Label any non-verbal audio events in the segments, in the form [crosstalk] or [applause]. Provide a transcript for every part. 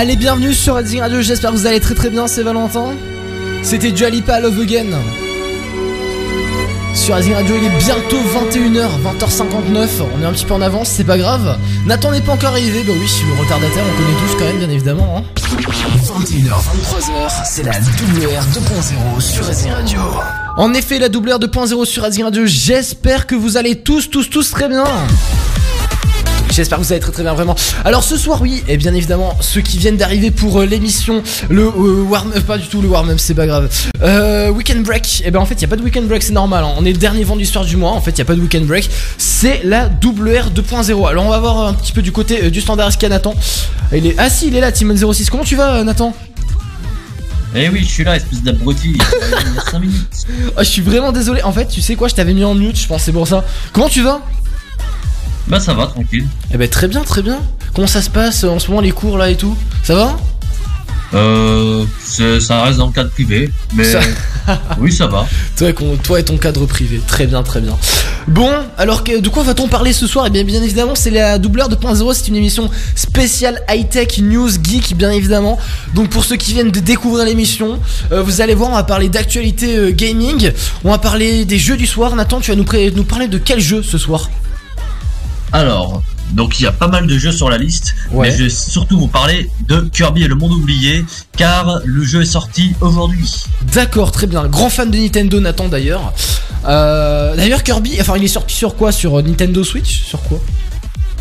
Allez, bienvenue sur Redzing Radio, j'espère que vous allez très très bien, c'est Valentin. C'était Dua Lipa Love Again. Sur Redzing Radio, il est bientôt 21h, 20h59, on est un petit peu en avance, c'est pas grave. Nathan n'est pas encore arrivé, bah oui, le retardataire, on connaît tous quand même, bien évidemment. Hein. 21h, 23h, c'est la WR 2.0 sur Redzing Radio. En effet, la WR 2.0 sur Redzing Radio, j'espère que vous allez tous, tous, tous très bien. J'espère que vous allez très très bien vraiment. Alors ce soir oui, et bien évidemment ceux qui viennent d'arriver pour euh, l'émission, le euh, warm up, pas du tout le warm up, c'est pas grave. Euh, weekend break, et eh ben en fait il y a pas de weekend break, c'est normal. hein. On est le dernier vendredi soir du mois, en fait il y a pas de weekend break. C'est la WR 2.0. Alors on va voir un petit peu du côté euh, du standard est-ce qu'il y a Nathan? Il est ah si il est là Timon 06. Comment tu vas Nathan? Eh oui, je suis là, espèce d'abruti. [laughs] Il y a 5 minutes. Ah, Je suis vraiment désolé. En fait tu sais quoi, je t'avais mis en mute, je pense c'est pour ça. Comment tu vas? Bah ça va, tranquille. Eh ben très bien très bien. Comment ça se passe euh, en ce moment les cours là et tout? Ça va? Euh, ça reste dans le cadre privé, mais Ça- [laughs] oui, ça va. Toi, et con- toi et ton cadre privé, très bien, très bien. Bon, alors de quoi va-t-on parler ce soir? Eh bien, bien évidemment, c'est la doubleur 2.0, c'est une émission spéciale high-tech, news, geek, bien évidemment. Donc pour ceux qui viennent de découvrir l'émission, euh, vous allez voir, on va parler d'actualité euh, gaming, on va parler des jeux du soir. Nathan, tu vas nous parler de quel jeu ce soir? Alors, donc il y a pas mal de jeux sur la liste, Ouais. mais je vais surtout vous parler de Kirby et le monde oublié, car le jeu est sorti aujourd'hui. D'accord, très bien. Grand fan de Nintendo, Nathan d'ailleurs. Euh, d'ailleurs, Kirby, enfin, il est sorti sur quoi? Sur euh, Nintendo Switch? Sur quoi?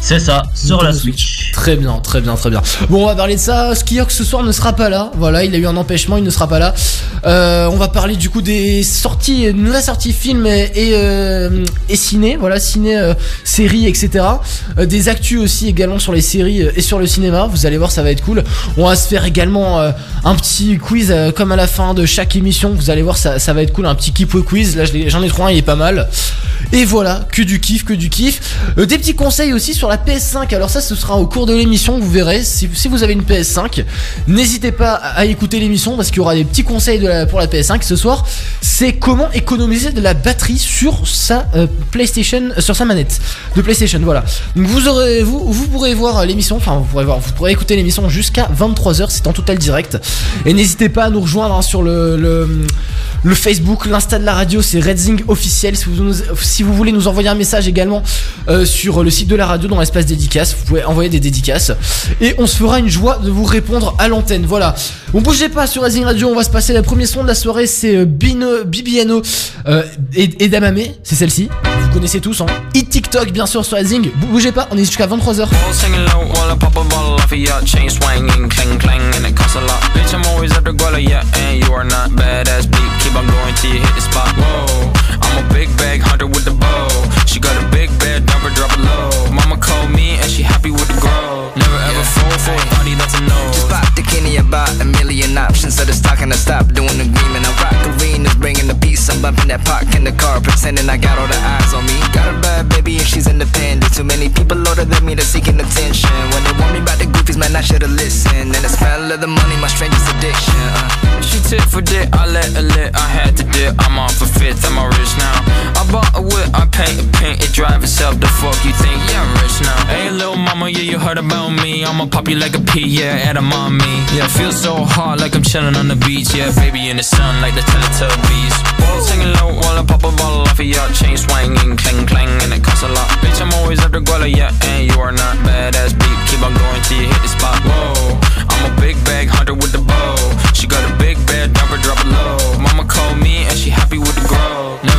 C'est ça, sur la Switch. Très bien, très bien, très bien. Bon, on va parler de ça. Skiox ce soir ne sera pas là. Voilà, il a eu un empêchement, il ne sera pas là. Euh, on va parler du coup des sorties, nouvelles sorties films et, et, euh, et ciné. Voilà, ciné, euh, séries, etc. Euh, des actus aussi également sur les séries et sur le cinéma. Vous allez voir, ça va être cool. On va se faire également un petit quiz comme à la fin de chaque émission. Vous allez voir, ça, ça va être cool. Un petit kiff quiz. Là, j'en ai trouvé un, il est pas mal. Et voilà, que du kiff, que du kiff. Des petits conseils aussi sur la PS5. Alors ça, ce sera au cours de l'émission, vous verrez. Si, si vous avez une PS5, n'hésitez pas à, écouter l'émission parce qu'il y aura des petits conseils pour la PS5 ce soir. C'est comment économiser de la batterie sur sa euh, PlayStation, euh, sur sa manette de PlayStation. Voilà. Donc vous aurez, vous, vous pourrez voir l'émission. Enfin, vous pourrez voir, vous pourrez écouter l'émission jusqu'à 23h. C'est en total direct. Et n'hésitez pas à nous rejoindre hein, sur le, le le Facebook, l'Insta de la radio, c'est Redzing officiel. Si vous, si vous voulez nous envoyer un message également euh, sur le site de la radio dans l'espace dédicace, vous pouvez envoyer des dédicaces. Et on se fera une joie de vous répondre à l'antenne. Voilà. Bon, bougez pas sur Redzing Radio, on va se passer la première son de la soirée, c'est euh, Bino, Bibiano euh, et, et Damame, c'est celle-ci. Vous connaissez tous, hein. Hit TikTok, bien sûr, sur. Bou- Bougez pas, on est jusqu'à 23h. All singing low while I pop a bottle off of ya. Chain swinging, clang clang, and it costs a lot. Bitch, I'm always at the guala, yeah, and you are not badass beat. Keep on going till you hit the spot. Whoa, I'm a big bag hunter with the bow. She got a big bed, drop her, drop it low. Mama called me and she happy with the grow. Never ever fall for a body that's a no. Just pop the Kenny about a million options. So just talking to stop doing agreement. I rock arenas, bringing the peace. I'm bumping that park in the car, pretending I got all the eyes on me. Got a bad baby and she's independent. Too many people older than me, they're seeking attention. When they want me about the goofies, man, I should've listened. And the smell of the money, my strangest addiction. Uh. She tit for dick, I let her lit, I had to dip. I'm off a fifth, I'm all rich now. I bought a whip, I paint a paint, it drive itself. The fuck you think? Yeah, I'm rich now. Hey, little mama, yeah, you heard about me. I'ma pop you like a pea, yeah, at a mommy. Yeah, feel so hot like I'm chilling on the beach. Yeah, baby in the sun like the Teletubbies. Ball singing low while I pop a bottle off of ya. Chain swinging, clang clang, and it costs a lot. Bitch, I'm always the guala, yeah, and you are not badass beat. Keep on going till you hit the spot. Whoa, I'm a big bag hunter with the bow. She got a big bed, her, drop it low. Mama called me and she happy with the grow. Never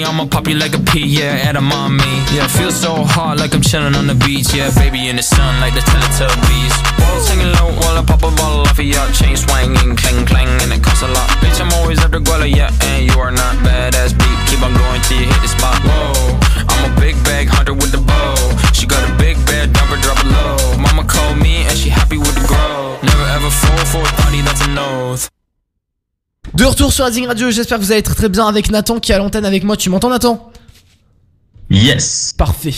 I'ma pop you like a pea, yeah, at a mommy. Yeah, feel so hot like I'm chilling on the beach. Yeah, baby in the sun like the Teletubbies. Ball singing low while I pop a bottle off of ya. Chain swinging, clang clang, and it costs a lot. Bitch, I'm always at the guala, yeah, and you are not badass beat. Keep on going till you hit the spot. Whoa, I'm a big bag hunter with the bow. She got a big bed, her, drop it low. Mama called me and she happy with the grow. Never ever fall De retour sur Azing Radio, j'espère que vous allez très très bien avec Nathan qui est à l'antenne avec moi. Tu m'entends Nathan? Yes. Parfait.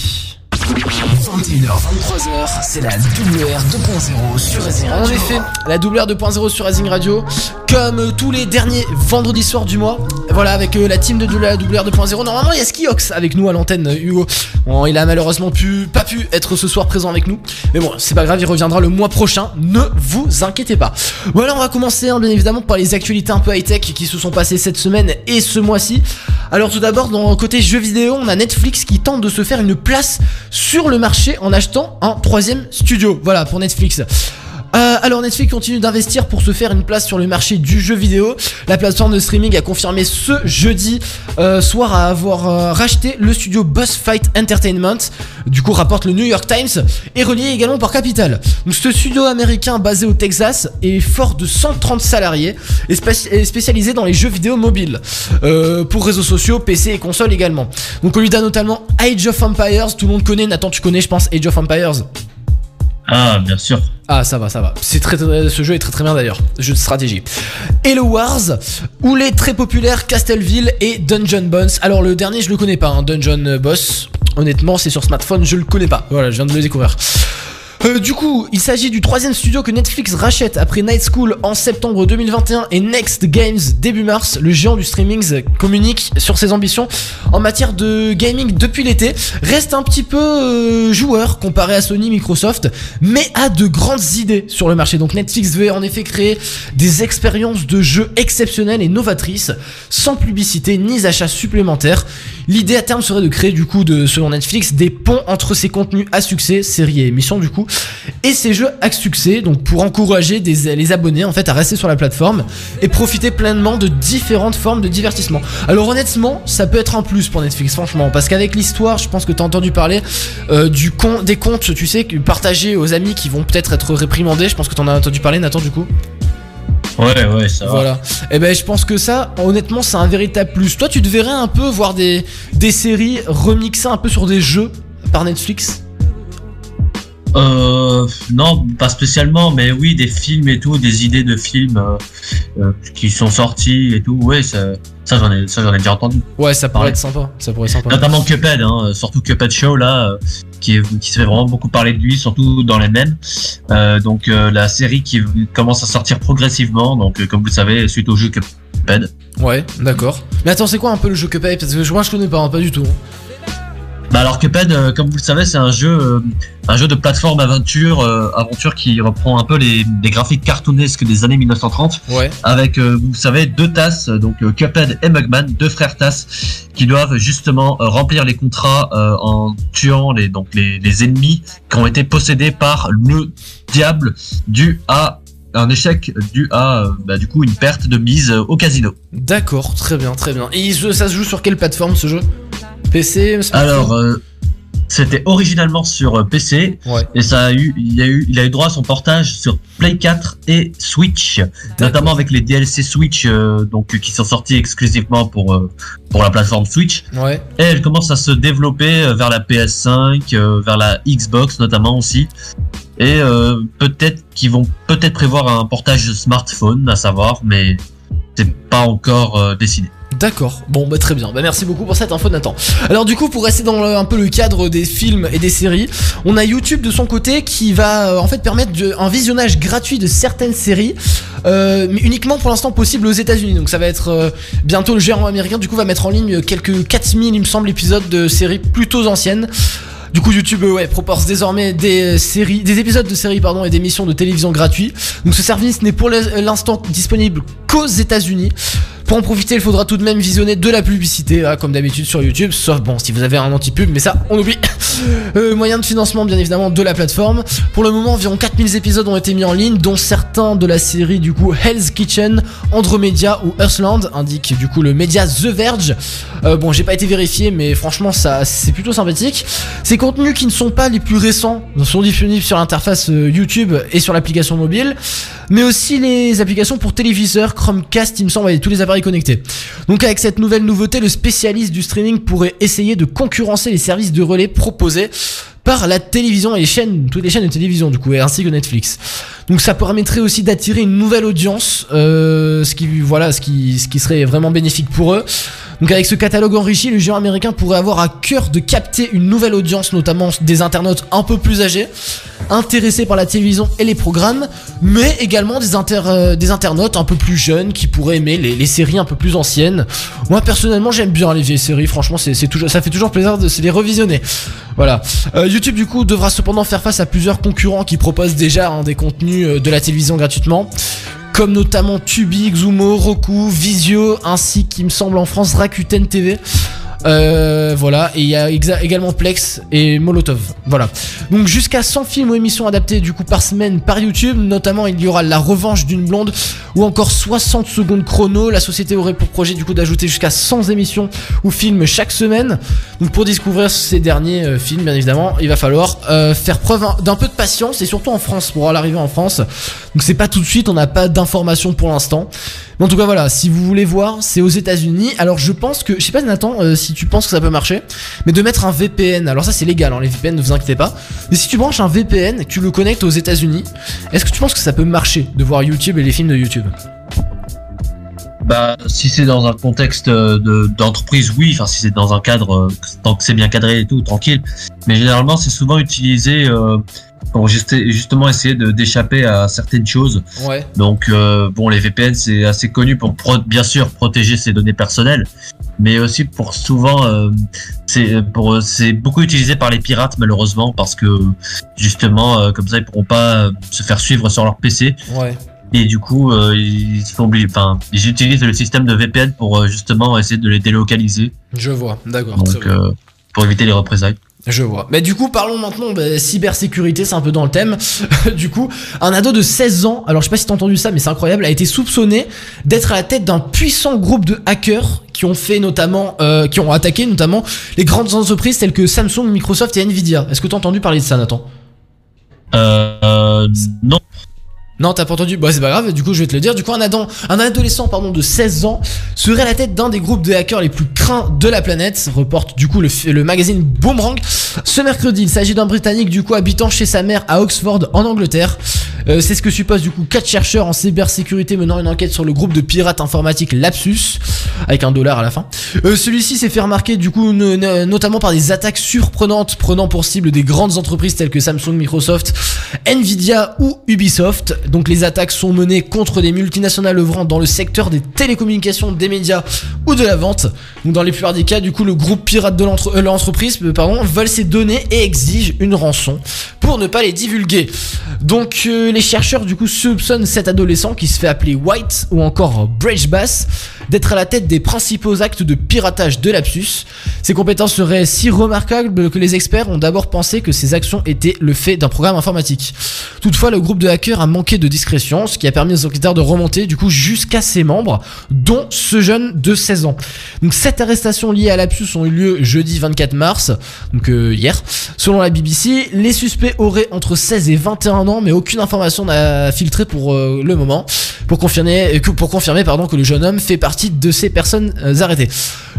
21h, 23h, c'est la WR 2.0 sur En Radio. effet, la double R 2.0 sur Azing Radio, comme tous les derniers vendredis soirs du mois. Voilà, avec euh, la team de la double R 2.0. Normalement, il y a Skiox avec nous à l'antenne, euh, Hugo. Bon, il a malheureusement pu, pas pu être ce soir présent avec nous. Mais bon, c'est pas grave, il reviendra le mois prochain. Ne vous inquiétez pas. Voilà, on va commencer hein, bien évidemment par les actualités un peu high-tech qui se sont passées cette semaine et ce mois-ci. Alors tout d'abord, dans côté jeux vidéo, on a Netflix qui tente de se faire une place sur le marché en achetant un troisième studio. Voilà pour Netflix. Euh, alors Netflix continue d'investir pour se faire une place sur le marché du jeu vidéo. La plateforme de streaming a confirmé ce jeudi euh, soir à avoir euh, racheté le studio Boss Fight Entertainment. Du coup rapporte le New York Times et relié également par Capital. Donc ce studio américain basé au Texas est fort de 130 salariés et, spé- et spécialisé dans les jeux vidéo mobiles pour réseaux sociaux, PC et consoles également. Donc on lui donne notamment Age of Empires. Tout le monde connaît. Nathan tu connais je pense Age of Empires. Ah, bien sûr. Ah ça va, ça va. C'est très, très- ce jeu est très très bien d'ailleurs. Jeu de stratégie. Hello Wars, ou les très populaires Castleville et Dungeon Bones. Alors le dernier je le connais pas, hein, Dungeon Boss. Honnêtement c'est sur smartphone, je le connais pas. Voilà, je viens de le découvrir. Euh, du coup, il s'agit du troisième studio que Netflix rachète après Night School en septembre 2021 et Next Games début mars. Le géant du streaming communique sur ses ambitions en matière de gaming depuis l'été. Reste un petit peu euh, joueur comparé à Sony, Microsoft, mais a de grandes idées sur le marché. Donc Netflix veut en effet créer des expériences de jeu exceptionnelles et novatrices, sans publicité ni achats supplémentaires. L'idée à terme serait de créer du coup, de, selon Netflix, des ponts entre ses contenus à succès, séries et émissions du coup, et ces jeux à succès, donc pour encourager les abonnés en fait à rester sur la plateforme et profiter pleinement de différentes formes de divertissement. Alors honnêtement, ça peut être un plus pour Netflix, franchement, parce qu'avec l'histoire, je pense que t'as entendu parler euh, du des comptes, tu sais, partagés aux amis qui vont peut-être être réprimandés. Je pense que t'en as entendu parler, Nathan, du coup. Ouais, ouais, ça va. Voilà. Et ben je pense que ça, honnêtement, c'est un véritable plus. Toi, tu te verrais un peu voir des, des séries remixées un peu sur des jeux par Netflix? Euh, non, pas spécialement, mais oui, des films et tout, des idées de films euh, euh, qui sont sortis et tout. Ouais, ça, ça j'en ai, ça j'en ai déjà entendu. Ouais, ça pourrait être sympa. Ça pourrait être sympa. Notamment Cuphead, hein, surtout Cuphead Show là, euh, qui, est, qui se fait vraiment beaucoup parler de lui, surtout dans les mêmes. Euh, donc euh, la série qui commence à sortir progressivement, donc euh, comme vous le savez, suite au jeu Cuphead. Ouais, d'accord. Mais attends, c'est quoi un peu le jeu Cuphead? Parce que moi, je connais pas, hein, pas du tout. Bah alors Cuphead, euh, comme vous le savez, c'est un jeu, euh, un jeu de plateforme aventure, euh, aventure qui reprend un peu les, les graphiques cartoonesques des années 1930. Ouais. avec, euh, vous savez, deux tasses, donc euh, Cuphead et Mugman, deux frères tasses, qui doivent justement euh, remplir les contrats euh, en tuant les, donc les, les ennemis qui ont été possédés par le diable dû à un échec dû à bah, du coup une perte de mise au casino. D'accord, très bien, très bien. Et ça se joue sur quelle plateforme ce jeu? PC smartphone Alors euh, c'était originalement sur euh, PC Ouais. et ça a eu il a eu il a eu droit à son portage sur Play 4 et Switch. notamment avec les DLC Switch euh, donc qui sont sortis exclusivement pour euh, pour la plateforme Switch Ouais. et elle commence à se développer euh, vers la PS5 euh, vers la Xbox notamment aussi et euh, peut-être qu'ils vont peut-être prévoir un portage de smartphone à savoir mais c'est pas encore euh, décidé D'accord, bon bah très bien, bah merci beaucoup pour cette info Nathan. Alors du coup pour rester dans un peu le cadre des films et des séries, on a YouTube de son côté qui va euh, en fait permettre un visionnage gratuit de certaines séries, euh, mais uniquement pour l'instant possible aux états unis donc ça va être euh, bientôt le géant américain du coup va mettre en ligne quelques 4000 il me semble épisodes de séries plutôt anciennes. Du coup, YouTube ouais, propose désormais des séries, des épisodes de séries pardon et d'émissions de télévision gratuits. Donc ce service n'est pour l'instant disponible qu'aux États-Unis. Pour en profiter, il faudra tout de même visionner de la publicité, comme d'habitude sur YouTube, sauf bon si vous avez un anti-pub, mais ça on oublie. [laughs] Euh, moyen de financement bien évidemment de la plateforme. Pour le moment, environ 4000 épisodes ont été mis en ligne, dont certains de la série du coup Hell's Kitchen, Andromeda ou Earthland, indique du coup le média The Verge. Euh, bon, j'ai pas été vérifié, mais franchement ça c'est plutôt sympathique. Ces contenus qui ne sont pas les plus récents sont disponibles sur l'interface euh, YouTube et sur l'application mobile, mais aussi les applications pour téléviseurs, Chromecast, il me semble, et tous les appareils connectés. Donc avec cette nouvelle nouveauté, le spécialiste du streaming pourrait essayer de concurrencer les services de relais proposés par la télévision et les chaînes, toutes les chaînes de télévision du coup, ainsi que Netflix. Donc ça permettrait aussi d'attirer une nouvelle audience, euh, ce qui serait vraiment bénéfique pour eux. Donc avec ce catalogue enrichi, le géant américain pourrait avoir à cœur de capter une nouvelle audience, notamment des internautes un peu plus âgés, intéressés par la télévision et les programmes, mais également des, euh, internautes un peu plus jeunes qui pourraient aimer les, séries un peu plus anciennes. Moi personnellement j'aime bien les vieilles séries, franchement ça fait toujours plaisir de les revisionner. Voilà. Euh, YouTube du coup devra cependant faire face à plusieurs concurrents qui proposent déjà hein, des contenus euh, de la télévision gratuitement comme notamment Tubi, Xumo, Roku, Visio, ainsi qu'il me semble en France Rakuten TV. Euh, voilà, et il y a également Plex et Molotov. Voilà. Donc jusqu'à 100 films ou émissions adaptés du coup par semaine par YouTube. Notamment, il y aura La Revanche d'une blonde ou encore 60 secondes chrono. La société aurait pour projet du coup d'ajouter jusqu'à 100 émissions ou films chaque semaine. Donc pour découvrir ces derniers euh, films, bien évidemment, il va falloir euh, faire preuve d'un peu de patience et surtout en France pour l'arrivée en France. Donc c'est pas tout de suite, on n'a pas d'informations pour l'instant. Mais en tout cas voilà, si vous voulez voir, c'est aux États-Unis. Alors je pense que, je sais pas Nathan, euh, si tu penses que ça peut marcher, mais de mettre un VPN. Alors ça c'est légal, hein, les VPN, ne vous inquiétez pas. Mais si tu branches un VPN tu le connectes aux États-Unis, est-ce que tu penses que ça peut marcher de voir YouTube et les films de YouTube? Bah, si c'est dans un contexte euh, de- d'entreprise, oui. Enfin, si c'est dans un cadre, euh, tant que c'est bien cadré et tout, tranquille. Mais généralement, c'est souvent utilisé euh, pour juste- justement essayer de d'échapper à certaines choses. Ouais. Donc, euh, bon, les VPN, c'est assez connu pour, bien sûr, protéger ses données personnelles, mais aussi pour souvent, euh, c'est pour c'est beaucoup utilisé par les pirates malheureusement parce que justement, comme ça, ils pourront pas se faire suivre sur leur PC. Ouais. Et du coup, euh, ils sont obligés, enfin, ils utilisent le système de VPN pour euh, justement essayer de les délocaliser, Je vois, d'accord. donc euh, pour éviter les représailles. Je vois. Mais du coup, parlons maintenant bah, cybersécurité, c'est un peu dans le thème. [laughs] du coup, un ado de 16 ans, alors je sais pas si t'as entendu ça, mais c'est incroyable, a été soupçonné d'être à la tête d'un puissant groupe de hackers qui ont fait notamment, euh, qui ont attaqué notamment les grandes entreprises telles que Samsung, Microsoft et Nvidia. Est-ce que t'as entendu parler de ça, Nathan? Euh, euh, non, Non, t'as pas entendu Bah c'est pas grave, du coup je vais te le dire. Du coup, un, un adolescent pardon, de 16 ans serait à la tête d'un des groupes de hackers les plus craints de la planète, reporte du coup le, magazine Boomerang. Ce mercredi, il s'agit d'un Britannique du coup habitant chez sa mère à Oxford en Angleterre. Euh, c'est ce que supposent du coup quatre chercheurs en cybersécurité menant une enquête sur le groupe de pirates informatiques Lapsus, avec un dollar à la fin. Euh, Celui-ci s'est fait remarquer du coup no- no- notamment par des attaques surprenantes prenant pour cible des grandes entreprises telles que Samsung, Microsoft, Nvidia ou Ubisoft. Donc les attaques sont menées contre des multinationales œuvrant dans le secteur des télécommunications, des médias ou de la vente. Donc dans les plupart des cas, du coup, le groupe pirate de euh, l'entreprise, euh, pardon, vole ces données et exige une rançon pour ne pas les divulguer. Donc euh, les chercheurs du coup soupçonnent cet adolescent qui se fait appeler White ou encore Bridge Bass d'être à la tête des principaux actes de piratage de Lapsus. Ses compétences seraient si remarquables que les experts ont d'abord pensé que ces actions étaient le fait d'un programme informatique. Toutefois, le groupe de hackers a manqué de discrétion, ce qui a permis aux enquêteurs de remonter du coup jusqu'à ses membres, dont ce jeune de 16 ans. Donc cette arrestation liée à Lapsus ont eu lieu jeudi 24 mars, donc euh, hier. Selon la BBC, les suspects auraient entre 16 et 21 ans, mais aucune information n'a filtré pour euh, le moment pour confirmer, que- pour confirmer pardon, que le jeune homme fait partie de ces personnes euh, arrêtées.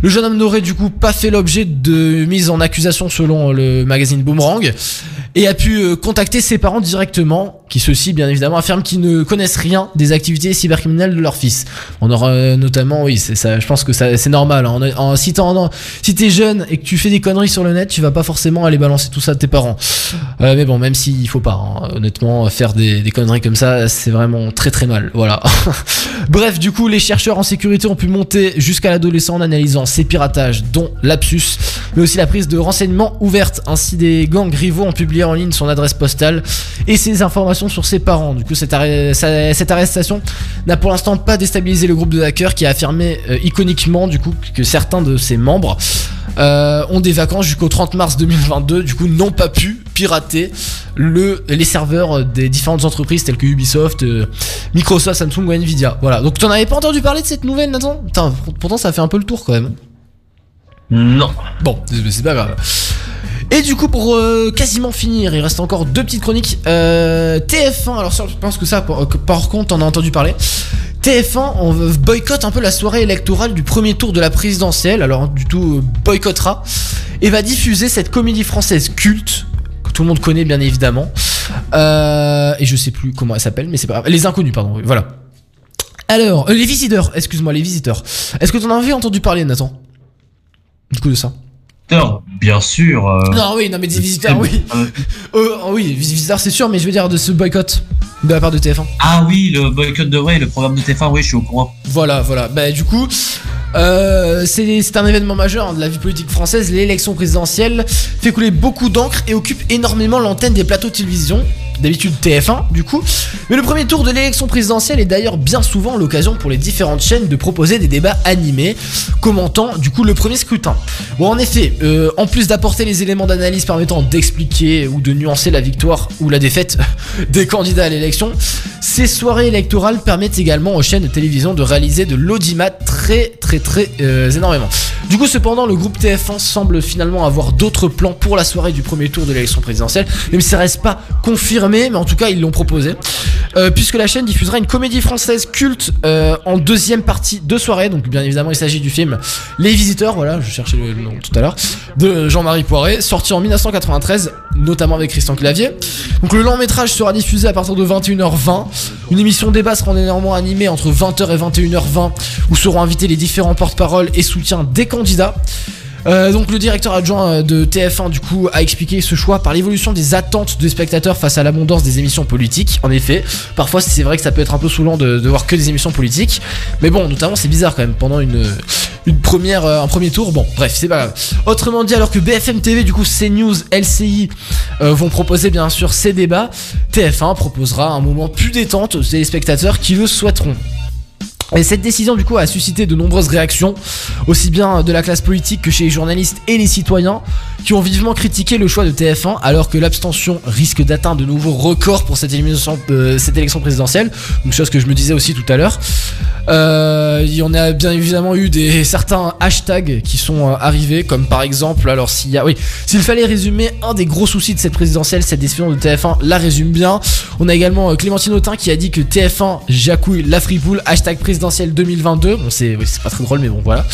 Le jeune homme n'aurait du coup pas fait l'objet de mise en accusation selon le magazine Boomerang et a pu euh, contacter ses parents directement, qui ceux-ci bien évidemment affirment qu'ils ne connaissent rien des activités cybercriminelles de leur fils. On aura euh, notamment, oui, je pense que c'est normal. hein. Si t'es jeune et que tu fais des conneries sur le net, tu vas pas forcément aller balancer tout ça à tes parents. Mais bon, même s'il faut pas, hein, honnêtement, faire des, des conneries comme ça, c'est vraiment très très mal. Voilà. [laughs] Bref, du coup, les chercheurs en sécurité ont pu monter jusqu'à l'adolescent en analysant ses piratages, dont Lapsus, mais aussi la prise de renseignements ouvertes. Ainsi, des gangs rivaux ont publié en ligne son adresse postale et ses informations sur ses parents. Du coup, cette, arrestation n'a pour l'instant pas déstabilisé le groupe de hackers qui a affirmé euh, iconiquement, du coup, que certains de ses membres euh, ont des vacances jusqu'au 30 mars 2022, du coup n'ont pas pu pirater le, les serveurs des différentes entreprises telles que Ubisoft, euh, Microsoft, Samsung ou Nvidia. Voilà, donc t'en avais pas entendu parler de cette nouvelle Nathan Putain, pour- pourtant ça fait un peu le tour quand même. non. Bon, c'est pas grave. Et du coup, pour euh, quasiment finir, il reste encore deux petites chroniques. Euh, TF1, alors je pense que ça, par, que par contre, on a entendu parler. TF1 on boycotte un peu la soirée électorale du premier tour de la présidentielle, alors du tout euh, boycottera, et va diffuser cette comédie française culte, tout le monde connaît bien évidemment. Et je sais plus comment elle s'appelle, mais c'est pas grave. Les inconnus, pardon. Voilà. Alors, euh, les visiteurs, excuse-moi, les visiteurs. Est-ce que tu en avais entendu parler, Nathan? Du coup de ça. Bien sûr. euh, Non, oui, non, mais des visiteurs, oui. euh, [laughs] Euh, oui, visiteurs, c'est sûr, mais je veux dire de ce boycott de la part de TF1. ah oui, le boycott de vrai, le programme de TF1, oui, je suis au courant. Voilà, voilà. Bah, du coup, euh, c'est c'est un événement majeur hein, de la vie politique française. L'élection présidentielle fait couler beaucoup d'encre et occupe énormément l'antenne des plateaux de télévision. D'habitude TF1, du coup. Mais le premier tour de l'élection présidentielle est d'ailleurs bien souvent l'occasion pour les différentes chaînes de proposer des débats animés, commentant du coup le premier scrutin. Bon, en effet, euh, en plus d'apporter les éléments d'analyse permettant d'expliquer ou de nuancer la victoire ou la défaite [laughs] des candidats à l'élection, ces soirées électorales permettent également aux chaînes de télévision de réaliser de l'audimat très très très euh, énormément. Du coup, cependant, le groupe TF1 semble finalement avoir d'autres plans pour la soirée du premier tour de l'élection présidentielle, même si ça reste pas confirmé, mais en tout cas, ils l'ont proposé. Euh, puisque la chaîne diffusera une comédie française culte euh, en deuxième partie de soirée, donc bien évidemment, il s'agit du film Les Visiteurs, voilà, je cherchais le nom tout à l'heure, de Jean-Marie Poiré, sorti en 1993, notamment avec Christian Clavier. Donc le long métrage sera diffusé à partir de 21h20. Une émission débat sera néanmoins animée entre 20h et 21h20 où seront invités les différents porte-paroles et soutiens des candidats. Euh, donc le directeur adjoint euh, de TF1 du coup a expliqué ce choix par l'évolution des attentes des spectateurs face à l'abondance des émissions politiques. En effet, parfois c'est vrai que ça peut être un peu saoulant de, de voir que des émissions politiques, mais bon, notamment c'est bizarre quand même pendant une première euh, un premier tour. Bon, bref, c'est pas. Autrement dit, alors que BFM TV du coup CNews, LCI vont proposer bien sûr ces débats, TF1 proposera un moment plus détente aux téléspectateurs qui le souhaiteront. Et cette décision du coup a suscité de nombreuses réactions, aussi bien de la classe politique que chez les journalistes et les citoyens, qui ont vivement critiqué le choix de TF1 alors que l'abstention risque d'atteindre de nouveaux records pour euh, cette élection présidentielle, une chose que je me disais aussi tout à l'heure. Euh, il y en a bien évidemment eu des certains hashtags qui sont euh, arrivés, comme par exemple, alors s'il y a, oui, s'il fallait résumer un des gros soucis de cette présidentielle, cette décision de TF1 la résume bien. On a également Clémentine Autain qui a dit que TF1 jacouille la fripoule, hashtag présidentielle 2022. Bon, c'est oui, pas très drôle, mais bon, voilà.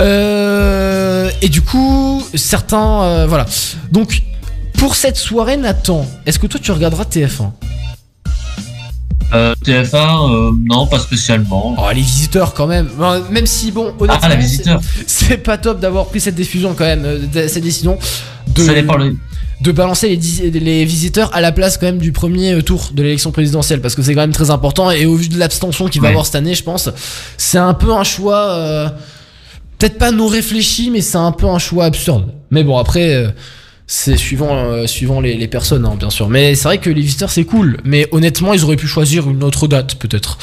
Euh, et du coup, certains, euh, voilà. Donc, pour cette soirée, Nathan, est-ce que toi tu regarderas TF1 Euh, TF1, euh, non, pas spécialement. Oh, les visiteurs quand même. Même si, bon, honnêtement, Ah, la c'est- visiteur. c'est pas top d'avoir pris cette diffusion quand même, cette décision de, Ça dépend le- de balancer les, visiteurs à la place quand même du premier euh, tour de l'élection présidentielle parce que c'est quand même très important et au vu de l'abstention qu'il va Ouais. avoir cette année, je pense, c'est un peu un choix euh, peut-être pas non réfléchi, mais c'est un peu un choix absurde. Mais bon, après. euh, c'est suivant, euh, suivant les, les personnes, hein, bien sûr. Mais c'est vrai que les visiteurs, c'est cool. Mais honnêtement, ils auraient pu choisir une autre date, peut-être.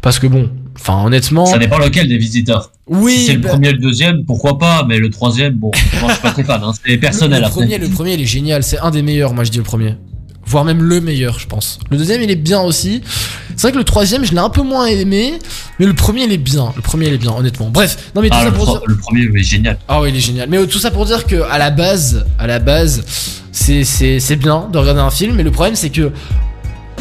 Parce que bon, enfin, honnêtement. Ça dépend lequel des visiteurs. oui, si c'est le bah- premier et le deuxième, pourquoi pas, mais le troisième, bon, moi je suis pas très fan, hein, c'est personnel Le, le après. premier, le premier, il est génial. C'est un des meilleurs, moi je dis le premier. Voire même le meilleur, je pense. Le deuxième, il est bien aussi. C'est vrai que le troisième, je l'ai un peu moins aimé. Mais le premier, il est bien. Le premier, il est bien, honnêtement. Bref, non mais tout Ah, ça le, pour dire. le premier, oui, génial. Ah oui, il est génial. Mais euh, tout ça pour dire que à la base, à la base, c'est c'est c'est bien de regarder un film. Mais le problème, c'est que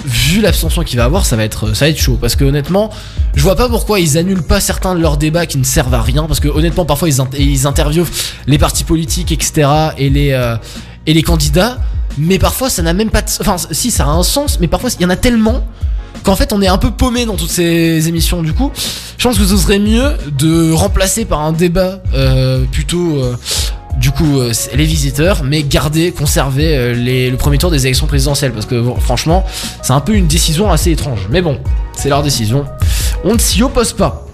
vu l'abstention qu'il va avoir, ça va être ça chaud. Parce que honnêtement, je vois pas pourquoi ils annulent pas certains de leurs débats qui ne servent à rien. Parce que honnêtement, parfois ils, ils interviewent les partis politiques, etc. et les euh, et les candidats. Mais parfois, ça n'a même pas. De... Enfin, si, ça a un sens. Mais parfois, il y en a tellement qu'en fait on est un peu paumé dans toutes ces émissions du coup je pense que ce serait mieux de remplacer par un débat euh, plutôt euh, du coup euh, les visiteurs mais garder conserver euh, le premier tour des élections présidentielles parce que franchement c'est un peu une décision assez étrange mais bon c'est leur décision on ne s'y oppose pas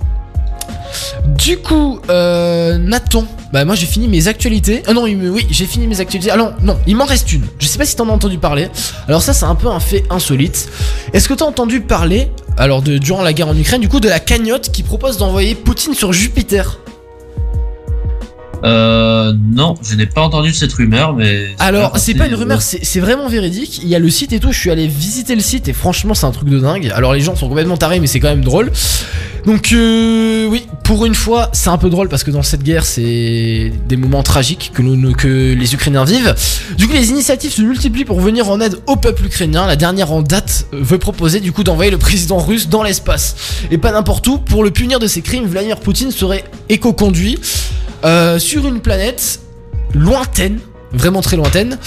du coup, euh, Nathan, bah moi j'ai fini mes actualités. Ah non, oui, j'ai fini mes actualités. Ah non, il m'en reste une. Je sais pas si t'en as entendu parler. Alors ça, c'est un peu un fait insolite. Est-ce que t'as entendu parler, alors de durant la guerre en Ukraine, du coup de la cagnotte qui propose d'envoyer Poutine sur Jupiter? Euh, non, je n'ai pas entendu cette rumeur, mais. Alors, c'est pas une rumeur, c'est vraiment véridique. Il y a le site et tout. Je suis allé visiter le site et franchement, c'est un truc de dingue. Alors, les gens sont complètement tarés, mais c'est quand même drôle. Donc, euh, oui, pour une fois, c'est un peu drôle parce que dans cette guerre, c'est des moments tragiques que, nous, que les Ukrainiens vivent. Du coup, les initiatives se multiplient pour venir en aide au peuple ukrainien. La dernière en date euh, veut proposer du coup d'envoyer le président russe dans l'espace. Et pas n'importe où. Pour le punir de ses crimes, Vladimir Poutine serait éco-conduit euh, sur une planète lointaine vraiment très lointaine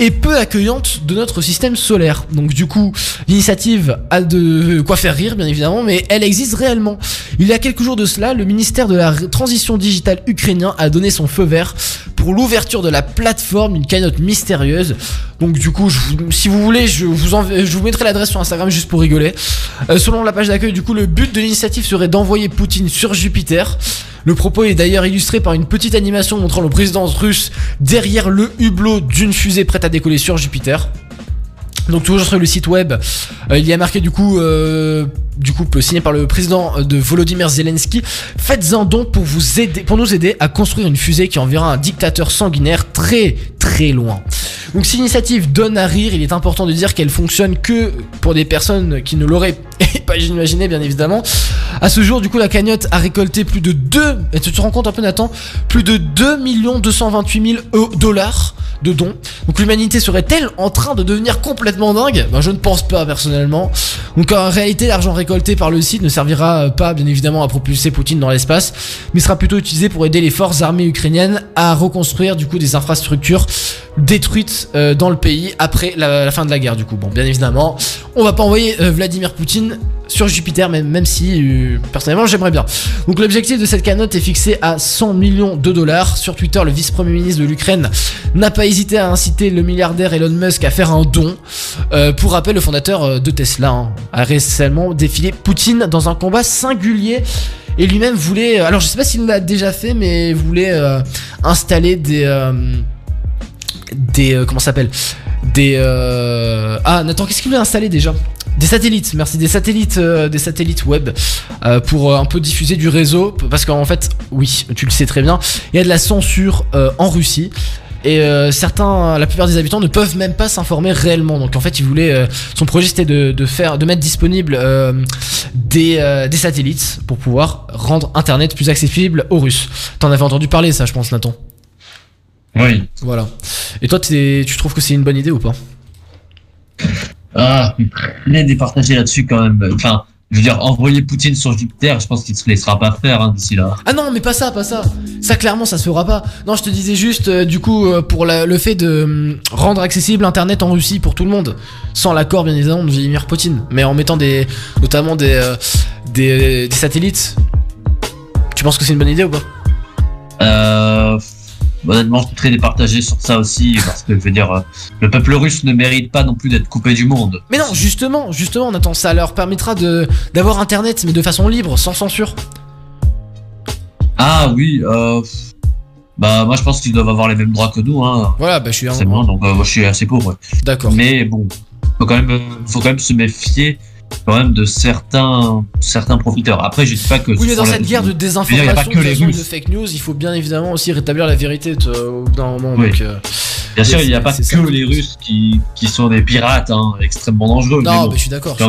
et peu accueillante de notre système solaire. Donc du coup, l'initiative a de quoi faire rire bien évidemment, mais elle existe réellement. Il y a quelques jours de cela, le ministère de la transition digitale ukrainien a donné son feu vert pour l'ouverture de la plateforme, une cagnotte mystérieuse. Donc du coup, si vous voulez, je vous, en- je vous mettrai l'adresse sur Instagram juste pour rigoler. Euh, selon la page d'accueil, du coup, le but de l'initiative serait d'envoyer Poutine sur Jupiter. Le propos est d'ailleurs illustré par une petite animation montrant le président russe derrière le hublot d'une fusée prête à décoller sur Jupiter. Donc toujours sur le site web, euh, il y a marqué du coup, euh, du coup signé par le président de Volodymyr Zelensky, faites un don pour vous aider, pour nous aider à construire une fusée qui enverra un dictateur sanguinaire très très loin. Donc si l'initiative donne à rire, il est important de dire qu'elle fonctionne que pour des personnes qui ne l'auraient [laughs] pas imaginé bien évidemment. À ce jour, du coup, la cagnotte a récolté plus de 2, et tu te rends compte un peu Nathan, plus de 2 228 000 dollars de dons. Donc l'humanité serait-elle en train de devenir complètement dingue? Ben, Je ne pense pas personnellement. Donc en réalité, l'argent récolté par le site ne servira pas bien évidemment à propulser Poutine dans l'espace, mais sera plutôt utilisé pour aider les forces armées ukrainiennes à reconstruire du coup des infrastructures détruites euh, dans le pays après la, fin de la guerre du coup. Bon, bien évidemment, on va pas envoyer euh, Vladimir Poutine sur Jupiter, même, même si euh, personnellement j'aimerais bien. Donc l'objectif de cette cagnotte est fixé à 100 millions de dollars. Sur Twitter, le vice-premier ministre de l'Ukraine n'a pas hésité à inciter le milliardaire Elon Musk à faire un don. Pour rappel, le fondateur de Tesla hein, a récemment défilé Poutine dans un combat singulier. Et lui-même voulait, alors je sais pas s'il l'a déjà fait, mais voulait installer des, des, euh, comment s'appelle, des, euh, ah Nathan, qu'est-ce qu'il voulait installer déjà des satellites, merci, des satellites, euh, des satellites web euh, pour un peu diffuser du réseau, parce qu'en fait, oui, tu le sais très bien, il y a de la censure en Russie. Et certains, la plupart des habitants ne peuvent même pas s'informer réellement. Donc en fait, il voulait, son projet c'était de, de faire, de mettre disponible des, des satellites pour pouvoir rendre Internet plus accessible aux Russes. T'en avais entendu parler, ça, je pense, Nathan. Oui. Voilà. Et toi, tu trouves que c'est une bonne idée ou pas? Ah, est départagé là-dessus quand même. Enfin, je veux dire, envoyer Poutine sur Jupiter, je pense qu'il se laissera pas faire hein, d'ici là. Ah non, mais pas ça, pas ça. Ça, clairement, ça se fera pas. Non, je te disais juste, euh, du coup, euh, pour la- le fait de hum, rendre accessible Internet en Russie pour tout le monde, sans l'accord, bien évidemment, de Vladimir Poutine, mais en mettant des, notamment des, euh, des, des satellites. Tu penses que c'est une bonne idée ou pas? Euh, honnêtement, je suis très départagé sur ça aussi, parce que je veux dire, euh, le peuple russe ne mérite pas non plus d'être coupé du monde. Mais non, justement, justement, Nathan, ça leur permettra de d'avoir Internet, mais de façon libre, sans censure. Ah oui, euh, bah moi je pense qu'ils doivent avoir les mêmes droits que nous, hein, Voilà, bah je suis un... forcément, donc euh, moi je suis assez ouais. D'accord. Mais bon, faut quand même, euh, faut quand même se méfier quand même de certains, certains profiteurs. Après, je dis pas que. Oui, mais dans cette guerre de il a désinformation, pas de, que les de fake news, il faut bien évidemment aussi rétablir la vérité vois, au bout d'un moment. Oui. donc, euh, Bien sûr, il n'y a pas que ça. les Russes qui, qui sont des pirates, hein, extrêmement dangereux. mais Non, bon, mais je suis d'accord, je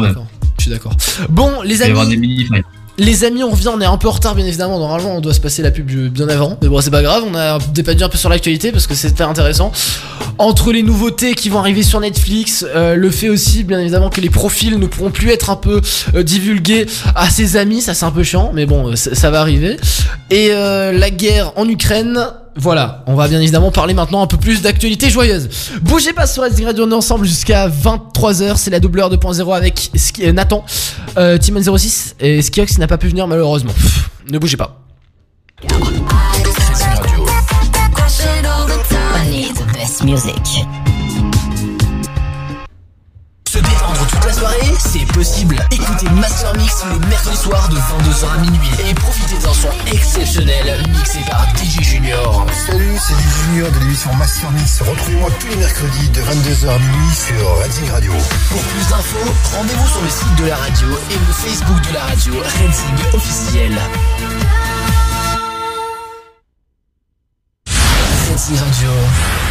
suis d'accord. Bon, les il va y avoir des amis, mini les amis, on revient, on est un peu en retard, bien évidemment. Normalement, on doit se passer la pub bien avant. Mais bon, c'est pas grave, on a dépandu un peu sur l'actualité parce que c'était intéressant. Entre les nouveautés qui vont arriver sur Netflix, euh, le fait aussi, bien évidemment, que les profils ne pourront plus être un peu euh, divulgués à ses amis, ça c'est un peu chiant, mais bon, euh, ça, va arriver. Et la guerre en Ukraine. Voilà, on va bien évidemment parler maintenant un peu plus d'actualité joyeuse. Bougez pas sur SD Radio, on est ensemble jusqu'à 23h, c'est la doubleur 2.0 avec euh, Nathan, euh, Timon 06 et Skiox n'a pas pu venir malheureusement. Ne bougez pas. La soirée, c'est possible. Écoutez Master Mix les mercredis soirs de 22h à minuit et profitez d'un son exceptionnel mixé par DJ Junior. Salut, c'est du Junior de l'émission Master Mix. Retrouvez-moi tous les mercredis de 22h à minuit sur Redzing Radio. Pour plus d'infos, rendez-vous sur le site de la radio et le Facebook de la radio Redzing officiel. Redzing Radio.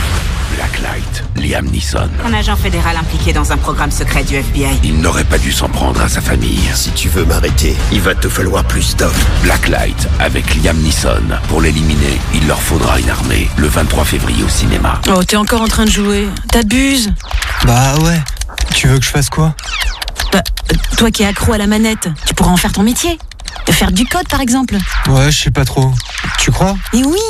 Blacklight, Liam Neeson. Un agent fédéral impliqué dans un programme secret du FBI. Il n'aurait pas dû s'en prendre à sa famille. Si tu veux m'arrêter, il va te falloir plus d'hommes. Blacklight avec Liam Neeson. Pour l'éliminer, il leur faudra une armée. Le 23 février au cinéma. Oh, t'es encore en train de jouer. T'abuses. Bah ouais. Tu veux que je fasse quoi? Bah, toi qui es accro à la manette, tu pourras en faire ton métier. Faire du code, par exemple. Ouais, je sais pas trop. Tu crois? Et oui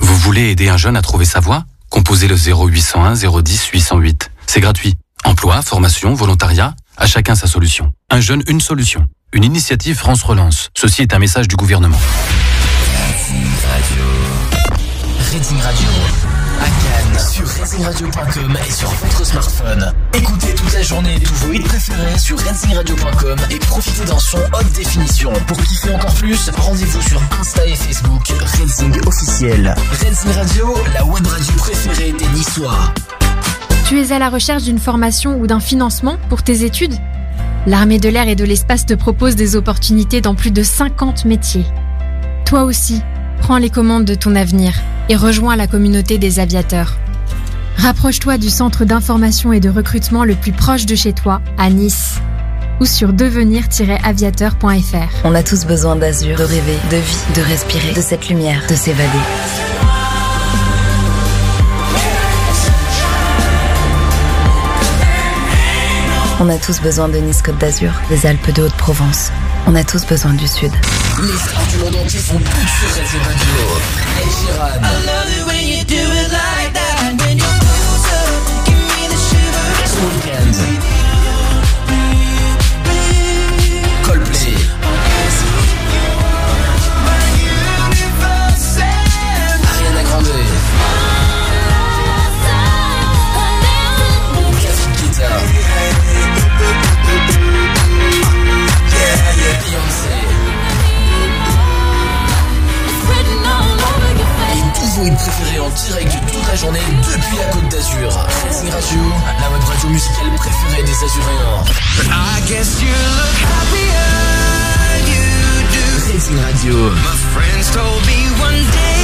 Vous voulez aider un jeune à trouver sa voie? Composez le 0801 010 808. C'est gratuit. Emploi, formation, volontariat, à chacun sa solution. Un jeune, une solution. Une initiative France Relance. Ceci est un message du gouvernement. Readingradio.com et sur votre smartphone. Écoutez toute la journée tous vos hits préférés sur readingradio.com et profitez d'un son haute définition. Pour kiffer encore plus, rendez-vous sur Insta et Facebook Reading officiel. Reading Radio, la web radio préférée des Niçois. Tu es à la recherche d'une formation ou d'un financement pour tes études? L'armée de l'air et de l'espace te propose des opportunités dans plus de 50 métiers. Toi aussi, prends les commandes de ton avenir et rejoins la communauté des aviateurs. Rapproche-toi du centre d'information et de recrutement le plus proche de chez toi, à Nice, ou sur devenir-aviateur.fr. On a tous besoin d'azur, de rêver, de vie, de respirer, de cette lumière, de s'évader. On a tous besoin de Nice Côte d'Azur, des Alpes de Haute-Provence. On a tous besoin du Sud. Les stars du monde entier sont toutes sur Reading Radio. Direct toute la journée depuis la Côte d'Azur. Racing Radio, la web radio musicale préférée des Azuréens. I guess you look happier, you do. Racing Radio. My friends told me one day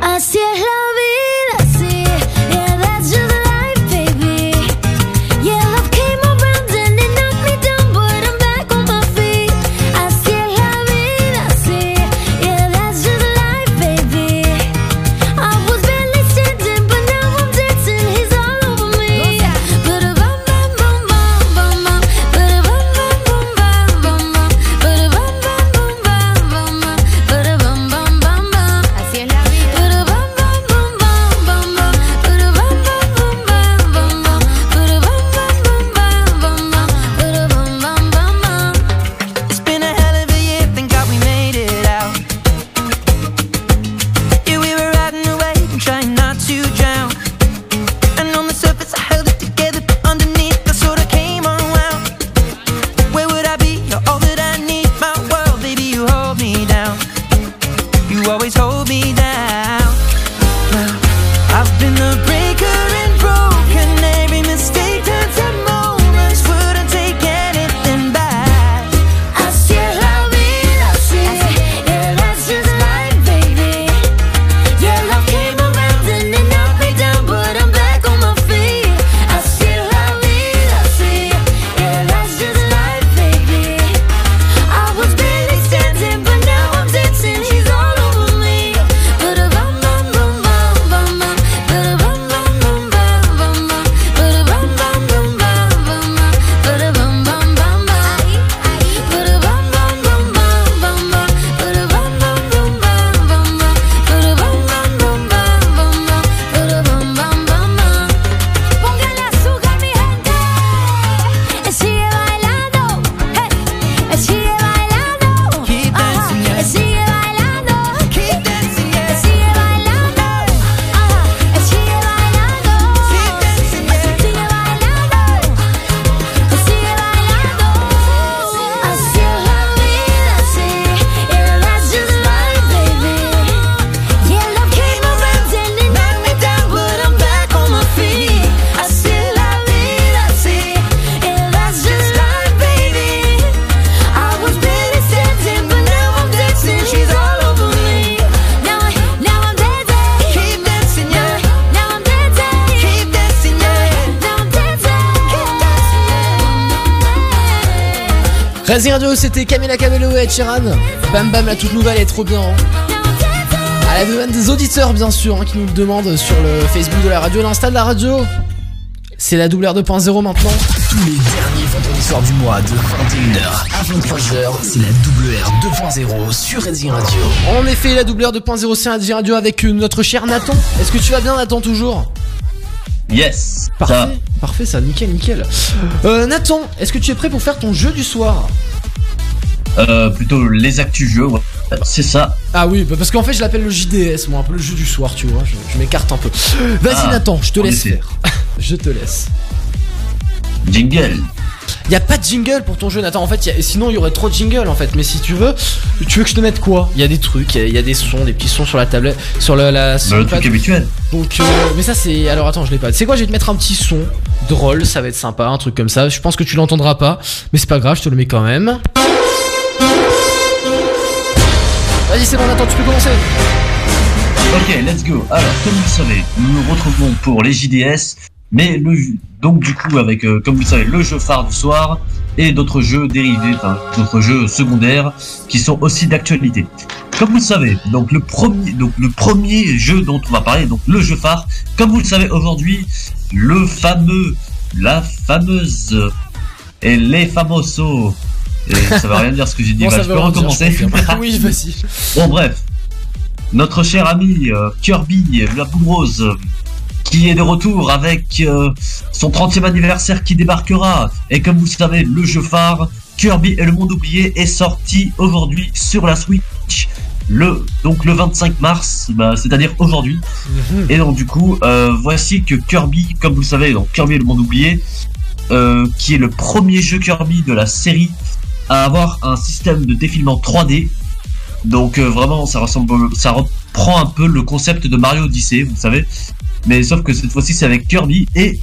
Así es Racing Radio, c'était Camila Cabello et Sheeran. Bam Bam, la toute nouvelle est trop bien. hein. À la demande des auditeurs, bien sûr, hein, qui nous le demandent sur le Facebook de la radio, l'Insta de la radio. C'est la double R 2.0 maintenant. Tous les derniers vendredis soirs du mois de 21h à 23h, c'est la double R 2.0 sur Racing Radio. En effet, la double R 2.0, c'est radio avec notre cher Nathan. Est-ce que tu vas bien, Nathan, toujours? Yes. Parfait, Ça. parfait, ça, nickel, nickel. Euh, Nathan, est-ce que tu es prêt pour faire ton jeu du soir Euh, plutôt les actus jeux, ouais. c'est ça. Ah oui, bah parce qu'en fait, je l'appelle le JDS, moi, un peu le jeu du soir, tu vois. Je, je m'écarte un peu. Vas-y, Ah, Nathan, je te laisse faire. [laughs] je te laisse. Jingle. Y a pas de jingle pour ton jeu, Nathan. En fait, y a- sinon il y aurait trop de jingle en fait. Mais si tu veux, tu veux que je te mette quoi? Il y a des trucs, il y, a- y a des sons, des petits sons sur la tablette, sur le, la. Bah, le soundpad. truc habituel. Donc, euh, mais ça c'est. Alors attends, je l'ai pas. C'est quoi? Je vais te mettre un petit son drôle, ça va être sympa, un truc comme ça. Je pense que tu l'entendras pas, mais c'est pas grave, je te le mets quand même. Vas-y, c'est bon, Nathan, tu peux commencer. Ok, let's go. Alors, comme vous le savez, nous nous retrouvons pour les JDS, mais le, donc du coup avec, euh, comme vous le savez, le jeu phare du soir et d'autres jeux dérivés, enfin d'autres jeux secondaires qui sont aussi d'actualité. Comme vous le savez, donc le premier, donc le premier jeu dont on va parler, donc le jeu phare, comme vous le savez aujourd'hui, le fameux, la fameuse et les famosos. Et ça va rien dire ce que j'ai dit. [laughs] Bon, Bah, je peux dire, recommencer. [laughs] je oui, vas-y. Bon bref, notre cher ami euh, Kirby, la boule rose, qui est de retour avec euh, son 30e anniversaire qui débarquera. Et comme vous le savez, le jeu phare, Kirby et le monde oublié, est sorti aujourd'hui sur la Switch. Le, donc le 25 mars, bah, c'est-à-dire aujourd'hui. Et donc du coup, euh, voici que Kirby, comme vous le savez, donc Kirby et le monde oublié, euh, qui est le premier jeu Kirby de la série à avoir un système de défilement 3D. Donc euh, vraiment, ça ressemble, ça reprend un peu le concept de Mario Odyssey, vous savez. Mais sauf que cette fois-ci, c'est avec Kirby et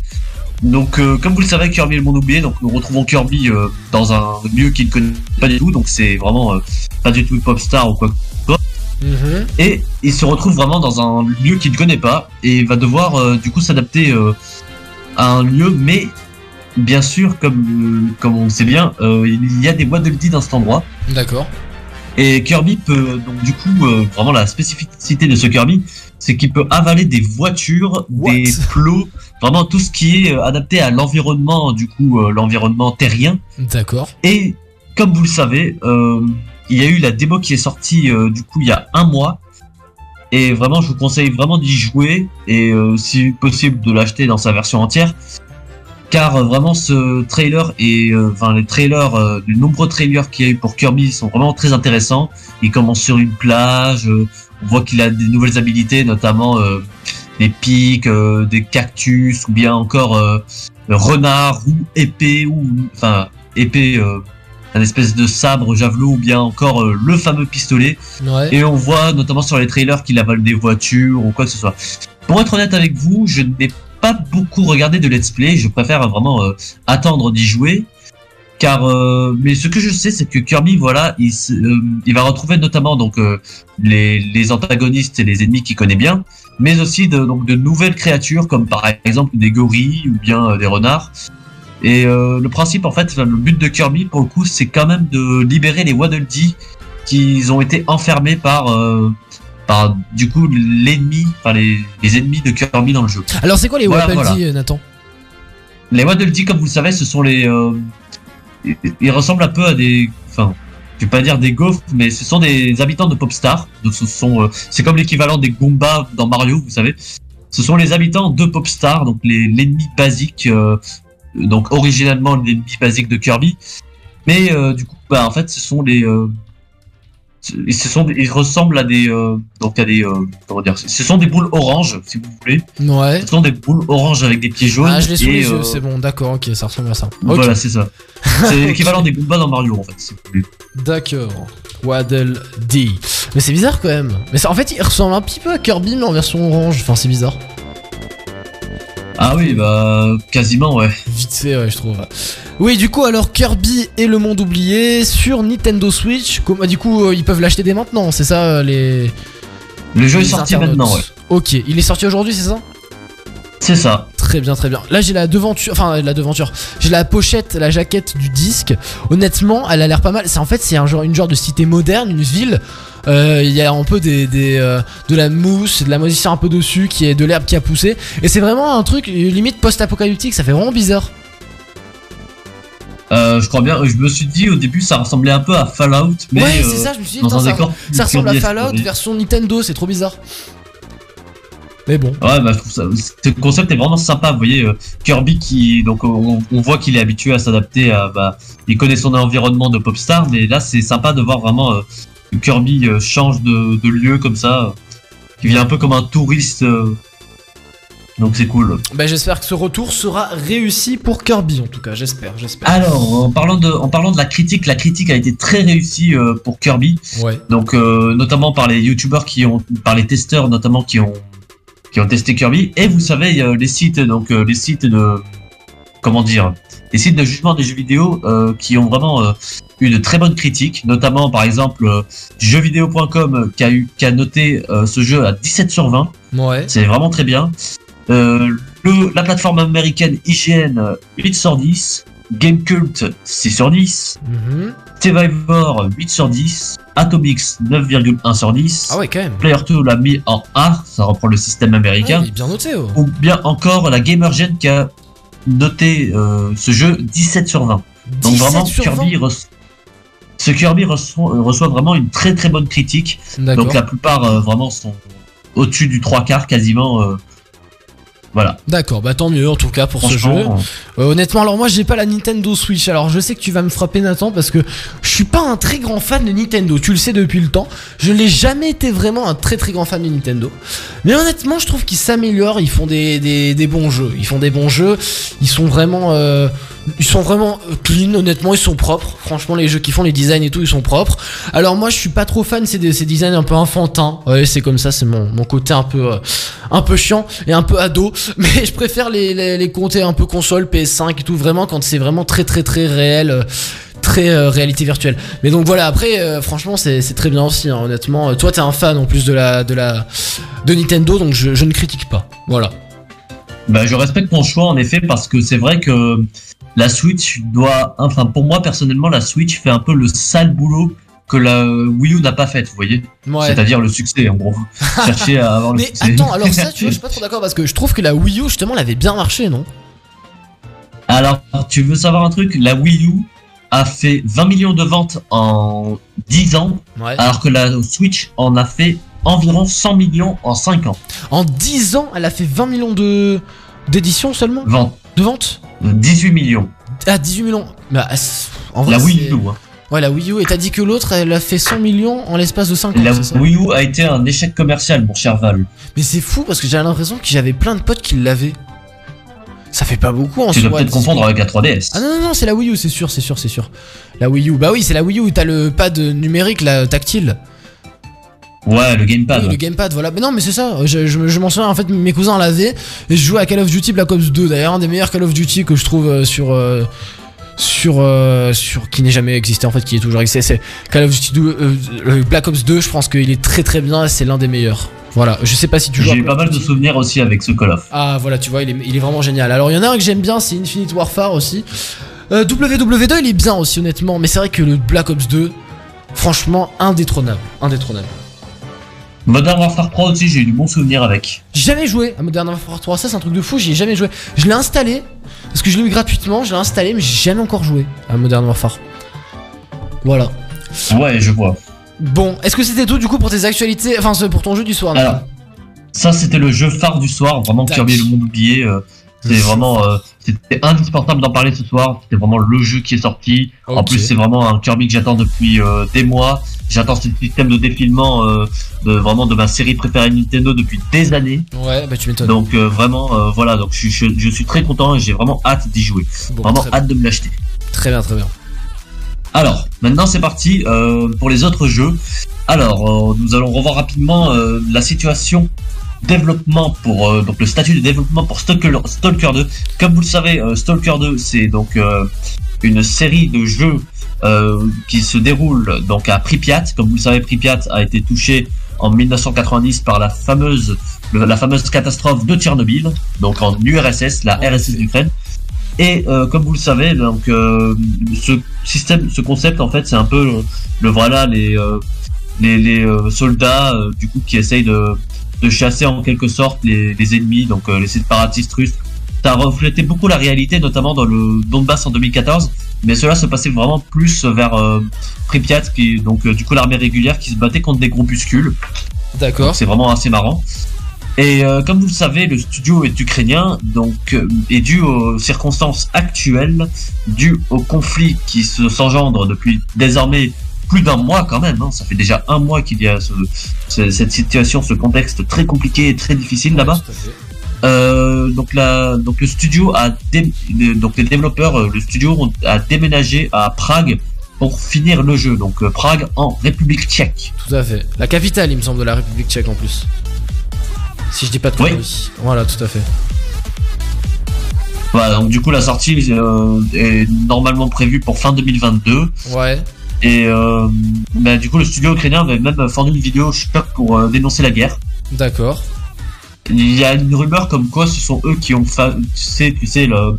donc euh, comme vous le savez, Kirby et le monde oublié. Donc nous retrouvons Kirby euh, dans un lieu qu'il ne connaît pas du tout. Donc c'est vraiment euh, pas du tout Popstar ou quoi que ce soit. Mhm. Et il se retrouve vraiment dans un lieu qu'il ne connaît pas et va devoir du coup s'adapter à un lieu, mais bien sûr, comme, comme on sait bien, il y a des boîtes de Liddy dans cet endroit. D'accord. Et Kirby peut, donc du coup, vraiment la spécificité de ce Kirby, c'est qu'il peut avaler des voitures, des plots, vraiment tout ce qui est euh, adapté à l'environnement, du coup, euh, l'environnement terrien. D'accord. Et comme vous le savez, euh, il y a eu la démo qui est sortie euh, du coup il y a un mois. Et vraiment, je vous conseille vraiment d'y jouer et si possible de l'acheter dans sa version entière. Car vraiment ce trailer et enfin les trailers, les nombreux trailers qu'il y a eu pour Kirby sont vraiment très intéressants. Il commence sur une plage, on voit qu'il a des nouvelles habilités, notamment euh, des pics, euh, des cactus ou bien encore euh, renard ou épée ou enfin épée euh, un espèce de sabre javelot ou bien encore euh, le fameux pistolet. Ouais. et on voit notamment sur les trailers qu'il avale des voitures ou quoi que ce soit. Pour être honnête avec vous je n'ai pas beaucoup regardé de let's play. Je préfère vraiment euh, attendre d'y jouer car euh, mais ce que je sais c'est que Kirby voilà il, euh, il va retrouver notamment donc euh, les, les antagonistes et les ennemis qu'il connaît bien mais aussi de, donc de nouvelles créatures comme par exemple des gorilles ou bien euh, des renards et euh, le principe, en fait, enfin, le but de Kirby, pour le coup, c'est quand même de libérer les Waddle Dee qui ont été enfermés par, euh, par du coup, l'ennemi, enfin, les, les ennemis de Kirby dans le jeu. Alors c'est quoi les Voilà, Waddle voilà. Dee, Nathan? Les Waddle Dee, comme vous le savez, ce sont les. euh, ils- ils ressemblent un peu à des. Enfin, je vais pas dire des gaufres, mais ce sont des habitants de Popstar. Donc, ce sont. euh, c'est comme l'équivalent des Goombas dans Mario, vous savez. Ce sont les habitants de Popstar, donc l'ennemi basique. euh, donc, originalement, l'ennemi basique de Kirby. Mais euh, du coup, bah, en fait, ce sont les. Euh, ce ce sont, ils ressemblent à des, euh, donc à des, euh, comment dire, ce sont des boules oranges, si vous voulez. Ouais. Ce sont des boules oranges avec des pieds jaunes. Ah, je l'ai sous et, les euh, yeux, c'est bon, d'accord, ok, ça ressemble à ça. Voilà, c'est ça. C'est [laughs] l'équivalent des Goombas dans Mario, en fait. si vous voulez. D'accord. Waddle Dee. Mais c'est bizarre quand même. Mais ça, en fait, il ressemble un petit peu à Kirby, mais en version orange. Enfin, c'est bizarre. Ah oui, bah, quasiment, ouais. Vite fait, ouais, je trouve. Oui, du coup, alors Kirby et le monde oublié sur Nintendo Switch. Comme, ah, du coup, euh, ils peuvent l'acheter dès maintenant, c'est ça euh, les. Le jeu est sorti internautes. maintenant, ouais. Ok, il est sorti aujourd'hui, c'est ça? C'est ça. Très bien, très bien. Là, j'ai la devanture, enfin la devanture. J'ai la pochette, la jaquette du disque. Honnêtement, elle a l'air pas mal. C'est en fait, c'est un genre, une genre de cité moderne, une ville. Euh, Il y a un peu des, des, euh, de la mousse, de la moisissure un peu dessus, qui est de l'herbe qui a poussé. Et c'est vraiment un truc euh, limite post-apocalyptique. Ça fait vraiment bizarre. Euh, je crois bien. Je me suis dit au début, ça ressemblait un peu à Fallout, mais ouais, c'est ça. Je me suis dit, dans un ça, décor ça ressemble à Fallout version Nintendo. C'est trop bizarre. Mais bon. Ouais, bah, je trouve ça. Ce concept est vraiment sympa. Vous voyez, euh, Kirby qui, donc, on, on voit qu'il est habitué à s'adapter à, bah, il connaît son environnement de pop star, mais là, c'est sympa de voir vraiment euh, Kirby euh, change de, de lieu comme ça, euh, qui vient un peu comme un touriste. euh, donc c'est cool. Bah, j'espère que ce retour sera réussi pour Kirby en tout cas. J'espère, j'espère. Alors, en parlant de, en parlant de la critique, la critique a été très réussie euh, pour Kirby. Ouais. Donc, euh, notamment par les youtubeurs qui ont, par les testeurs notamment qui ont, qui ont testé Kirby. Et vous savez, il y a les sites, donc euh, les sites de, comment dire, les sites de jugement des jeux vidéo euh, qui ont vraiment euh, eu de très bonnes critiques, notamment par exemple euh, jeuxvideo.com euh, qui a eu, qui a noté euh, ce jeu à 17 sur 20. Ouais. C'est vraiment très bien. Euh, le, la plateforme américaine IGN euh, 8 sur 10, Gamecult 6 sur 10, Mhm. Survivor 8 sur 10, Atomix 9,1 sur 10. Ah ouais, quand même. Player 2 l'a mis en A, ça reprend le système américain. Ouais, il est bien noté. oh. Ou bien encore la Gamergen qui a noté euh, ce jeu 17 sur 20. Donc 17 vraiment, Kirby 20. reçoit- ce Kirby reçoit, euh, reçoit vraiment une très très bonne critique. Donc la plupart euh, vraiment sont au-dessus du trois quarts quasiment. euh, voilà. D'accord, bah tant mieux en tout cas pour ce jeu. Franchement, Euh, honnêtement, alors moi j'ai pas la Nintendo Switch. Alors je sais que tu vas me frapper Nathan parce que je suis pas un très grand fan de Nintendo. Tu le sais depuis le temps. Je n'ai jamais été vraiment un très très grand fan de Nintendo. Mais honnêtement, je trouve qu'ils s'améliorent. Ils font des, des, des bons jeux. Ils font des bons jeux. Ils sont vraiment, euh, ils sont vraiment clean. Honnêtement, ils sont propres. Franchement, les jeux qu'ils font, les designs et tout, ils sont propres. Alors moi, je suis pas trop fan. C'est des ces designs un peu enfantins. Ouais, c'est comme ça. C'est mon, mon côté un peu, euh, un peu chiant et un peu ado. [laughs] Mais je préfère les, les, côtés un peu console, PS5 et tout. Vraiment quand c'est vraiment très très très réel. euh, Très euh, réalité virtuelle. Mais donc voilà, après, franchement, c'est très bien aussi, hein, honnêtement. Toi, t'es un fan en plus de la, de la, de Nintendo, donc je, je ne critique pas. Voilà. Bah, je respecte ton choix en effet parce que c'est vrai que la Switch doit, enfin pour moi personnellement, la Switch fait un peu le sale boulot que la Wii U n'a pas fait, vous voyez. Ouais. C'est-à-dire le succès en gros. [laughs] Chercher à avoir le Mais succès. attends, alors ça, tu vois, je suis pas [laughs] trop d'accord parce que je trouve que la Wii U, justement, elle avait bien marché, non? Alors, tu veux savoir un truc? La Wii U a fait 20 millions de ventes en 10 ans, Ouais. alors que la Switch en a fait environ 100 millions en 5 ans. En 10 ans, elle a fait 20 millions de d'éditions seulement? Vente. De ventes? 18 millions. Ah, 18 millions. Bah, c'est- en vrai, La Wii U. hein. Ouais, la Wii U. Et t'as dit que l'autre, elle a fait 100 millions en l'espace de 5 ans, La ça? Wii U a été un échec commercial, mon cher Val. Mais c'est fou parce que j'ai l'impression que j'avais plein de potes qui l'avaient. Ça fait pas beaucoup en Tu dois peut-être 18 confondre avec la 3DS. Ah non, non, non, c'est la Wii U, c'est sûr, c'est sûr, c'est sûr. La Wii U. Bah oui, c'est la Wii U où t'as le pad numérique, là, tactile. Ouais, le gamepad. Oui, le gamepad, voilà. Mais non, mais c'est ça. Je, je, je m'en souviens, en fait, mes cousins l'avaient. Et je jouais à Call of Duty Black Ops 2. D'ailleurs, un des meilleurs Call of Duty que je trouve euh, sur. euh, sur, euh, sur qui n'est jamais existé en fait qui est toujours existé c'est Call of Duty 2, euh, Black Ops 2 je pense qu'il est très très bien c'est l'un des meilleurs voilà je sais pas si tu joues J'ai eu pas mal de souvenirs aussi avec ce Call of. Ah voilà, tu vois, il est, il est vraiment génial. Alors il y en a un que j'aime bien, c'est Infinite Warfare aussi. Euh, WW2 il est bien aussi honnêtement, mais c'est vrai que le Black Ops 2, franchement indétrônable, indétrônable. Modern Warfare 3 aussi, j'ai eu du bon souvenir avec. J'ai jamais joué à Modern Warfare 3, ça c'est un truc de fou, j'y ai jamais joué. Je l'ai installé, parce que je l'ai eu gratuitement, je l'ai installé, mais j'ai jamais encore joué à Modern Warfare. Voilà. Ouais, je vois. Bon, est-ce que c'était tout du coup pour tes actualités, enfin pour ton jeu du soir Alors, ça c'était le jeu phare du soir, vraiment. Kirby et le monde oublié. euh, c'est [laughs] vraiment, euh, c'était indispensable d'en parler ce soir. C'était vraiment le jeu qui est sorti. En plus, c'est vraiment un Kirby que j'attends depuis euh, des mois. J'attends ce système de défilement euh, de vraiment de ma série préférée Nintendo depuis des années. Ouais, bah tu m'étonnes. Donc vraiment, voilà, donc je, je, je suis très content et j'ai vraiment hâte d'y jouer. Bon, vraiment hâte de me l'acheter. Très bien, très bien. Alors, maintenant c'est parti pour les autres jeux. Alors, nous allons revoir rapidement la situation développement pour euh, donc le statut de développement pour Stalker, Stalker 2. Comme vous le savez, euh, Stalker 2 c'est donc euh, une série de jeux qui se déroule donc à Pripyat. Comme vous le savez, Pripyat a été touché en 1990 par la fameuse la fameuse catastrophe de Tchernobyl, donc en URSS, la RSS d'Ukraine. Et euh, comme vous le savez, donc euh, ce système, ce concept en fait, c'est un peu le, le- voilà les euh, les, les, soldats du coup qui essayent de, de chasser en quelque sorte les, les ennemis, donc euh, les séparatistes russes. Ça a reflété beaucoup la réalité, notamment dans le Donbass en 2014, mais cela se passait vraiment plus vers euh, Pripyat, qui est donc euh, du coup l'armée régulière qui se battait contre des groupuscules. D'accord. C'est vraiment assez marrant. Et euh, comme vous le savez, le studio est ukrainien, donc euh, est dû aux circonstances actuelles, dû au conflit qui se s'engendre depuis désormais plus d'un mois quand même. hein. Ça fait déjà un mois qu'il y a ce- ce- cette situation, ce contexte très compliqué et très difficile là-bas. Euh, donc, la, donc le studio a dé- donc les développeurs, euh, le studio a déménagé à Prague pour finir le jeu. Donc euh, Prague en République tchèque. Tout à fait. La capitale, il me semble, de la République tchèque en plus. Si je dis pas de Oui. conneries. Voilà, tout à fait. Voilà, donc du coup la sortie euh, est normalement prévue pour fin 2022. Ouais. Et euh, bah, du coup le studio ukrainien avait même fourni une vidéo choc pour euh, dénoncer la guerre. D'accord. Il y a une rumeur comme quoi ce sont eux qui ont fait, tu sais, tu sais le-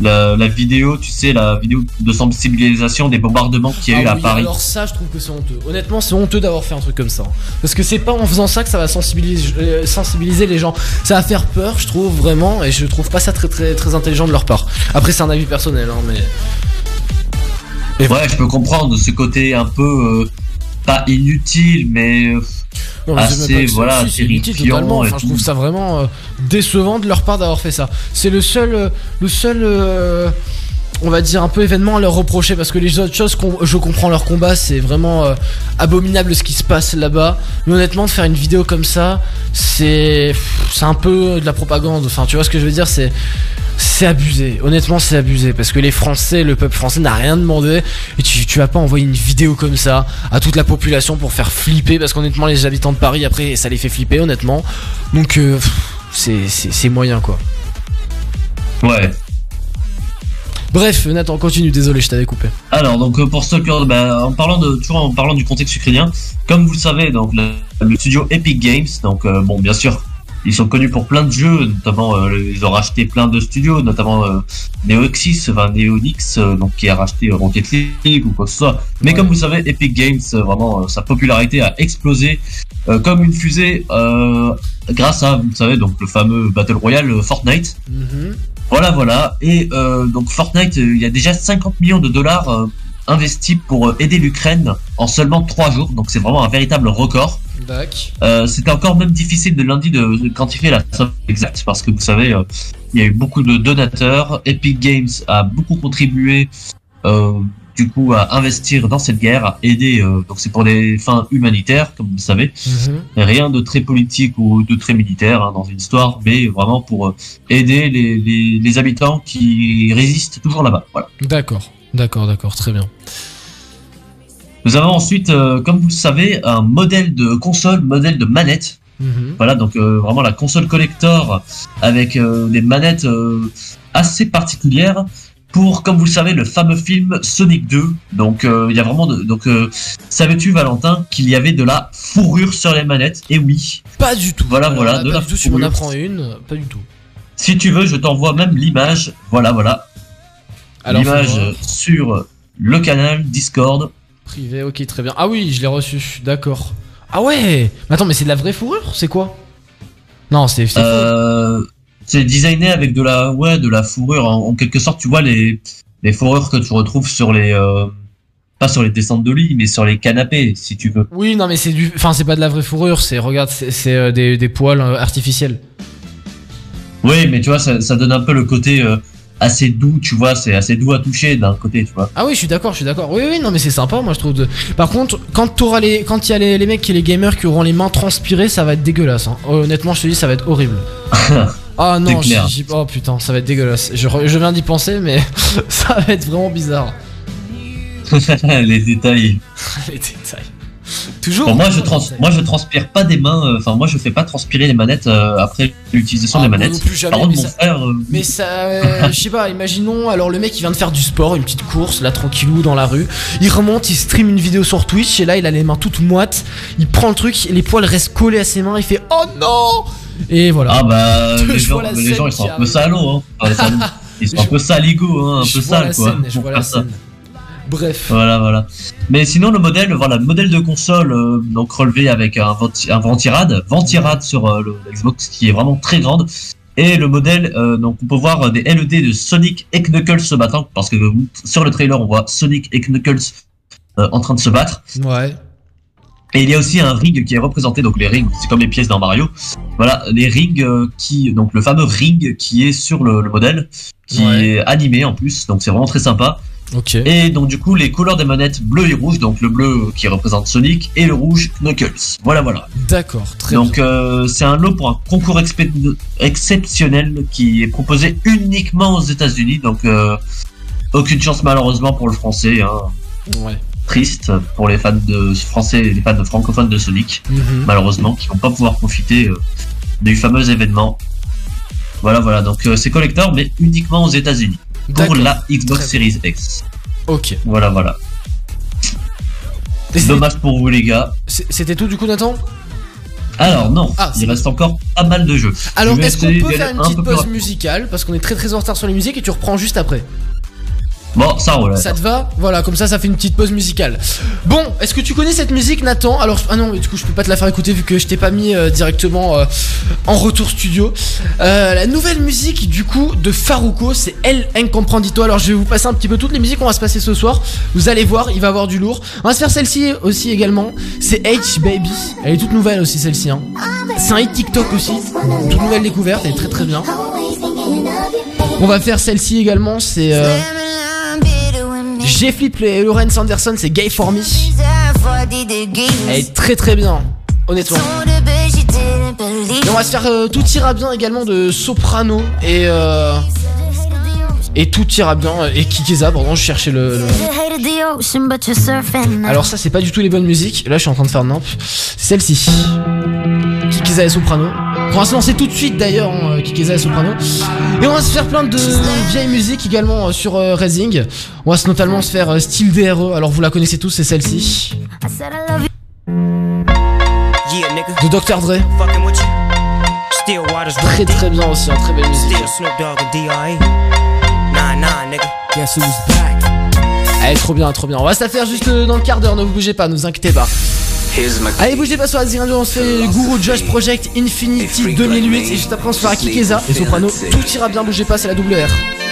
la, la vidéo, tu sais la vidéo de sensibilisation des bombardements qu'il y a eu Ah à Paris. Alors ça, je trouve que c'est honteux. Honnêtement, c'est honteux d'avoir fait un truc comme ça. Parce que c'est pas en faisant ça que ça va sensibiliser, euh, sensibiliser les gens. Ça va faire peur, je trouve vraiment, et je trouve pas ça très très très intelligent de leur part. Après, c'est un avis personnel, hein, mais. Ouais, je peux comprendre ce côté un peu euh, pas inutile, mais euh, Non, mais pas assez voilà c'est inutile totalement. et Enfin, je trouve ça vraiment euh, décevant de leur part d'avoir fait ça. C'est le seul, euh, le seul, euh, on va dire un peu événement à leur reprocher parce que les autres choses, je comprends leur combat, c'est vraiment euh, abominable ce qui se passe là-bas. Mais honnêtement, de faire une vidéo comme ça, c'est, un peu de la propagande. Enfin, tu vois ce que je veux dire, c'est. C'est abusé, honnêtement c'est abusé parce que les Français, le peuple français n'a rien demandé et tu, tu vas pas envoyer une vidéo comme ça à toute la population pour faire flipper parce qu'honnêtement les habitants de Paris après ça les fait flipper honnêtement donc euh, c'est moyen quoi. Ouais. Bref Nathan continue, désolé je t'avais coupé. Alors donc euh, pour Stalker, bah, en parlant de toujours en parlant du contexte ukrainien, comme vous le savez, donc le, le studio Epic Games, donc euh, bon bien sûr, ils sont connus pour plein de jeux, notamment euh, ils ont racheté plein de studios, notamment euh, Neoxys, enfin Neonix, euh, donc qui a racheté Rocket League ou quoi que ce soit. Mais comme vous savez, Epic Games, vraiment sa popularité a explosé euh, comme une fusée euh, grâce à, vous savez, donc le fameux Battle Royale Fortnite. Voilà, voilà. Et euh, donc Fortnite, euh, il y a déjà 50 millions de dollars euh, investis pour euh, aider l'Ukraine en seulement 3 jours. Donc c'est vraiment un véritable record. Euh, C'était encore même difficile de lundi de de quantifier la somme exacte parce que vous savez, il y a eu beaucoup de donateurs. Epic Games a beaucoup contribué euh, du coup à investir dans cette guerre, à aider. euh, donc c'est pour des fins humanitaires, comme vous le savez. Rien de très politique ou de très militaire hein, dans une histoire, mais vraiment pour euh, aider les, les, les habitants qui résistent toujours là-bas. Voilà. D'accord, d'accord, d'accord, très bien. Nous avons ensuite, euh, comme vous le savez, un modèle de console, modèle de manette. Mhm. Voilà, donc euh, vraiment la console collector avec euh, des manettes assez particulières pour, comme vous le savez, le fameux film Sonic 2. Donc euh, il y a vraiment, de, donc euh, savais-tu Valentin qu'il y avait de la fourrure sur les manettes? Et oui. Pas du tout. Voilà, voilà, là, de pas la du tout, tu m'en fourrure. apprends une, pas du tout. Si tu veux, je t'envoie même l'image. Voilà, voilà. L'image sur le canal Discord. Privé, ok, très bien. Ah oui, je l'ai reçu, d'accord. Ah ouais Mais attends, mais c'est de la vraie fourrure C'est quoi? Non, c'est faux. C'est designé avec de la, ouais, de la fourrure. En, en quelque sorte, tu vois les, les fourrures que tu retrouves sur les, euh, pas sur les descentes de lit, mais sur les canapés, si tu veux. Oui, non, mais c'est du. Enfin, c'est pas de la vraie fourrure, c'est. Regarde, c'est euh, des, des poils euh, artificiels. Oui, mais tu vois, ça, ça donne un peu le côté assez doux, tu vois, c'est assez doux à toucher d'un côté, tu vois. Ah oui, je suis d'accord, je suis d'accord. Oui, oui, non, mais c'est sympa, moi je trouve. De... Par contre, quand t'auras les, quand il y a les, les mecs et les gamers qui auront les mains transpirées, ça va être dégueulasse. hein. Honnêtement, je te dis, ça va être horrible. [laughs] Ah non, j'y- oh putain, ça va être dégueulasse. Je, viens d'y penser, mais [laughs] ça va être vraiment bizarre. [laughs] les détails. [laughs] les détails. Toujours. Bon, moi, je trans, moi, je transpire pas des mains. euh, Enfin, moi, je fais pas transpirer les manettes euh, après l'utilisation Ah, des manettes. plus, jamais, Par contre, mais mon ça- frère. euh, Mais ça, je sais pas, imaginons, alors le mec il vient de faire du sport, une petite course, là tranquillou dans la rue, il remonte, il stream une vidéo sur Twitch, et là il a les mains toutes moites, il prend le truc, les poils restent collés à ses mains, il fait Oh non Et voilà. Ah bah [laughs] les gens, les gens ils sont un peu salauds, hein. [laughs] Ils sont un peu saligots, hein, un peu sales quoi. pour vois faire ça. Bref. Voilà, voilà. Mais sinon, le modèle, voilà, le modèle de console, euh, donc relevé avec un, venti- un ventirad, ventirad sur euh, le Xbox qui est vraiment très grande. Et le modèle, euh, donc on peut voir des LED de Sonic et Knuckles se battant, parce que sur le trailer, on voit Sonic et Knuckles en train de se battre. Ouais. Et il y a aussi un ring qui est représenté, donc les rings, c'est comme les pièces dans Mario. Voilà, les rings euh, qui, donc le fameux ring qui est sur le, le modèle, qui Ouais. est animé en plus, donc c'est vraiment très sympa. Ok. Et donc du coup les couleurs des manettes bleu et rouge, donc le bleu qui représente Sonic et le rouge Knuckles. Voilà voilà. D'accord, très donc bien. euh, c'est un lot pour un concours exceptionnel qui est proposé uniquement aux États-Unis. Donc euh, aucune chance malheureusement pour le français. Hein. Ouais. Triste pour les fans de français et les fans francophones de Sonic, Mhm. malheureusement, qui vont pas pouvoir profiter euh, du fameux événement. Voilà voilà. Donc euh, c'est collector mais uniquement aux États-Unis pour la Xbox Series X. Ok. Voilà, voilà. Dommage pour vous, les gars. C'était tout du coup, Nathan? Alors, non, Ah, il reste encore pas mal de jeux. Alors, est-ce qu'on peut faire une un petite pause musicale? Parce qu'on est très très en retard sur les musiques et tu reprends juste après. Bon, ça roule. Ça te va Voilà, comme ça, ça fait une petite pause musicale. Bon, est-ce que tu connais cette musique, Nathan Alors, ah non, mais du coup, je peux pas te la faire écouter vu que je t'ai pas mis euh, directement euh, en retour studio. Euh, la nouvelle musique, du coup, de Faruko, c'est El Incomprendito. Alors, je vais vous passer un petit peu toutes les musiques qu'on va se passer ce soir. Vous allez voir, il va y avoir du lourd. On va se faire celle-ci aussi également. C'est H Baby. Elle est toute nouvelle aussi, celle-ci. Hein. C'est un hit TikTok aussi. Toute nouvelle découverte, elle est très très bien. On va faire celle-ci également, c'est. J'ai Flip et Lauren Sanderson, c'est Gay for Me. Elle est très très bien, honnêtement. Et on va se faire euh, Tout ira bien également de Soprano et euh, et Tout ira bien et Kikeza. Pardon, je cherchais le. le- Alors ça c'est pas du tout les bonnes musiques. Là je suis en train de faire nimp. C'est celle-ci. Kikeza et Soprano. On va se lancer tout de suite d'ailleurs, hein, Kikeza et Soprano. Et on va se faire plein de vieilles musiques également euh, sur euh, Raising. On va se notamment se faire euh, Style DRE. Alors vous la connaissez tous, c'est celle-ci. De Dr. Dre. Très très bien aussi, hein, très belle musique. Nigga. Guess who's back? Elle est trop bien, trop bien. On va se la faire juste euh, dans le quart d'heure, ne vous bougez pas, ne vous inquiétez pas. Allez, bougez pas sur la Radio, on se fait Guru Josh Project Infinity 2008 et juste après on se fera Kikeza et Soprano. Tout ira bien, bougez pas, c'est la WR. Relax.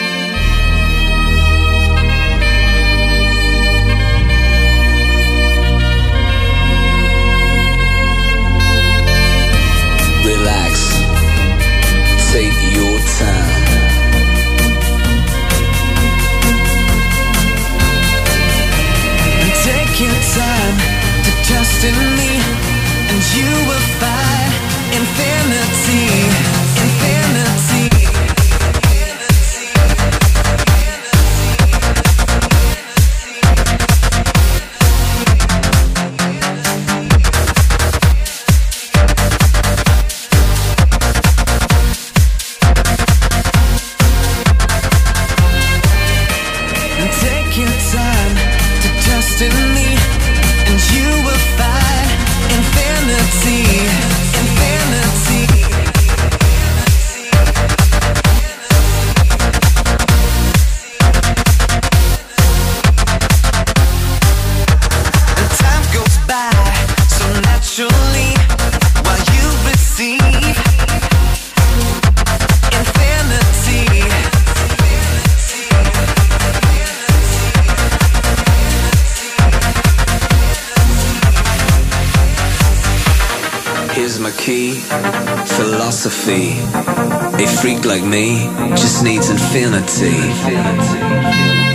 Philosophy. A freak like me just needs infinity.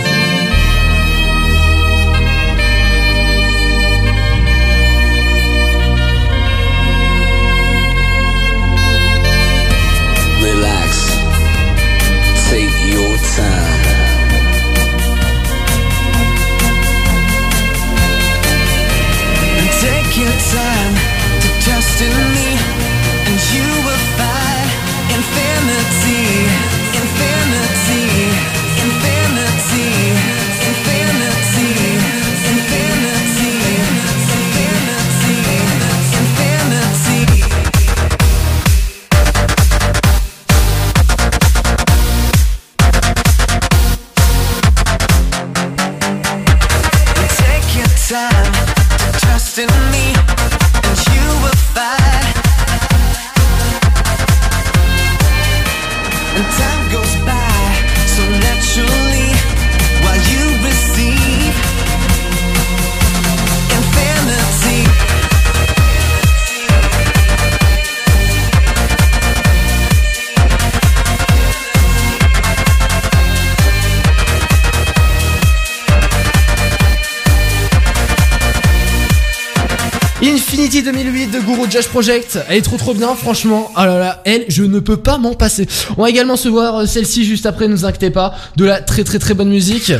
2008 de Guru Josh Project, elle est trop trop bien, franchement. Ah là là, elle, je ne peux pas m'en passer. On va également se voir euh, celle-ci juste après, ne vous inquiétez pas, de la très très très bonne musique.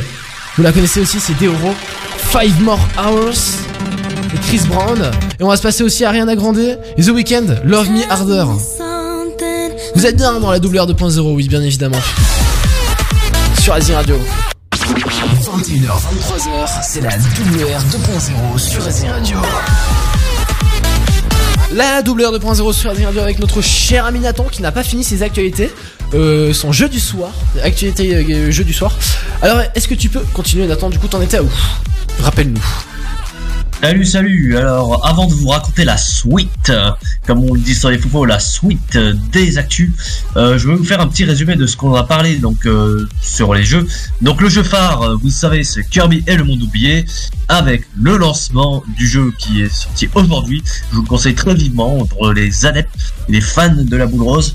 Vous la connaissez aussi, c'est Deoro, Five More Hours, et Chris Brown. Et on va se passer aussi à Ariana Grande et The Weeknd, Love Me Harder. Vous êtes bien dans la double R 2.0, oui, bien évidemment. Sur Asie Radio. 21h, 23h, c'est la WR 2.0 sur Racing Radio. La double R 2.0 sur Radio avec notre cher ami Nathan qui n'a pas fini ses actualités. Euh, son jeu du soir. Actualité euh, jeu du soir. Alors, est-ce que tu peux continuer Nathan? Du coup, t'en étais à où? Rappelle-nous. Salut, salut. Alors, avant de vous raconter la suite, comme on le dit sur les foufos, la suite des actus, euh, je vais vous faire un petit résumé de ce qu'on a parlé donc euh, sur les jeux. Donc, le jeu phare, euh, vous savez, c'est Kirby et le monde oublié, avec le lancement du jeu qui est sorti aujourd'hui. Je vous le conseille très vivement pour les adeptes, les fans de la boule rose.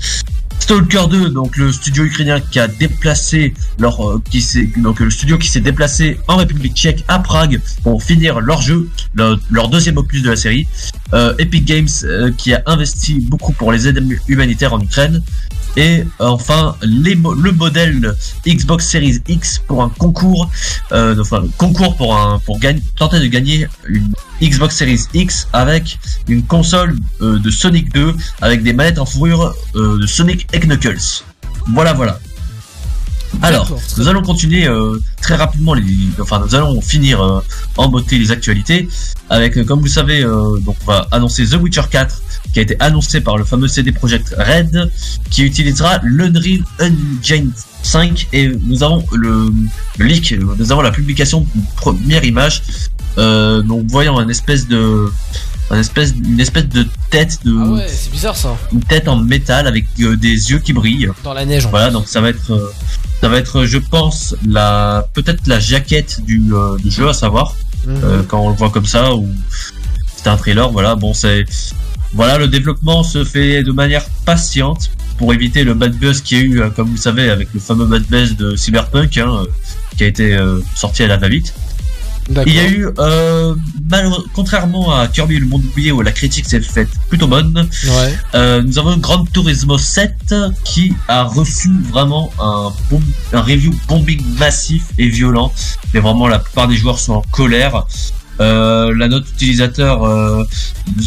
Stalker 2, donc le studio ukrainien qui a déplacé leur, euh, qui donc le studio qui s'est déplacé en République Tchèque à Prague pour finir leur jeu, leur, leur deuxième opus de la série. Euh, Epic Games euh, qui a investi beaucoup pour les aides humanitaires en Ukraine. Et enfin les le modèle Xbox Series X pour un concours, euh, enfin concours pour un pour gagner, tenter de gagner une Xbox Series X avec une console euh, de Sonic 2 avec des manettes en fourrure euh, de Sonic et Knuckles. Voilà, voilà. Alors, nous allons continuer euh, très rapidement les, enfin nous allons finir euh, en beauté les actualités avec, euh, comme vous savez, donc on va annoncer The Witcher 4 qui a été annoncé par le fameux CD Projekt Red qui utilisera l'Unreal Engine 5 et nous avons le, le leak, nous avons la publication d'une première image euh, donc voyant un espèce de un espèce, une espèce de tête de Ah ouais, c'est bizarre ça. une tête en métal avec euh, des yeux qui brillent. Dans la neige. en Voilà, donc ça va être, euh, ça va être, je pense, la peut-être la jaquette du, euh, du jeu à savoir Mhm. quand on le voit comme ça ou c'est un trailer. Voilà, bon c'est, voilà, le développement se fait de manière patiente pour éviter le bad buzz qu'il y a eu, euh, comme vous le savez, avec le fameux bad buzz de Cyberpunk hein, euh, qui a été euh, sorti à la va-vite. Il y a eu, euh, contrairement à Kirby le monde oublié où la critique s'est faite plutôt bonne, Ouais. euh, nous avons Gran Turismo 7 qui a reçu vraiment un, un review bombing massif et violent. Mais vraiment, la plupart des joueurs sont en colère. Euh, la note utilisateur euh,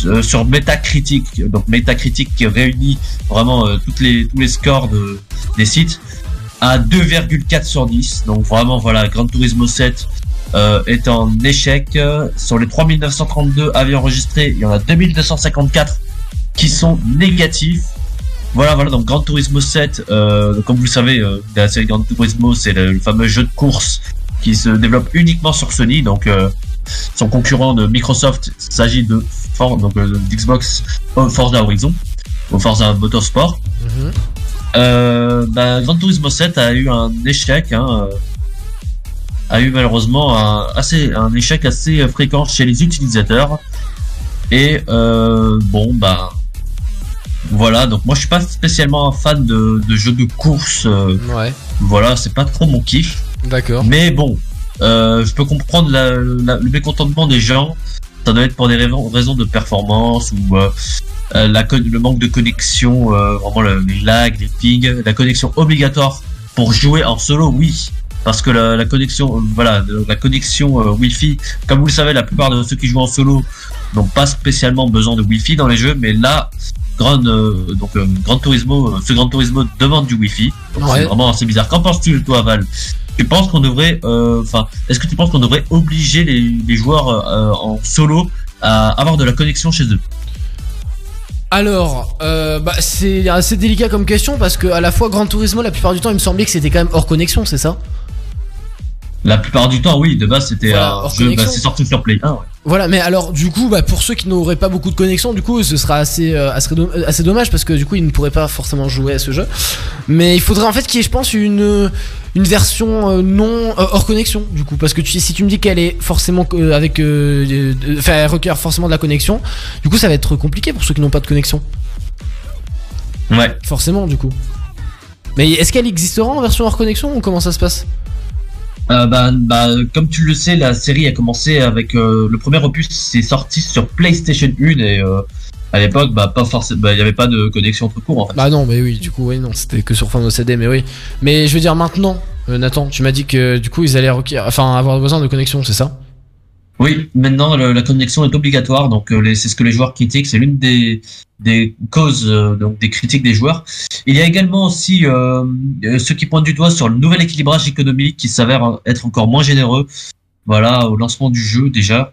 euh, sur Metacritic, donc Metacritic qui réunit vraiment euh, les, tous les scores de, des sites, à 2,4 sur 10. Donc vraiment, voilà, Gran Turismo 7 euh, est en échec. Sur les 3932 avis enregistrés, il y en a 2254 qui sont négatifs. Voilà, voilà, donc Gran Turismo 7, euh, comme vous le savez, la série Gran Turismo, c'est le, le fameux jeu de course qui se développe uniquement sur Sony, donc son concurrent de Microsoft il s'agit de For- donc euh, d'Xbox euh, Forza Horizon, ou Forza Motorsport. Mhm. Euh, bah, Gran Turismo 7 a eu un échec, hein, a eu malheureusement un, assez, un échec assez fréquent chez les utilisateurs. Et euh, bon, bah voilà. Donc moi, je suis pas spécialement un fan de, de jeux de course. euh, Ouais. Voilà, c'est pas trop mon kiff. D'accord. Mais bon, euh, je peux comprendre la- la- le mécontentement des gens. Ça doit être pour des raisons, de performance ou euh, euh, la, le manque de connexion, euh, vraiment le- les lags, les pings, la connexion obligatoire pour jouer en solo, oui. Parce que la, la connexion, voilà, la connexion Wi-Fi, comme vous le savez, la plupart de ceux qui jouent en solo n'ont pas spécialement besoin de Wi-Fi dans les jeux, mais là, Grand, euh, donc euh, Gran Turismo, euh, ce Gran Turismo demande du Wi-Fi. Donc Ouais. C'est vraiment assez bizarre. Qu'en penses-tu, toi, Val? Tu penses qu'on devrait, euh, est-ce que tu penses qu'on devrait obliger les, joueurs euh, en solo à avoir de la connexion chez eux? Alors, euh, bah, c'est assez délicat comme question parce que à la fois Gran Turismo, la plupart du temps, il me semblait que c'était quand même hors connexion, c'est ça? La plupart du temps, oui. De base, c'était Voilà, un hors jeu, bah, c'est sorti sur Play 1. ouais. Voilà, mais alors du coup, bah, pour ceux qui n'auraient pas beaucoup de connexion, du coup, ce sera assez, euh, assez, euh, assez dommage parce que du coup, ils ne pourraient pas forcément jouer à ce jeu. Mais il faudrait en fait qu'il y ait, je pense, une une version euh, non euh, hors connexion, du coup, parce que tu, si tu me dis qu'elle est forcément euh, avec, euh, euh, enfin, elle requiert forcément de la connexion, du coup, ça va être compliqué pour ceux qui n'ont pas de connexion. Ouais. Forcément, du coup. Mais est-ce qu'elle existera en version hors connexion ou comment ça se passe? Euh, bah, bah, comme tu le sais, la série a commencé avec euh, le premier opus, c'est sorti sur PlayStation 1 et euh, à l'époque, bah, pas forcément, bah, il y avait pas de connexion entre cours en fait. Bah non, mais oui, du coup, oui, non, c'était que sur forme CD, mais oui. Mais je veux dire maintenant, euh, Nathan, tu m'as dit que du coup ils allaient enfin avoir besoin de connexion, c'est ça? Oui, maintenant la connexion est obligatoire, donc euh, c'est ce que les joueurs critiquent, c'est l'une des, causes euh, donc des critiques des joueurs. Il y a également aussi euh, euh, ceux qui pointent du doigt sur le nouvel équilibrage économique qui s'avère être encore moins généreux. Voilà, au lancement du jeu déjà.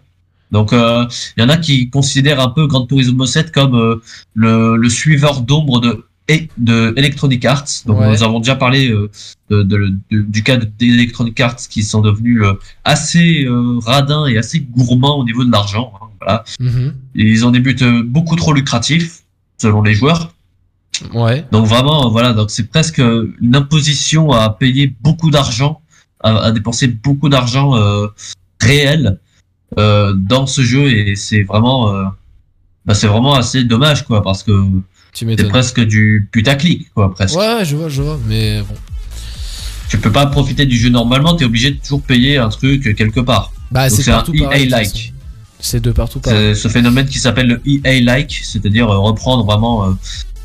Donc il y en a qui considèrent un peu Gran Turismo 7 comme le suiveur d'ombre de et de Electronic Arts. Donc Ouais. nous avons déjà parlé euh, de, de- de- du cas d'Electronic Arts qui sont devenus euh, assez euh, radins et assez gourmands au niveau de l'argent. hein, voilà. Mhm. Et ils ont des buts beaucoup trop lucratifs selon les joueurs. Ouais. Donc vraiment, voilà, donc c'est presque une imposition à payer beaucoup d'argent, à, à dépenser beaucoup d'argent réel dans ce jeu et c'est vraiment, bah, c'est vraiment assez dommage quoi parce que Tu c'est m'étonnes. presque du putaclic quoi presque. Ouais, je vois, je vois, mais bon. Tu peux pas profiter du jeu normalement, t'es obligé de toujours payer un truc quelque part. Bah, c'est c'est un. EA-like. C'est de partout pareil. C'est ce phénomène qui s'appelle le EA-like, c'est-à-dire euh, reprendre vraiment euh,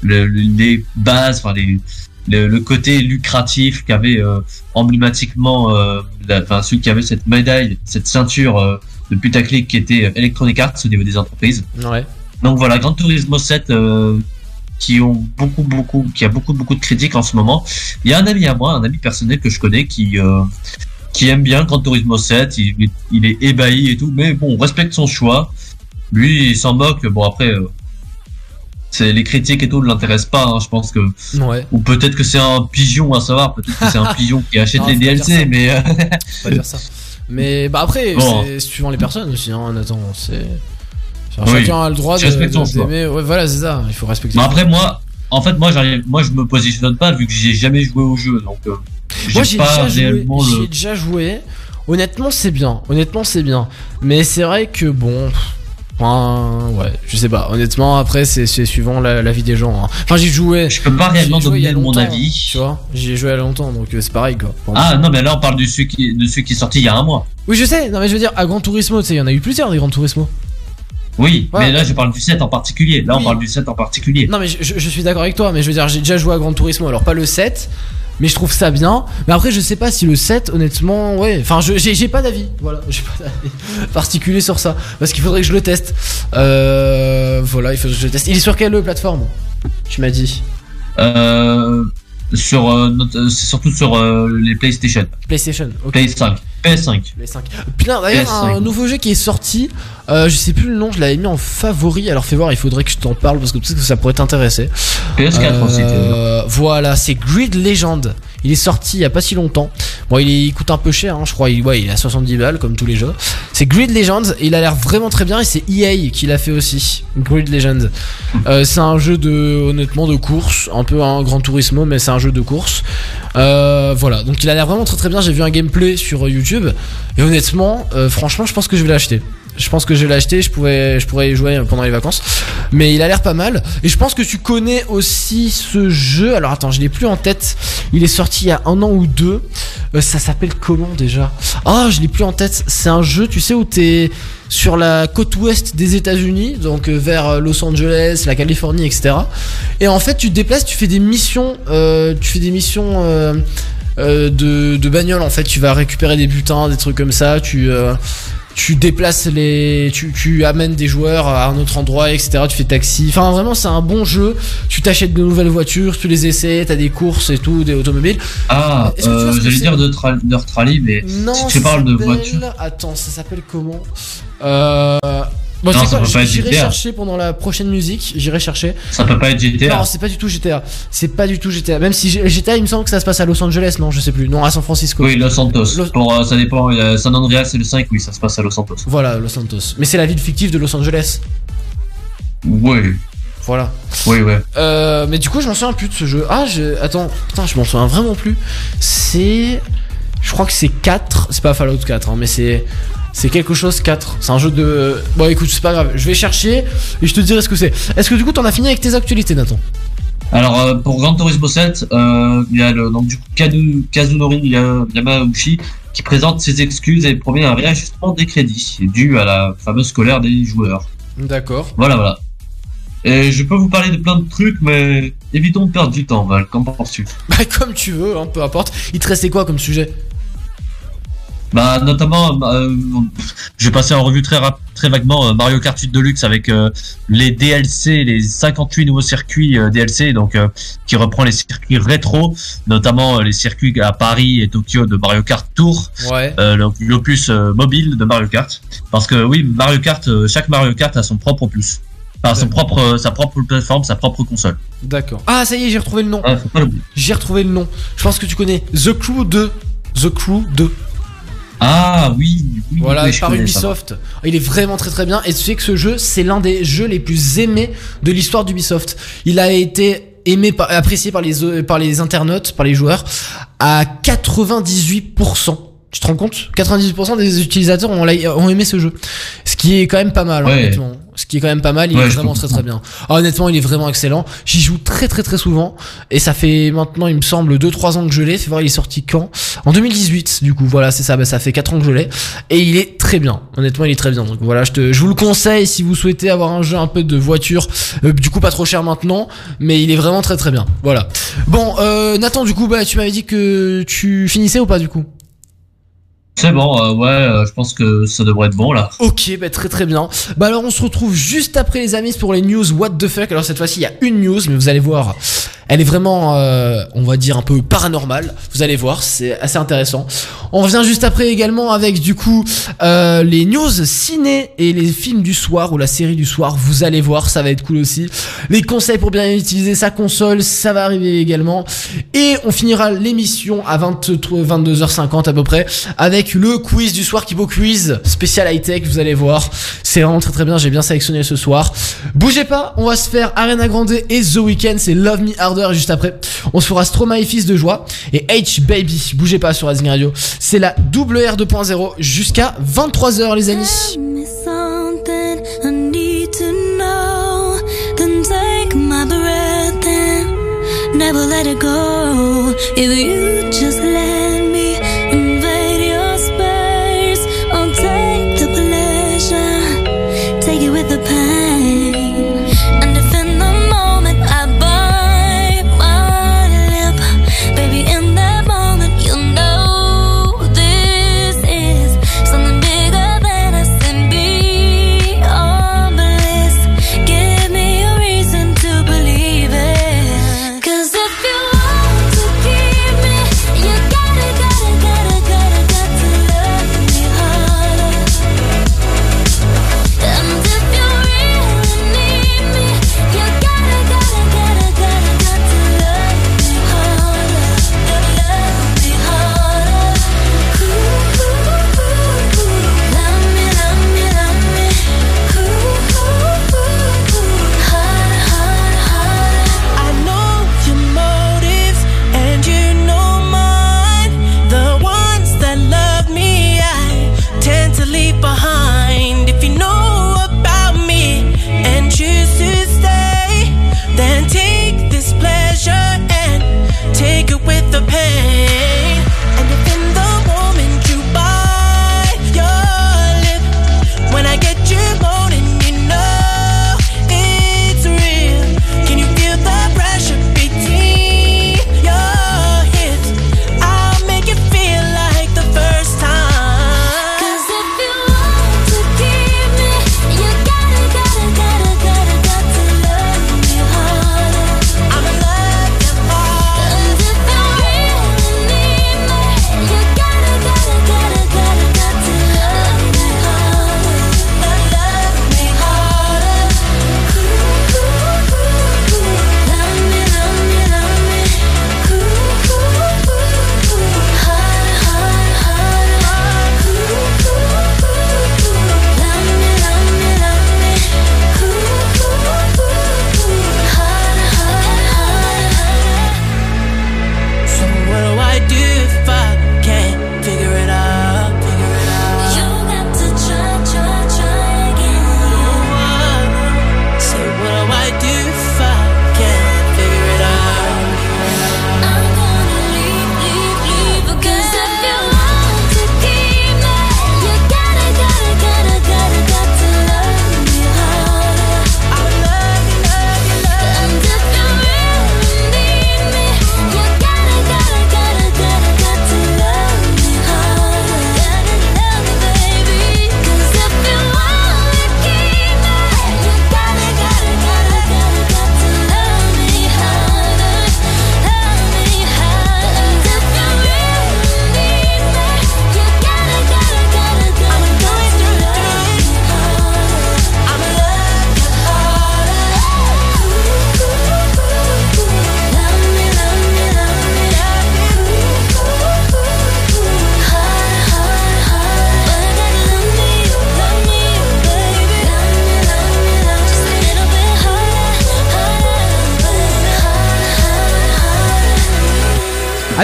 le- le- les bases, enfin les, le, le côté lucratif qu'avait euh, emblématiquement, euh, la- enfin ceux qui avaient cette médaille, cette ceinture euh, de putaclic qui était Electronic Arts au niveau des entreprises. Ouais. Donc voilà, Gran Turismo 7 euh, qui ont beaucoup beaucoup qui a beaucoup beaucoup de critiques en ce moment. Il y a un ami à moi, un ami personnel que je connais qui euh, qui aime bien Gran Turismo 7, il, est- il est ébahi et tout, mais bon, on respecte son choix. Lui, il s'en moque. Bon après euh, c'est les critiques et tout ne l'intéressent pas, hein, je pense que Ouais. ou peut-être que c'est un pigeon à savoir, peut-être que c'est un [laughs] pigeon qui achète Non, les DLC mais euh, pas dire ça. Mais bah après, Bon. c'est suivant les personnes aussi, hein, Nathan. C'est. Oui. Chacun a le droit de. de-. Ouais, voilà, c'est ça. Il faut respecter. Mais après moi, en fait moi j'arrive, moi je me positionne pas vu que j'ai jamais joué au jeu, donc euh, Moi j'ai déjà joué. J'ai le. déjà joué. Honnêtement, c'est bien. Honnêtement, c'est bien. Mais c'est vrai que bon. Enfin, ouais, je sais pas. Honnêtement, après, c'est suivant la, la vie des gens. hein. Enfin, j'y jouais. Je peux pas réellement joué donner mon avis. Tu vois, j'y ai joué il y a longtemps, donc euh, c'est pareil quoi. Ah non mais là on parle de celui qui, de celui qui est sorti il y a un mois. Oui, je sais. Non, mais je veux dire, à Gran Turismo, tu sais, il y en a eu plusieurs des Gran Turismo. Oui, Ouais. mais là je parle du 7 en particulier. Là Oui. on parle du 7 en particulier. Non mais je, suis d'accord avec toi, mais je veux dire j'ai déjà joué à Gran Turismo, alors pas le 7, mais je trouve ça bien. Mais après je sais pas si le 7 honnêtement, ouais, enfin j'ai pas d'avis, voilà, [laughs] j'ai pas d'avis particulier sur ça, parce qu'il faudrait que je le teste. Euh, voilà, il faut que je le teste. Il est sur quelle plateforme? Tu m'as dit Euh, sur euh, notre- euh, c'est surtout sur euh, les PlayStation. PlayStation, ok. PS5, PS5. Les 5. Putain, d'ailleurs, PS5. un nouveau jeu qui est sorti, euh, je sais plus le nom, je l'avais mis en favori, alors fais voir, il faudrait que je t'en parle parce que peut-être que ça pourrait t'intéresser. PS4 aussi. Euh, voilà, c'est Grid Legend. Il est sorti il y a pas si longtemps. Bon, il, coûte un peu cher, hein, je crois. Il, ouais, il est à 70 balles comme tous les jeux. C'est Grid Legend et il a l'air vraiment très bien et c'est EA qui l'a fait aussi. Grid Legend. Euh, c'est un jeu de honnêtement de course, un peu un Grand Turismo, mais c'est un jeu de course. Euh, voilà, donc il a l'air vraiment très très bien. J'ai vu un gameplay sur YouTube et honnêtement, euh, franchement, je pense que je vais l'acheter. Je pense que je vais l'acheter, je pourrais, je pourrais y jouer pendant les vacances. Mais il a l'air pas mal. Et je pense que tu connais aussi ce jeu. Alors attends, je l'ai plus en tête. Il est sorti il y a un an ou deux. Euh, ça s'appelle comment déjà? Ah, je l'ai plus en tête. C'est un jeu, tu sais, où t'es sur la côte ouest des États-Unis, donc euh, vers euh, Los Angeles, la Californie, etc. Et en fait, tu te déplaces, tu fais des missions, tu fais des missions. de, de bagnole en fait tu vas récupérer des butins des trucs comme ça tu tu déplaces les tu, tu amènes des joueurs à un autre endroit etc tu fais taxi. Enfin vraiment c'est un bon jeu. Tu t'achètes de nouvelles voitures tu les essaies t'as des courses et tout des automobiles. Ah, euh, j'allais dire de tra- Dirt Rally, mais non si tu parles de s'appelle- voiture. attends ça s'appelle comment? Euh, Bon, Non, c'est ça quoi peut pas être J'irai chercher pendant la prochaine musique. J'irai chercher. Ça peut pas être GTA. Non, c'est pas du tout GTA. C'est pas du tout GTA. Même si GTA, il me semble que ça se passe à Los Angeles. Non, je sais plus. Non, à San Francisco. Oui, Los Santos. Los- Pour, euh, ça dépend. a San Andreas et le 5, oui, ça se passe à Los Santos. Voilà, Los Santos. Mais c'est la ville fictive de Los Angeles. Oui. Voilà. Oui, ouais. Euh, mais du coup, je m'en souviens plus de ce jeu. Ah, je... attends, putain, je m'en souviens vraiment plus. C'est. Je crois que c'est 4. C'est pas Fallout 4, hein, mais c'est. C'est quelque chose 4. C'est un jeu de. Bon, écoute, c'est pas grave. Je vais chercher et je te dirai ce que c'est. Est-ce que du coup, t'en as fini avec tes actualités, Nathan? Alors, euh, pour Gran Turismo 7, euh, il y a le, donc, du coup, Kadu- Kazunori Ya- Yamauchi qui présente ses excuses et promet un réajustement des crédits dû à la fameuse colère des joueurs. D'accord. Voilà, voilà. Et je peux vous parler de plein de trucs, mais évitons de perdre du temps, Val. Qu'en penses-tu? Bah, comme tu veux, hein, peu importe. Il te restait quoi comme sujet? Bah, notamment, euh, je vais passer en revue très, rap- très vaguement euh, Mario Kart 8 Deluxe avec euh, les DLC, les 58 nouveaux circuits euh, DLC, donc euh, qui reprend les circuits rétro, notamment euh, les circuits à Paris et Tokyo de Mario Kart Tour, Ouais. euh, l'opus euh, mobile de Mario Kart. Parce que oui, Mario Kart, euh, chaque Mario Kart a son propre opus, enfin son propre, euh, sa propre plateforme, sa propre console. D'accord. Ah, ça y est, j'ai retrouvé le nom. Ah. J'ai retrouvé le nom. Je pense que tu connais The Crew 2. The Crew 2. Ah oui, oui Voilà, oui, par ça. Ubisoft. Il est vraiment très très bien. Et tu sais que ce jeu, c'est l'un des jeux les plus aimés de l'histoire d'Ubisoft. Il a été aimé, par- apprécié par les, euh, par les internautes, par les joueurs, à 98%. Tu te rends compte? 98% des utilisateurs ont, aimé ce jeu. Ce qui est quand même pas mal, hein, Ouais. honnêtement. Ce qui est quand même pas mal, il Ouais, est vraiment très très bien. Ah, honnêtement, il est vraiment excellent. J'y joue très très très souvent. Et ça fait maintenant, il me semble, 2-3 ans que je l'ai. Fais voir, il est sorti quand? En 2018, du coup. Voilà, c'est ça. Bah, ça fait 4 ans que je l'ai. Et il est très bien. Honnêtement, il est très bien. Donc voilà, je, te, je vous le conseille si vous souhaitez avoir un jeu un peu de voiture. Euh, du coup, pas trop cher maintenant. Mais il est vraiment très très bien. Voilà. Bon, euh, Nathan, du coup, bah, tu m'avais dit que tu finissais ou pas, du coup? C'est bon, euh, ouais, euh, je pense que ça devrait être bon là. Ok, bah très très bien. Bah alors on se retrouve juste après les amis pour les news What the fuck. Alors cette fois-ci il y a une news, mais vous allez voir, elle est vraiment, euh, on va dire un peu paranormale. Vous allez voir, c'est assez intéressant. On revient juste après également avec du coup euh, les news ciné et les films du soir ou la série du soir. Vous allez voir, ça va être cool aussi. Les conseils pour bien utiliser sa console, ça va arriver également. Et on finira l'émission à 23 22h50 à peu près avec le quiz du soir qui beau quiz spécial high tech. Vous allez voir, c'est vraiment très très bien. J'ai bien sélectionné ce soir. Bougez pas, on va se faire Arena Grande et The Weeknd. C'est Love Me Harder juste après. On se fera Stromae Fils de joie et H Baby. Bougez pas sur Rising Radio. C'est la double R 2.0 jusqu'à 23h les amis. never let it go. You just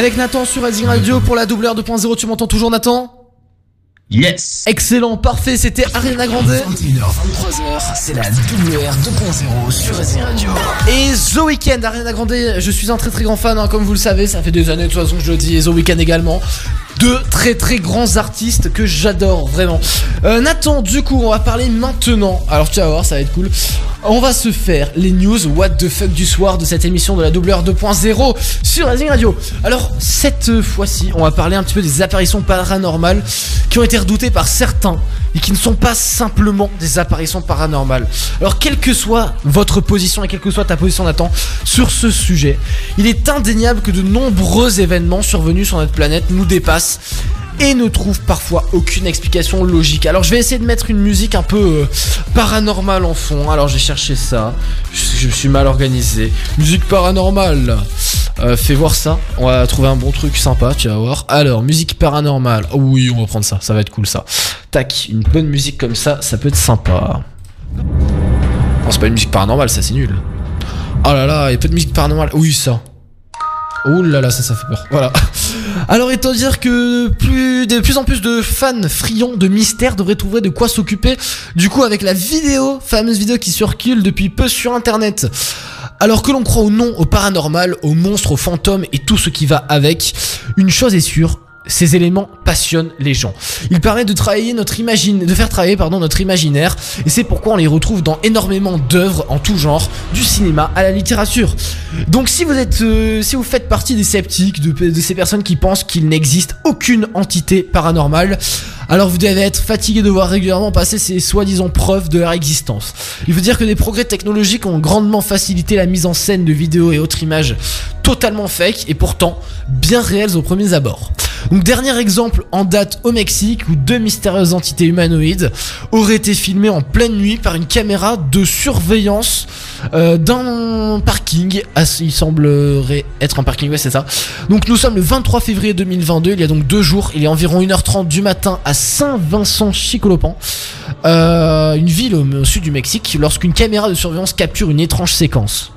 Avec Nathan sur Rising Radio pour la doubleur 2.0. Tu m'entends toujours, Nathan? Yes Excellent, parfait, c'était Ariana Grande. 21h23h, c'est la WR 2.0 sur Racing Radio. Et The Weeknd, Ariana Grande, je suis un très très grand fan, hein, comme vous le savez, ça fait des années de toute façon que je le dis, et The Weeknd également. Deux très très grands artistes que j'adore vraiment. Euh, Nathan, du coup, on va parler maintenant. Alors tu vas voir, ça va être cool. On va se faire les news What the fuck du soir de cette émission de la WR 2.0 sur Racing Radio. Alors cette fois-ci, on va parler un petit peu des apparitions paranormales qui ont été redoutées par certains et qui ne sont pas simplement des apparitions paranormales. Alors quelle que soit votre position et quelle que soit ta position Nathan sur ce sujet, il est indéniable que de nombreux événements survenus sur notre planète nous dépassent et ne trouvent parfois aucune explication logique. Alors je vais essayer de mettre une musique un peu euh, paranormale en fond. Alors j'ai cherché ça. Je, je me suis mal organisé. Musique paranormale. Euh, fais voir ça. On va trouver un bon truc sympa, tu vas voir. Alors, musique paranormale. Oh oui, on va prendre ça. Ça va être cool ça. Tac, une bonne musique comme ça, ça peut être sympa. Non, c'est pas une musique paranormale, ça c'est nul. Oh là là, il y a pas de musique paranormale. Oui, ça. Ouh là là, ça, ça fait peur. Voilà. Alors, étant dire que plus, de plus en plus de fans friands de mystère devraient trouver de quoi s'occuper, du coup, avec la vidéo, fameuse vidéo qui circule depuis peu sur internet. Alors que l'on croit ou non au paranormal, aux monstres, aux fantômes et tout ce qui va avec, une chose est sûre, ces éléments passionnent les gens. Ils permettent de travailler notre imagine, de faire travailler pardon notre imaginaire, et c'est pourquoi on les retrouve dans énormément d'œuvres en tout genre, du cinéma à la littérature. Donc si vous êtes, euh, si vous faites partie des sceptiques, de ces personnes qui pensent qu'il n'existe aucune entité paranormale, alors vous devez être fatigué de voir régulièrement passer ces soi-disant preuves de leur existence. Il veut dire que des progrès technologiques ont grandement facilité la mise en scène de vidéos et autres images totalement fake et pourtant bien réelles aux premiers abords. Donc dernier exemple en date au Mexique où deux mystérieuses entités humanoïdes auraient été filmées en pleine nuit par une caméra de surveillance euh, d'un parking. Ah, il semblerait être un parking, ouais c'est ça. Donc nous sommes le 23 février 2022, il y a donc deux jours, il est environ 1h30 du matin à Saint-Vincent-Chicolopan, euh, une ville au, sud du Mexique, lorsqu'une caméra de surveillance capture une étrange séquence.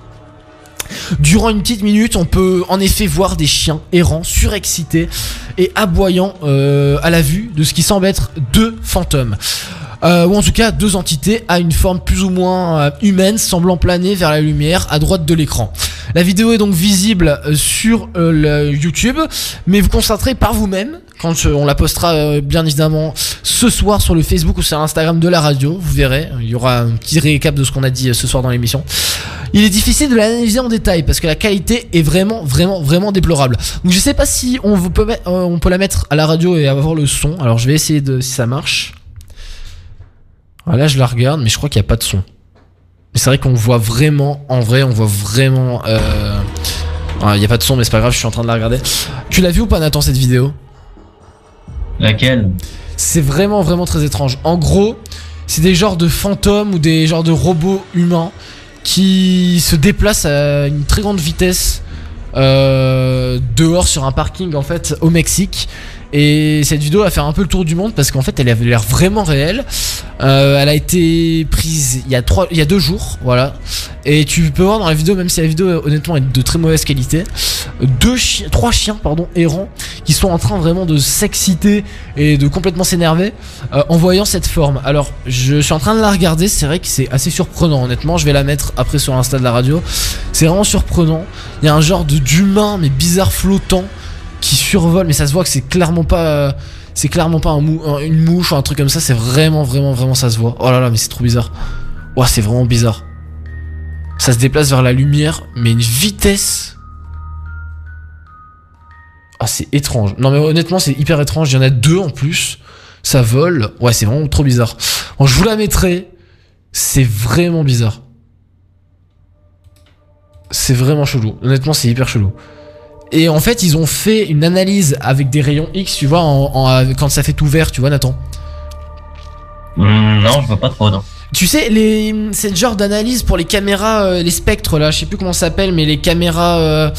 Durant une petite minute, on peut en effet voir des chiens errants, surexcités et aboyant euh, à la vue de ce qui semble être deux fantômes. Euh, ou en tout cas deux entités à une forme plus ou moins humaine semblant planer vers la lumière à droite de l'écran. La vidéo est donc visible sur le YouTube, mais vous constaterez par vous-même quand on la postera euh, bien évidemment ce soir sur le Facebook ou sur Instagram de la radio, vous verrez, il y aura un petit récap de ce qu'on a dit euh, ce soir dans l'émission. Il est difficile de l'analyser en détail parce que la qualité est vraiment vraiment vraiment déplorable. Donc je sais pas si euh, on peut la mettre à la radio et avoir le son. Alors je vais essayer de si ça marche. Voilà, je la regarde, mais je crois qu'il n'y a pas de son. Mais c'est vrai qu'on voit vraiment, en vrai, on voit vraiment. ah, Il n'y a pas de son, mais c'est pas grave, je suis en train de la regarder. Tu l'as vu ou pas, Nathan, cette vidéo? Laquelle? C'est vraiment, vraiment très étrange. En gros, c'est des genres de fantômes ou des genres de robots humains qui se déplacent à une très grande vitesse euh, dehors sur un parking en fait au Mexique. Et cette vidéo va faire un peu le tour du monde parce qu'en fait elle avait l'air vraiment réelle. Euh, elle a été prise il y a deux jours, voilà. Et tu peux voir dans la vidéo, même si la vidéo honnêtement est de très mauvaise qualité, deux trois chiens errants qui sont en train vraiment de s'exciter et de complètement s'énerver euh, en voyant cette forme. Alors je suis en train de la regarder, c'est vrai que c'est assez surprenant honnêtement. Je vais la mettre après sur l'insta de la radio. C'est vraiment surprenant. Il y a un genre d'humain mais bizarre flottant qui survole, mais ça se voit que c'est clairement pas. c'est clairement pas une mouche ou un truc comme ça, c'est vraiment, vraiment, vraiment, ça se voit. Oh là là, mais c'est trop bizarre. Ouah, c'est vraiment bizarre. Ça se déplace vers la lumière, mais une vitesse. Ah, c'est étrange. Non, mais honnêtement, c'est hyper étrange. Il y en a deux en plus. Ça vole. Ouais, c'est vraiment trop bizarre. Je vous la mettrai. C'est vraiment bizarre. C'est vraiment chelou. Honnêtement, c'est hyper chelou. Et en fait, ils ont fait une analyse avec des rayons X, tu vois, en, en- quand ça fait tout vert, tu vois, Nathan. Hmm, Non, je vois pas trop, non. Tu sais, les, c'est le genre d'analyse pour les caméras, euh, les spectres là, je sais plus comment ça s'appelle, mais les caméras, euh,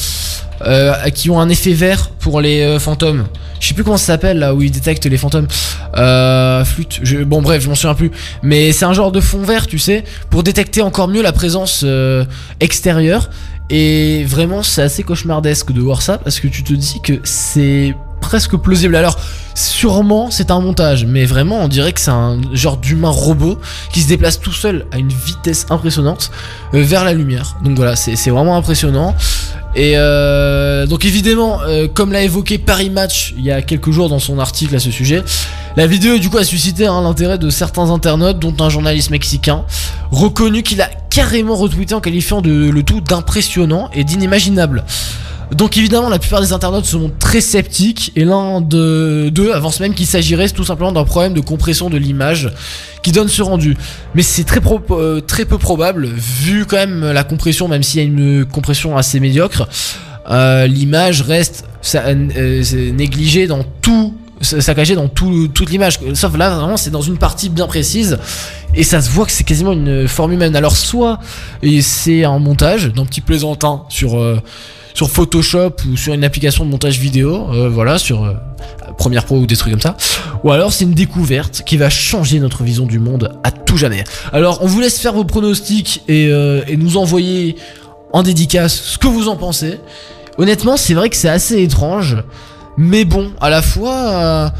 euh, qui ont un effet vert pour les fantômes. Je sais plus comment ça s'appelle là où ils détectent les fantômes. Flûte. Je- bon bref, je m'en souviens plus. Mais c'est un genre de fond vert, tu sais, pour détecter encore mieux la présence extérieure. Et vraiment, c'est assez cauchemardesque de voir ça parce que tu te dis que c'est presque plausible. Alors, sûrement, c'est un montage, mais vraiment, on dirait que c'est un genre d'humain robot qui se déplace tout seul à une vitesse impressionnante euh, vers la lumière. Donc voilà, c'est vraiment impressionnant. Et euh, donc évidemment, euh, comme l'a évoqué Paris Match il y a quelques jours dans son article à ce sujet, la vidéo du coup a suscité hein, l'intérêt de certains internautes, dont un journaliste mexicain, reconnu qu'il a carrément retweeté en qualifiant le tout d'impressionnant et d'inimaginable. Donc évidemment, la plupart des internautes sont très sceptiques et l'un de- d'eux avance même qu'il s'agirait tout simplement d'un problème de compression de l'image qui donne ce rendu. Mais c'est très, euh, très peu probable vu quand même la compression, même s'il y a une compression assez médiocre, euh, l'image reste euh, négligée dans tout saccagée dans tout, toute l'image sauf là vraiment c'est dans une partie bien précise et ça se voit que c'est quasiment une forme humaine alors soit c'est un montage d'un petit plaisantin sur sur Photoshop ou sur une application de montage vidéo euh, voilà sur euh, Premiere Pro ou des trucs comme ça. Ou alors c'est une découverte qui va changer notre vision du monde à tout jamais. Alors on vous laisse faire vos pronostics et, euh, nous envoyer en dédicace ce que vous en pensez. Honnêtement c'est vrai que c'est assez étrange mais bon, à la fois,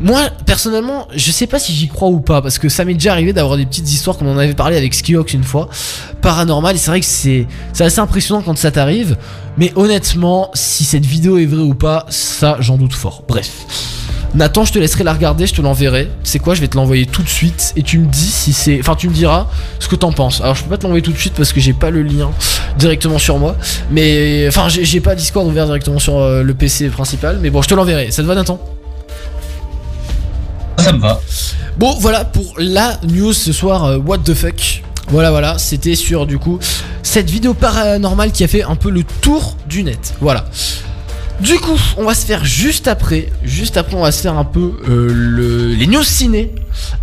moi personnellement, je sais pas si j'y crois ou pas, parce que ça m'est déjà arrivé d'avoir des petites histoires, comme on en avait parlé avec Skiox une fois, paranormal, et c'est vrai que c'est assez impressionnant quand ça t'arrive, mais honnêtement, si cette vidéo est vraie ou pas, ça j'en doute fort. Bref. Nathan, je te laisserai la regarder, je te l'enverrai. C'est quoi? Je vais te l'envoyer tout de suite et tu me dis si c'est. Enfin, tu me diras ce que t'en penses. Alors, je peux pas te l'envoyer tout de suite parce que j'ai pas le lien directement sur moi. Mais. Enfin, j'ai j'ai pas Discord ouvert directement sur euh, le PC principal. Mais bon, je te l'enverrai. Ça te va, Nathan? Bon, voilà pour la news ce soir. euh, what the fuck Voilà, voilà. C'était sur du coup cette vidéo paranormale qui a fait un peu le tour du net. Voilà. Du coup, on va se faire juste après, juste après, on va se faire un peu euh, le- les news ciné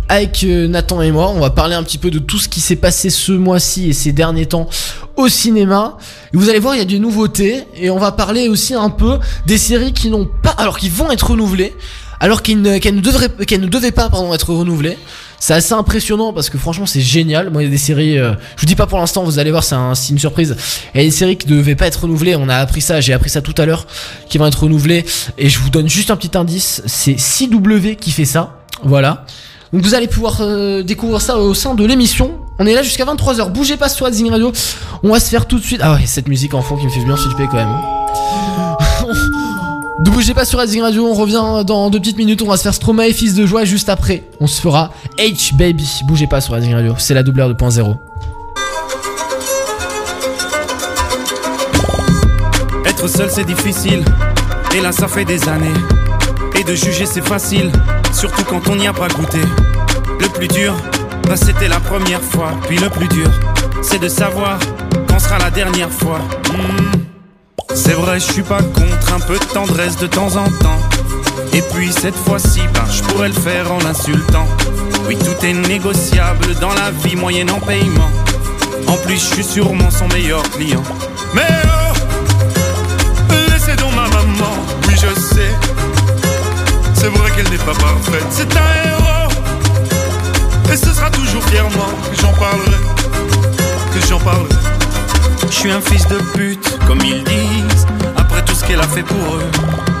avec euh, Nathan et moi. On va parler un petit peu de tout ce qui s'est passé ce mois-ci et ces derniers temps au cinéma. Vous allez voir, il y a des nouveautés et on va parler aussi un peu des séries qui n'ont pas, alors qui vont être renouvelées, alors qu'elles ne, qu'elles ne devraient, qu'elles ne devaient pas, pardon, être renouvelées. C'est assez impressionnant parce que franchement c'est génial. Moi il y a des séries, euh, je vous dis pas pour l'instant, vous allez voir c'est un, une surprise. Il y a des séries qui devaient pas être renouvelées, on a appris ça, j'ai appris ça tout à l'heure, qui vont être renouvelées. Et je vous donne juste un petit indice, c'est CW qui fait ça, voilà. Donc vous allez pouvoir euh, découvrir ça au sein de l'émission. On est là jusqu'à 23h, bougez pas sur Zing Radio. On va se faire tout de suite... Ah ouais, cette musique en fond qui me fait bien flipper quand même. Ne bougez pas sur Racing Radio, on revient dans deux petites minutes, on va se faire Stromae Fils de Joie juste après. On se fera H Baby. Bougez pas sur Racing Radio, c'est la doubleur de point zéro. Être seul c'est difficile, et là ça fait des années. Et de juger c'est facile, surtout quand on n'y a pas goûté. Le plus dur, bah c'était la première fois. Puis le plus dur, c'est de savoir quand sera la dernière fois. Hmm. C'est vrai, je suis pas contre un peu de tendresse de temps en temps. Et puis cette fois-ci, ben, je pourrais le faire en l'insultant. Oui, tout est négociable dans la vie moyenne en paiement. En plus, je suis sûrement son meilleur client. Mais oh, laissez donc ma maman, oui je sais. C'est vrai qu'elle n'est pas parfaite, c'est un héros. Et ce sera toujours fièrement que j'en parlerai, que j'en parlerai. Je suis un fils de pute, comme ils disent. Après tout ce qu'elle a fait pour eux,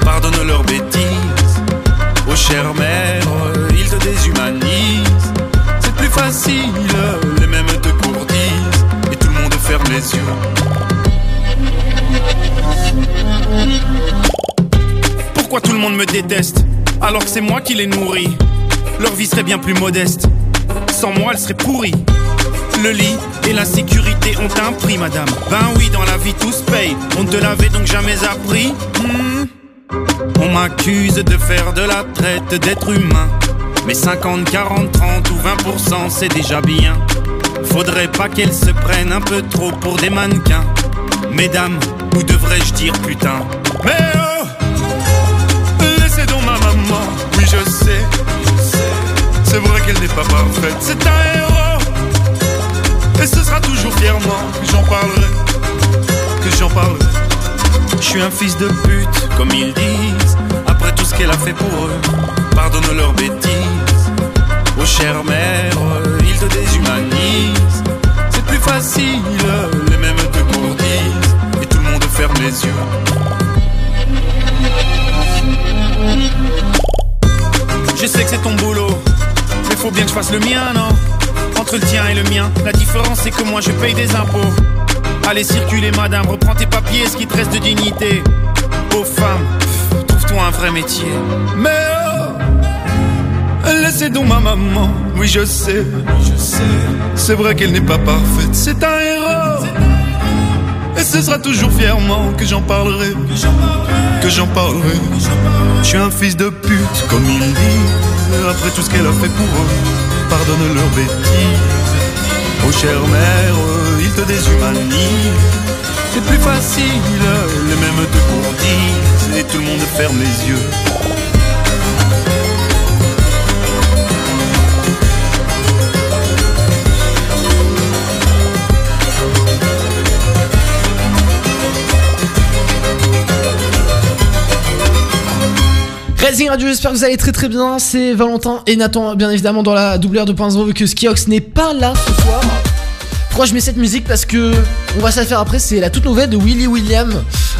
pardonne leurs bêtises. Oh chère mère, ils te déshumanisent. C'est plus facile, les mêmes te courtisent. Et tout le monde ferme les yeux. Pourquoi tout le monde me déteste alors que c'est moi qui les nourris? Leur vie serait bien plus modeste. Sans moi, elle serait pourrie. Le lit et la sécurité ont un prix, madame. Ben oui, dans la vie tout se paye. On te l'avait donc jamais appris. Hmm. On m'accuse de faire de la traite d'être humain. Mais 50, 40, 30 ou 20%, c'est déjà bien. Faudrait pas qu'elles se prennent un peu trop pour des mannequins. Mesdames, ou devrais-je dire putain? Mais oh Laissez donc ma maman, oui je sais. C'est vrai qu'elle n'est pas parfaite, c'est un. Et ce sera toujours fièrement que j'en parlerai, que j'en parlerai. Je suis un fils de pute, comme ils disent. Après tout ce qu'elle a fait pour eux, pardonne leurs bêtises. Oh chère mère, ils te déshumanisent. C'est plus facile, les mêmes te courtisent. Et tout le monde ferme les yeux. Je sais que c'est ton boulot, mais faut bien que je fasse le mien, non je paye des impôts. Allez circuler madame, reprends tes papiers, ce qui te reste de dignité. Pauvre femme, pff, trouve-toi un vrai métier. Mais oh, laissez donc ma maman, oui je sais, je sais. C'est vrai qu'elle n'est pas parfaite, c'est un héros. Et ce sera toujours fièrement que j'en parlerai, que j'en parlerai. Je suis un fils de pute, comme ils disent. Après tout ce qu'elle a fait pour eux, pardonne leurs bêtises. Oh chère mère, ils te déshumanisent. C'est plus facile, les mêmes te courtisent. Et tout le monde ferme les yeux. Racing Radio, j'espère que vous allez très très bien. C'est Valentin et Nathan, bien évidemment, dans la doubleur 2.0, vu que Skiox n'est pas là ce soir. Pourquoi je mets cette musique? Parce que on va se la faire après. C'est la toute nouvelle de Willy William.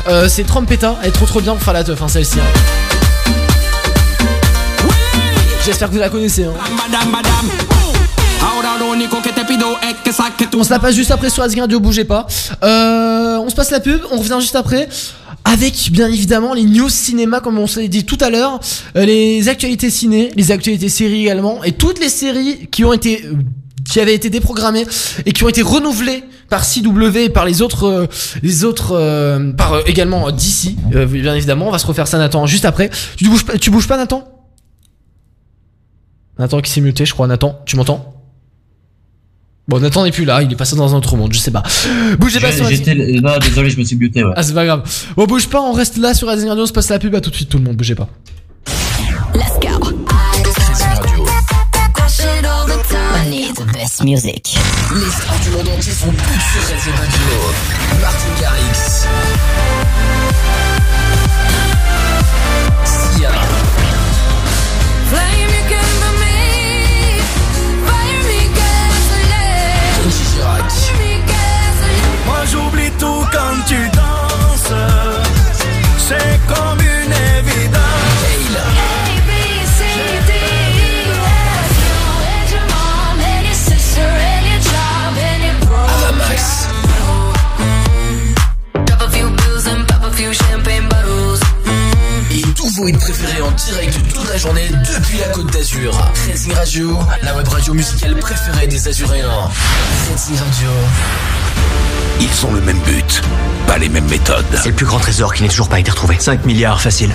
Euh, c'est Trompetta. Elle est trop trop bien pour faire la teuf, hein, celle-ci. hein. J'espère que vous la connaissez. hein. On se la passe juste après sur Racing Radio, bougez pas. Euh, on se passe la pub, on revient juste après. Avec bien évidemment les news cinéma comme on s'est dit tout à l'heure, euh, les actualités ciné, les actualités séries également, et toutes les séries qui ont été euh, qui avaient été déprogrammées et qui ont été renouvelées par CW et par les autres euh, les autres par également DC bien évidemment. On va se refaire ça Nathan juste après. Tu bouges pas tu bouges pas Nathan? Nathan qui s'est muté je crois. Nathan tu m'entends? Bon, Nathan n'est plus là, il est passé dans un autre monde, je sais pas. Bougez pas sur J'étais, non, désolé, je me suis muté, ouais. Ah, c'est pas grave. Bon, bouge pas, on reste là sur Racing Radio, on se passe la pub, à tout de suite tout le monde, bougez pas. Only the best music. Les stars du monde entier sont toutes sur Racing Radio. Martin Garrix. Tu danses. C'est comme une évidence. Avamax. Et tous vos hits préférés en direct toute la journée depuis la Côte d'Azur. Racing Radio, la web radio musicale préférée des Azuréens. Racing Radio. Ils ont le même but, pas les mêmes méthodes. C'est le plus grand trésor qui n'est toujours pas été retrouvé. 5 milliards, facile.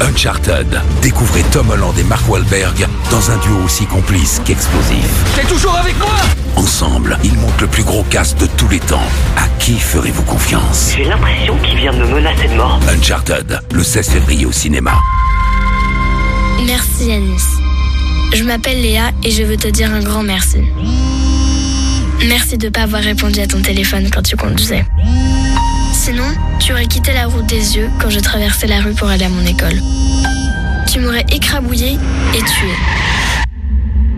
Uncharted. Découvrez Tom Holland et Mark Wahlberg dans un duo aussi complice qu'explosif. T'es toujours avec moi Ensemble, ils montent le plus gros cast de tous les temps. À qui ferez-vous confiance J'ai l'impression qu'il vient de me menacer de mort. Uncharted, le 16 février au cinéma. Merci Yanis. Je m'appelle Léa et je veux te dire un grand merci. Merci de ne pas avoir répondu à ton téléphone quand tu conduisais. Sinon, tu aurais quitté la route des yeux quand je traversais la rue pour aller à mon école. Tu m'aurais écrabouillé et tué.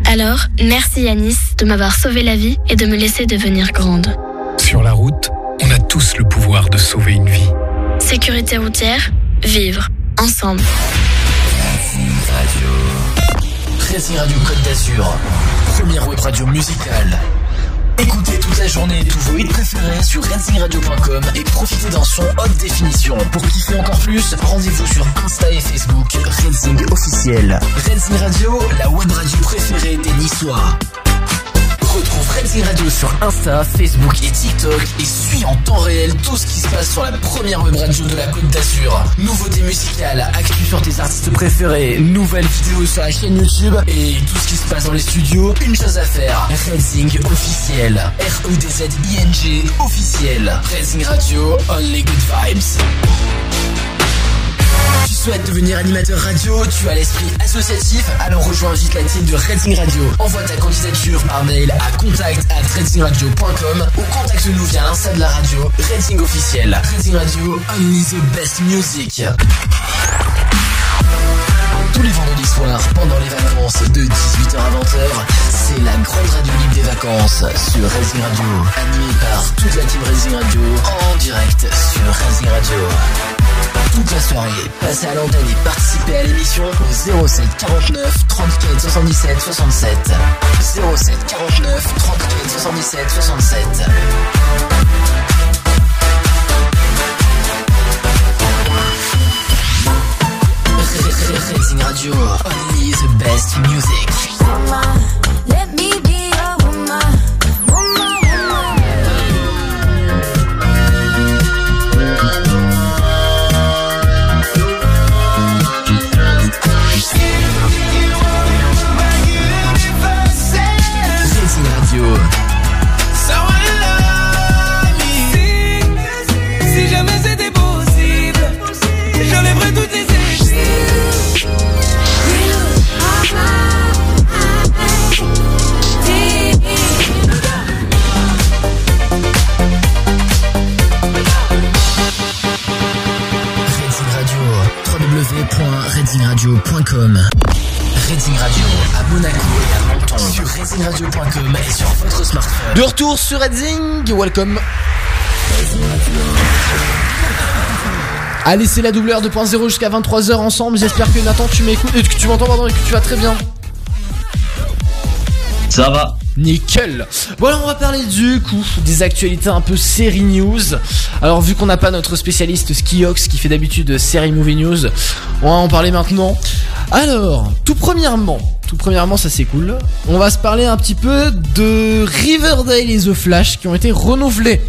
Alors, merci Yanis de m'avoir sauvé la vie et de me laisser devenir grande. Sur la route, on a tous le pouvoir de sauver une vie. Sécurité routière, vivre, ensemble. Racing Radio Côte d'Azur. Première web radio musicale. Écoutez toute la journée tous vos hits préférés sur racingradio.com et profitez d'un son haute définition. Pour kiffer encore plus, rendez-vous sur Insta et Facebook Racing officiel. Racing Radio, la web radio préférée des Niçois. Retrouve Racing Radio sur Insta, Facebook et TikTok et suis en temps réel tout ce qui se passe sur la première web radio de la Côte d'Azur. Nouveautés musicales, actu sur tes artistes préférés, nouvelles vidéos sur la chaîne YouTube et tout ce qui se passe dans les studios. Une chose à faire, Racing officiel. R-E-D-Z-I-N-G officiel. Racing Radio, only good vibes. Tu souhaites devenir animateur radio, tu as l'esprit associatif, alors rejoins vite la team de Rating Radio. Envoie ta candidature par mail à contact at ou contacte-nous via l'insta de la radio, Rating officiel. Rating Radio, only the best music. Tous les vendredis soirs, pendant les vacances, de 18h à 20h, c'est la grande radio libre des vacances sur Racing Radio. Animée par toute la team Racing Radio, en direct sur Racing Radio. Toute la soirée, passez à l'antenne et participez à l'émission au 07 49 34 77 67. 07 49 34 77 67. Racing Radio, only the best music. Let me Radio, www.redzingradio.com Racing Radio à Monaco et à Menton sur et sur votre smartphone. De retour sur Redzing, welcome. Allez, c'est la doubleur 2.0 jusqu'à 23h ensemble. J'espère que Nathan, tu m'écoutes, euh, que tu m'entends, pardon, et que tu vas très bien. Ça va. Nickel. Voilà, on va parler du coup des actualités un peu série news. Alors vu qu'on n'a pas notre spécialiste Skiox qui fait d'habitude série movie news, on va en parler maintenant. Alors, tout premièrement, tout premièrement, ça c'est cool. On va se parler un petit peu de Riverdale et The Flash qui ont été renouvelés.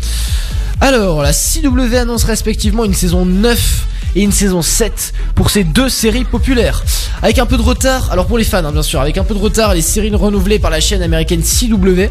Alors, la CW annonce respectivement une saison 9 et une saison 7 pour ces deux séries populaires. Avec un peu de retard, alors pour les fans hein, bien sûr, avec un peu de retard, les séries renouvelées par la chaîne américaine CW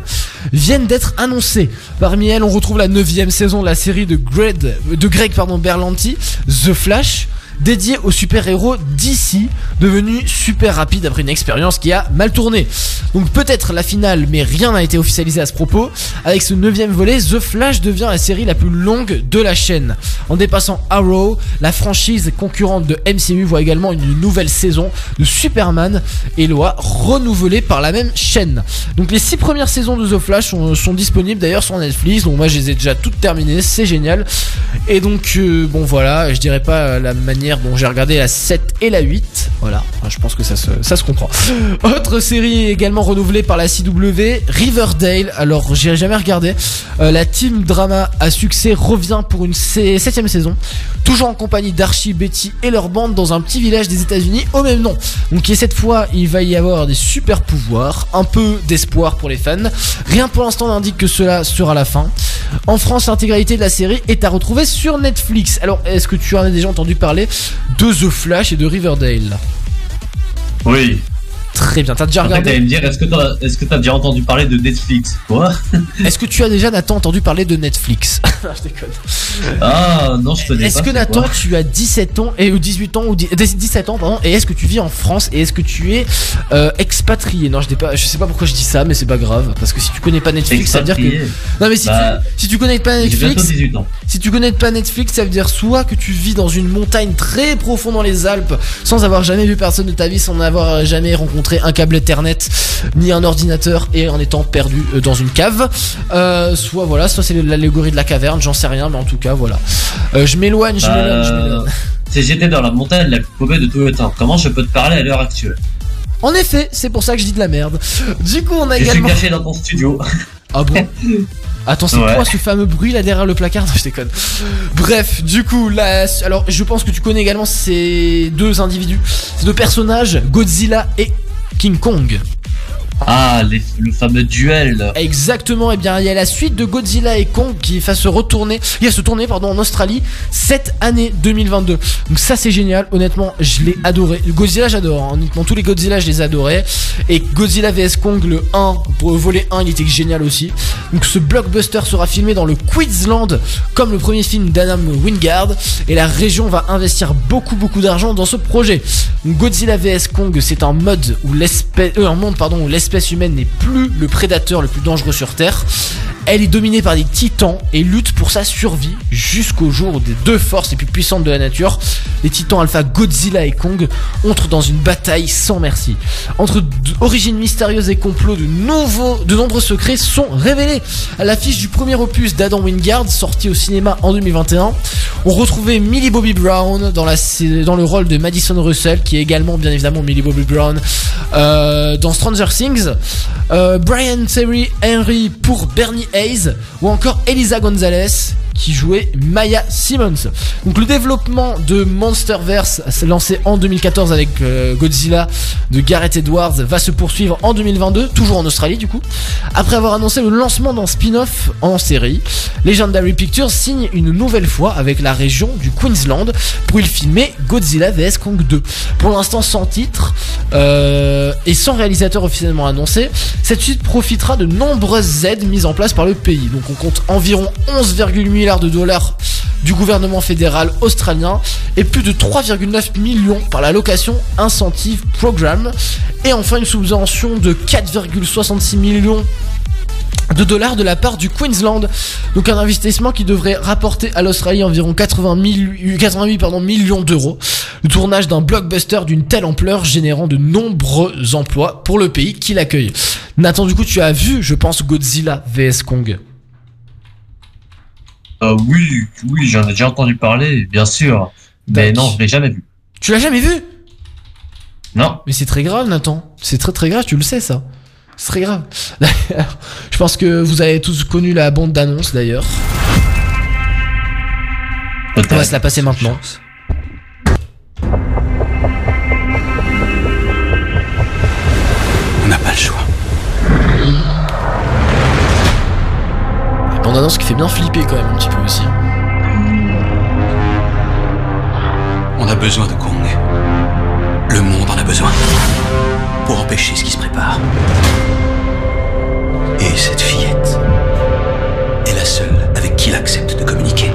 viennent d'être annoncées. Parmi elles, on retrouve la 9 saison de la série de Greg, de Greg pardon, Berlanti, The Flash, dédié aux super-héros d'ici, devenu super rapide après une expérience qui a mal tourné. Donc peut-être la finale, mais rien n'a été officialisé à ce propos. Avec ce neuvième volet, The Flash devient la série la plus longue de la chaîne. En dépassant Arrow, la franchise concurrente de MCU voit également une nouvelle saison de Superman et Loa renouvelée par la même chaîne. Donc les six premières saisons de The Flash sont, disponibles d'ailleurs sur Netflix. Donc moi je les ai déjà toutes terminées, c'est génial. Et donc euh, bon voilà, je dirais pas la manière dont j'ai regardé la 7 et la 8. Voilà, je pense que ça se, comprend. [laughs] Autre série également renouvelée par la CW, Riverdale. Alors j'ai jamais regardé. Euh, la team drama à succès revient pour une septième saison. Toujours en compagnie d'Archie, Betty et leur bande dans un petit village des États-Unis au même nom. Donc et cette fois, il va y avoir des super pouvoirs, un peu d'espoir pour les fans. Rien pour l'instant n'indique que cela sera la fin. En France, l'intégralité de la série est à retrouver sur Netflix. Alors, est-ce que tu en as déjà entendu parler? De The Flash et de Riverdale Oui. Très bien, t'as déjà En regardé t'allais me dire, est-ce que t'as est-ce que t'as déjà entendu parler de Netflix Quoi [laughs] Est-ce que tu as déjà, Nathan, entendu parler de Netflix [laughs] Je déconne. Ah, non, je connais Est-ce pas. que c'est Nathan, quoi tu as 17 ans et ou 18 ans ou 10 17 ans pardon et est-ce que tu vis en France et est-ce que tu es euh, expatrié? Non, je sais pas, je sais pas pourquoi je dis ça, mais c'est pas grave parce que si tu connais pas Netflix, ça veut dire que non mais si Bah, tu si tu connais pas Netflix, 18 ans. si tu connais pas Netflix, ça veut dire soit que tu vis dans une montagne très profonde dans les Alpes, sans avoir jamais vu personne de ta vie, sans avoir jamais rencontré un câble Ethernet, ni un ordinateur, et en étant perdu euh, dans une cave. Euh, soit voilà, soit c'est l'allégorie de la caverne, j'en sais rien, mais en tout cas voilà. Euh, je m'éloigne, je m'éloigne, je m'éloigne. [laughs] Si j'étais dans la montagne la plus paumée de tous les temps, comment je peux te parler à l'heure actuelle? En effet, c'est pour ça que je dis de la merde. Du coup, on a Je suis également. caché dans ton studio. Ah bon? [laughs] Attends, c'est Ouais. quoi ce fameux bruit là derrière le placard? [laughs] Non, je déconne. Bref, du coup, là, alors je pense que tu connais également ces deux individus, ces deux personnages, Godzilla et King Kong. Ah, le fameux duel. Exactement, et bien il y a la suite de Godzilla et Kong qui va se retourner, qui va se tourner pardon en Australie cette année 2022. Donc ça c'est génial, honnêtement je l'ai adoré. Godzilla j'adore, hein. honnêtement tous les Godzilla je les adorais. Et Godzilla vs Kong le 1, pour le volet 1 il était génial aussi. Donc ce blockbuster sera filmé dans le Queensland comme le premier film d'Adam Wingard et la région va investir beaucoup beaucoup d'argent dans ce projet. Godzilla vs Kong c'est un mode où l'espèce, euh, un monde pardon où l'espèce humaine n'est plus le prédateur le plus dangereux sur Terre. Elle est dominée par des titans et lutte pour sa survie jusqu'au jour où des deux forces les plus puissantes de la nature, les titans alpha Godzilla et Kong, entrent dans une bataille sans merci. Entre origines mystérieuses et complots, de nouveaux, de nombreux secrets sont révélés. À l'affiche du premier opus d'Adam Wingard, sorti au cinéma en 2021, on retrouvait Millie Bobby Brown dans, la, dans le rôle de Madison Russell, qui est également bien évidemment Millie Bobby Brown euh, dans Stranger Things, euh, Brian Terry Henry pour Bernie Hayes, ou encore Elisa Gonzalez qui jouait Maya Simmons. Donc le développement de Monsterverse lancé en 2014 avec euh, Godzilla de Gareth Edwards va se poursuivre en 2022, toujours en Australie du coup. Après avoir annoncé le lancement d'un spin-off en série, Legendary Pictures signe une nouvelle fois avec la région du Queensland pour y filmer Godzilla vs Kong 2. Pour l'instant sans titre euh, et sans réalisateur officiellement annoncé, cette suite profitera de nombreuses aides mises en place par le pays. Donc on compte environ 11,8 milliards de dollars du gouvernement fédéral australien et plus de 3,9 millions par la location Incentive Programme et enfin une subvention de 4,66 millions de dollars de la part du Queensland. Donc un investissement qui devrait rapporter à l'Australie environ 80 000 88 pardon, millions d'euros. Le tournage d'un blockbuster d'une telle ampleur générant de nombreux emplois pour le pays qui l'accueille. Nathan, du coup, tu as vu, je pense, Godzilla vs Kong. Euh, oui, oui, j'en ai déjà entendu parler, bien sûr. Mais non, je l'ai jamais vu. Tu l'as jamais vu? Non. Mais c'est très grave, Nathan. C'est très très grave, tu le sais ça. C'est très grave. [laughs] D'ailleurs, je pense que vous avez tous connu la bande d'annonce d'ailleurs. On va se la passer maintenant. On n'a pas le choix. La bande annonce qui fait bien flipper quand même un petit peu aussi. On a besoin de Kong. Le monde en a besoin. Pour empêcher ce qui se prépare. Et cette fillette est la seule avec qui il accepte de communiquer.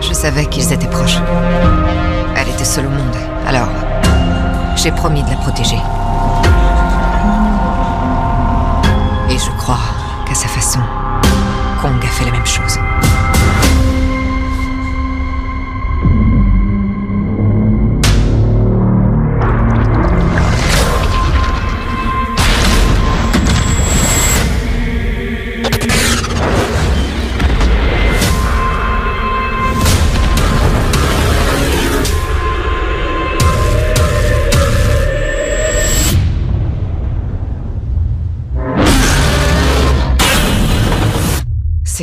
Je savais qu'ils étaient proches. Elle était seule au monde. Alors, j'ai promis de la protéger. Et je crois qu'à sa façon, Kong a fait la même chose.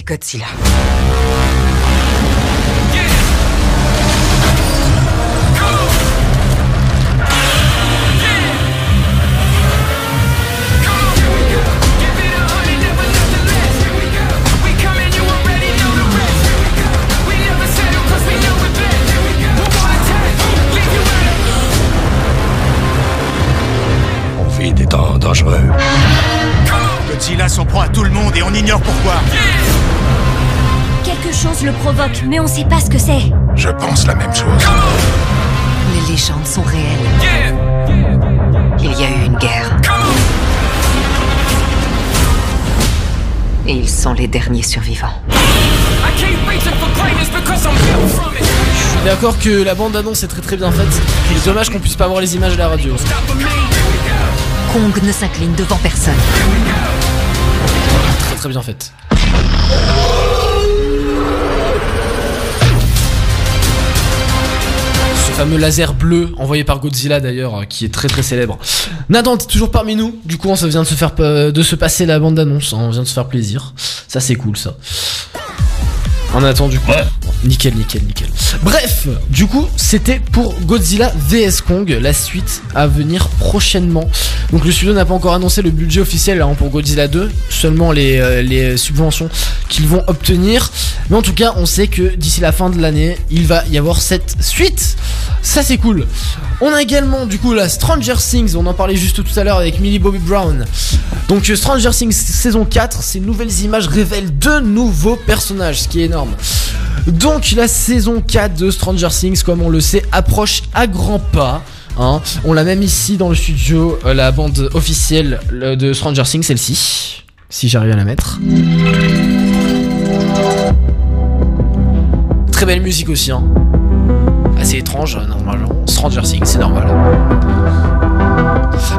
Godzilla. On vit des temps dangereux. Godzilla s'en prend à tout le monde et on ignore pourquoi. Chose le provoque, mais on sait pas ce que c'est. Je pense la même chose. Les légendes sont réelles. Il y a eu une guerre. Et ils sont les derniers survivants. Je suis d'accord que la bande annonce est très très bien faite. Il est dommage qu'on puisse pas voir les images à la radio. Kong ne s'incline devant personne. Très très bien faite. Fameux laser bleu envoyé par Godzilla d'ailleurs, euh, qui est très très célèbre. Nathan, t'es toujours parmi nous. Du coup, on vient de se faire euh, de se passer la bande d'annonce. hein. On vient de se faire plaisir. Ça, c'est cool ça. On attend du coup. Nickel, nickel, nickel. Bref, du coup, c'était pour Godzilla vs Kong, la suite à venir prochainement. Donc le studio n'a pas encore annoncé le budget officiel hein, pour Godzilla 2, seulement les, euh, les subventions qu'ils vont obtenir. Mais en tout cas, on sait que d'ici la fin de l'année, il va y avoir cette suite. Ça c'est cool. On a également du coup la Stranger Things, on en parlait juste tout à l'heure avec Millie Bobby Brown. Donc euh, Stranger Things saison 4, ces nouvelles images révèlent deux nouveaux personnages, ce qui est énorme. Donc la saison 4 de Stranger Things, comme on le sait, approche à grands pas. hein. On l'a même ici dans le studio, euh, la bande officielle euh, de Stranger Things, celle-ci. Si j'arrive à la mettre. Très belle musique aussi. Hein. Assez étrange, euh, normalement. Stranger Things, c'est normal.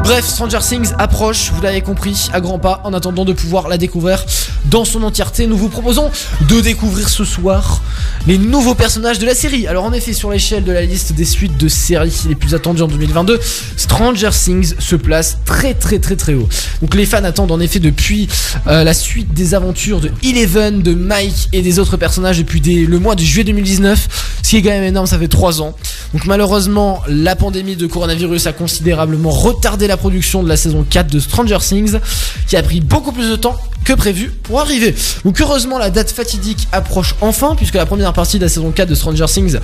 Bref, Stranger Things approche, vous l'avez compris, à grands pas. En attendant de pouvoir la découvrir dans son entièreté, nous vous proposons de découvrir ce soir les nouveaux personnages de la série. Alors en effet, sur l'échelle de la liste des suites de séries les plus attendues en 2022, Stranger Things se place très très très très haut. Donc les fans attendent en effet depuis euh, la suite des aventures de Eleven, de Mike et des autres personnages depuis le mois de juillet 2019, ce qui est quand même énorme, ça fait 3 ans. Donc malheureusement, la pandémie de coronavirus a considérablement retardé la production de la saison 4 de Stranger Things, qui a pris beaucoup plus de temps que prévu pour arriver. Donc heureusement, la date fatidique approche enfin, puisque la première partie de la saison 4 de Stranger Things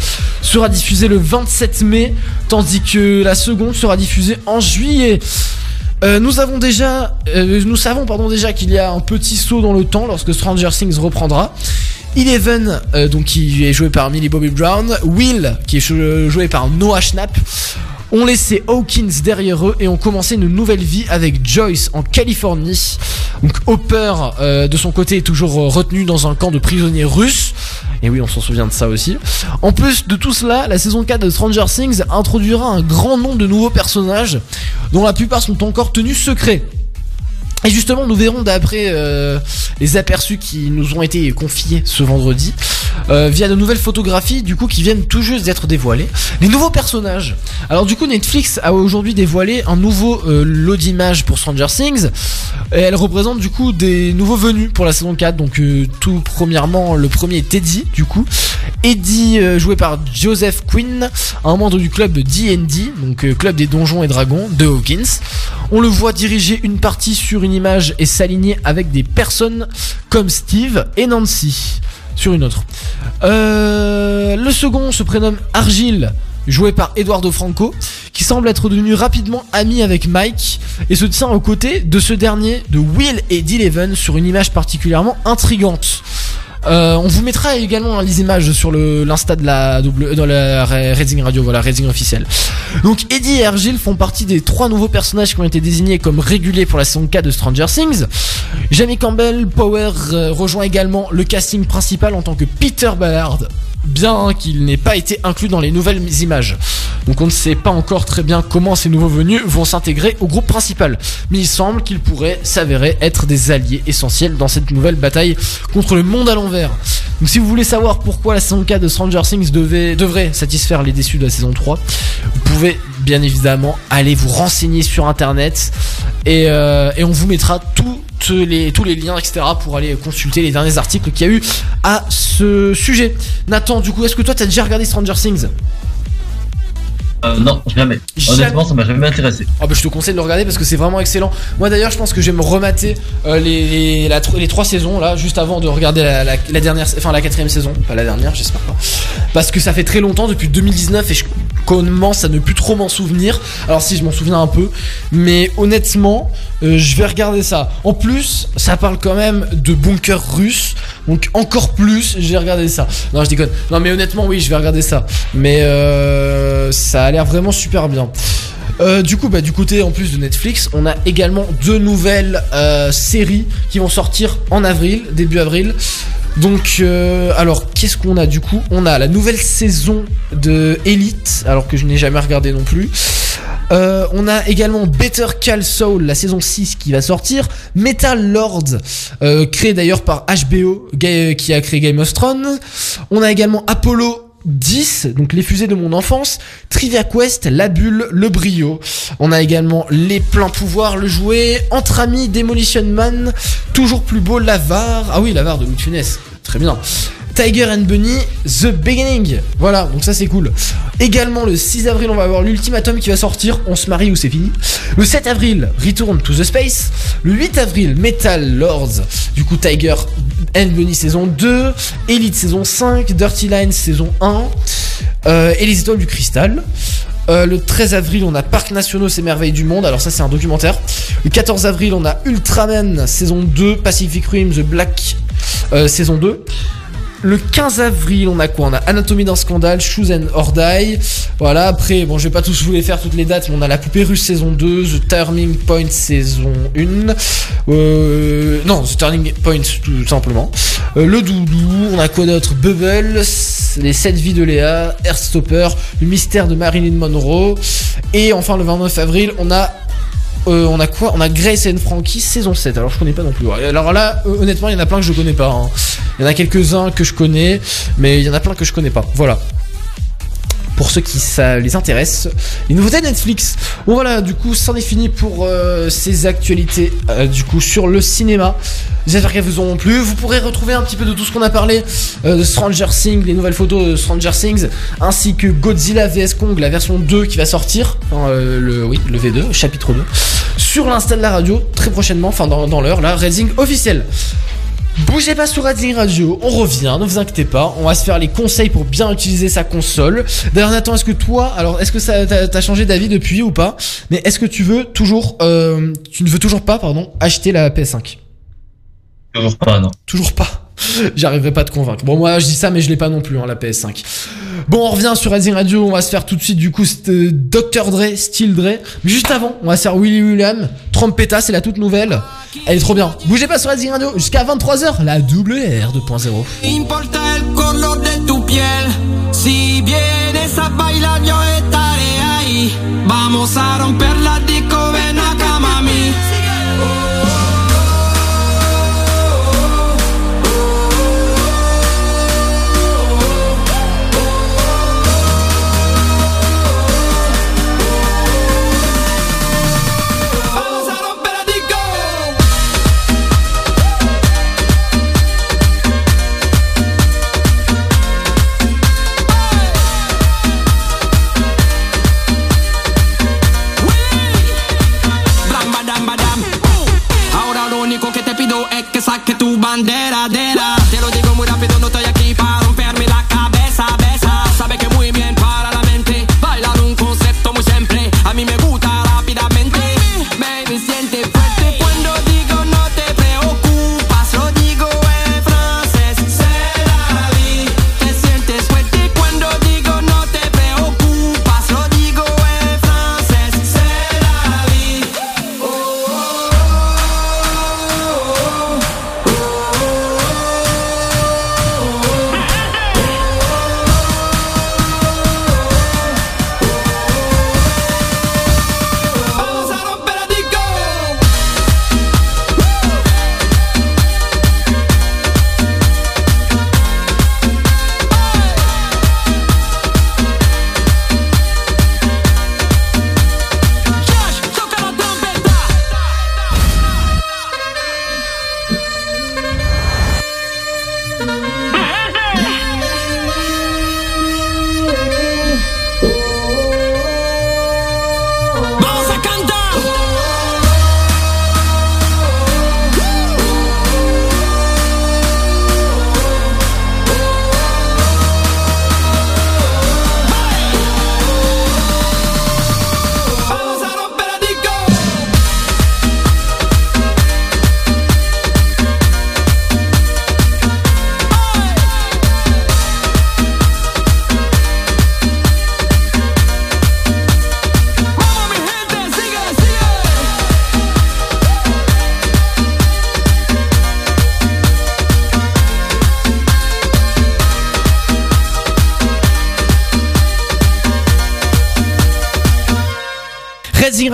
sera diffusée le 27 mai, tandis que la seconde sera diffusée en juillet. Euh, nous avons déjà, euh, nous savons pardon déjà qu'il y a un petit saut dans le temps lorsque Stranger Things reprendra. Eleven, euh, donc qui est joué par Millie Bobby Brown, Will, qui est jou- joué par Noah Schnapp, ont laissé Hawkins derrière eux et ont commencé une nouvelle vie avec Joyce en Californie. Donc Hopper, euh, de son côté, est toujours euh, retenu dans un camp de prisonniers russes. Et oui, on s'en souvient de ça aussi. En plus de tout cela, la saison 4 de Stranger Things introduira un grand nombre de nouveaux personnages, dont la plupart sont encore tenus secrets. Et justement, nous verrons d'après euh, les aperçus qui nous ont été confiés ce vendredi, euh, via de nouvelles photographies, du coup, qui viennent tout juste d'être dévoilées, les nouveaux personnages. Alors du coup, Netflix a aujourd'hui dévoilé un nouveau euh, lot d'images pour Stranger Things, et elle représente du coup des nouveaux venus pour la saison 4. Donc tout premièrement, le premier est Eddie, du coup. Eddie, joué par Joseph Quinn, un membre du club D&D, donc club des donjons et dragons de Hawkins. On le voit diriger une partie sur une image et s'aligner avec des personnes comme Steve et Nancy sur une autre. Euh, le second se prénomme Argile, joué par Eduardo Franco, qui semble être devenu rapidement ami avec Mike et se tient aux côtés de ce dernier, de Will et d'Eleven, sur une image particulièrement intrigante. Euh, on vous mettra également les images sur l'insta de la double dans la Radio, voilà Reading officiel. Donc Eddie et Argyle font partie des trois nouveaux personnages qui ont été désignés comme réguliers pour la saison 4 de Stranger Things. Jamie Campbell Power euh, rejoint également le casting principal en tant que Peter Ballard, bien qu'il n'ait pas été inclus dans les nouvelles images. Donc on ne sait pas encore très bien comment ces nouveaux venus vont s'intégrer au groupe principal, mais il semble qu'ils pourraient s'avérer être des alliés essentiels dans cette nouvelle bataille contre le monde à l'envers. Donc si vous voulez savoir pourquoi la saison 4 de Stranger Things devait, devrait satisfaire les déçus de la saison 3, vous pouvez bien évidemment aller vous renseigner sur internet et, euh, et on vous mettra les, tous les liens etc pour aller consulter les derniers articles qu'il y a eu à ce sujet. Nathan, du coup, est-ce que toi t'as déjà regardé Stranger Things? Euh, non, jamais. Jamais. Honnêtement, ça m'a jamais intéressé. Ah bah je te conseille de le regarder parce que c'est vraiment excellent. Moi d'ailleurs je pense que je vais me remater euh, les, les, la les trois saisons là juste avant de regarder la, la, la dernière, enfin la quatrième saison, pas la dernière j'espère pas. Parce que ça fait très longtemps depuis 2019 et je commence à ne plus trop m'en souvenir. Alors si je m'en souviens un peu, mais honnêtement euh, je vais regarder ça. En plus ça parle quand même de bunkers russes, donc encore plus je vais regarder ça. Non je déconne. Non mais honnêtement oui je vais regarder ça. Mais euh, ça a l'air vraiment super bien. Euh, du coup, bah, du côté en plus de Netflix, on a également deux nouvelles euh, séries qui vont sortir en avril, début avril. Donc, euh, alors, qu'est-ce qu'on a du coup? On a la nouvelle saison de Elite, alors que je n'ai jamais regardé non plus. Euh, on a également Better Call Saul, la saison 6 qui va sortir. Metal Lord, euh, créé d'ailleurs par HBO, qui a créé Game of Thrones. On a également Apollo 10, donc les fusées de mon enfance, Trivia Quest, La Bulle, Le Brio. On a également Les Pleins Pouvoirs, Le Jouet, Entre Amis, Demolition Man, Toujours Plus Beau, L'Avare. Ah oui, L'Avare de Louis très bien. Tiger and Bunny The Beginning. Voilà, donc ça c'est cool. Également le 6 avril, on va avoir l'ultimatum qui va sortir. On se marie ou c'est fini. Le 7 avril, Return to the Space. Le 8 avril, Metal Lords. Du coup, Tiger and Bunny saison 2. Elite saison 5. Dirty Lines saison 1. euh, et les étoiles du cristal. Euh, le 13 avril, on a Parcs Nationaux, ces merveilles du monde. Alors ça, c'est un documentaire. Le 14 avril, on a Ultraman saison 2, Pacific Rim, The Black euh, saison 2. Le 15 avril, on a quoi? On a Anatomie d'un scandale, Shoes and or Die. Voilà, après, bon, je vais pas tous vous les faire toutes les dates, mais on a La Poupée Russe saison 2, The Turning Point saison 1. Euh, non, The Turning Point tout simplement. Euh, le Doudou, on a quoi d'autre? Bubble, Les 7 vies de Léa, Heartstopper, Le mystère de Marilyn Monroe. Et enfin, le 29 avril, on a euh, on a quoi? On a Grace and Frankie saison 7. Alors je connais pas non plus. Alors là, euh, honnêtement, il y en a plein que je connais pas. hein. Il y en a quelques-uns que je connais, mais il y en a plein que je connais pas. Voilà. Pour ceux qui ça les intéresse, les nouveautés Netflix. Bon voilà, du coup, c'en est fini pour euh, ces actualités euh, du coup sur le cinéma. J'espère qu'elles vous auront plu. Vous pourrez retrouver un petit peu de tout ce qu'on a parlé euh, de Stranger Things, les nouvelles photos de Stranger Things, ainsi que Godzilla vs Kong, la version 2 qui va sortir, le oui, le V2, chapitre 2, sur l'insta de la radio très prochainement, enfin dans, dans l'heure, là, Racing officiel. Bougez pas sur Radio, on revient, ne vous inquiétez pas, on va se faire les conseils pour bien utiliser sa console. D'ailleurs Nathan, est-ce que toi, alors est-ce que ça t'as changé d'avis depuis ou pas? Mais est-ce que tu veux toujours, euh, tu ne veux toujours pas, pardon, acheter la PS5 Toujours pas, non. Toujours pas. J'arriverai pas à te convaincre. Bon, moi je dis ça, mais je l'ai pas non plus, hein, la PS5. Bon, on revient sur Racing Radio. On va se faire tout de suite, du coup, euh, Dr. Dre, Style Dre. Mais juste avant, on va se faire Willy William. Trompetta, c'est la toute nouvelle. Elle est trop bien. Bougez pas sur Racing Radio jusqu'à 23h, la WR 2.0. importa el color de tu piel. Si vienes a bailar, yo estaré ahí. Vamos a romper la disco,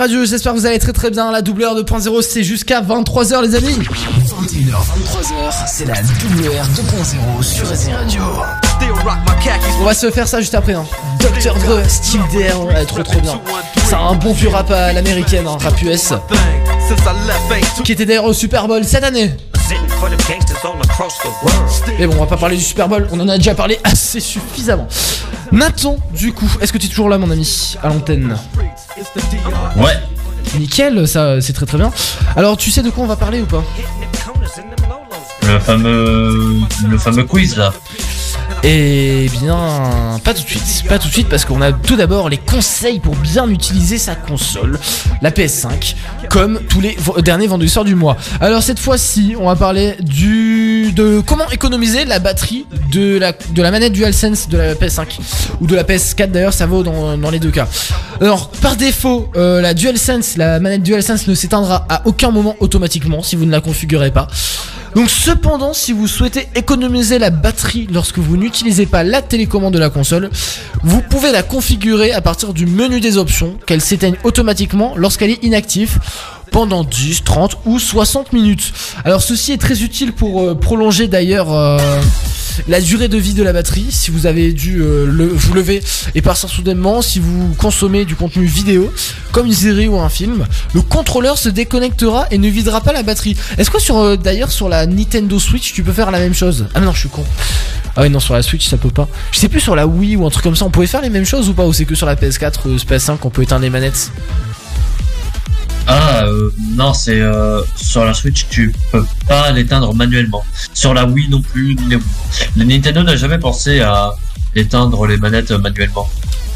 Radio, j'espère que vous allez très très bien. La WR 2.0, c'est jusqu'à 23h, les amis. 21h, 23h, c'est la WR 2.0 sur Radio. On va se faire ça juste après. Hein. Dr. Dre, Style DR, ouais, trop trop bien. C'est un bon vieux rap à l'américaine, hein, rap US. Qui était d'ailleurs au Super Bowl cette année. Mais bon, on va pas parler du Super Bowl, on en a déjà parlé assez suffisamment. Nathan, du coup, est-ce que tu es toujours là, mon ami, à l'antenne Ouais. Nickel, ça c'est très très bien. Alors, tu sais de quoi on va parler ou pas? Le fameux, le fameux quiz là. Eh bien, pas tout de suite, pas tout de suite parce qu'on a tout d'abord les conseils pour bien utiliser sa console, la PS5, comme tous les derniers vendredis soirs du mois. Alors cette fois-ci, on va parler du de comment économiser la batterie de la manette DualSense de la PS5 ou de la PS4 d'ailleurs, ça vaut dans, dans les deux cas. Alors par défaut, euh, la DualSense, la manette DualSense ne s'éteindra à aucun moment automatiquement si vous ne la configurez pas. Donc cependant, si vous souhaitez économiser la batterie lorsque vous n'utilisez pas la télécommande de la console, vous pouvez la configurer à partir du menu des options, qu'elle s'éteigne automatiquement lorsqu'elle est inactive pendant 10, 30 ou 60 minutes. Alors ceci est très utile pour euh, prolonger d'ailleurs euh, la durée de vie de la batterie si vous avez dû euh, vous lever et partir soudainement, si vous consommez du contenu vidéo comme une série ou un film, le contrôleur se déconnectera et ne videra pas la batterie. Est-ce que sur euh, d'ailleurs sur la Nintendo Switch tu peux faire la même chose? Ah non je suis con. Ah oui non sur la Switch ça peut pas. Je sais plus sur la Wii ou un truc comme ça on pouvait faire les mêmes choses ou pas ou c'est que sur la PS4 ou PS5 qu'on peut éteindre les manettes? Ah euh, non, c'est euh, sur la Switch tu peux pas l'éteindre manuellement. Sur la Wii non plus. ni- Le Nintendo n'a jamais pensé à éteindre les manettes manuellement.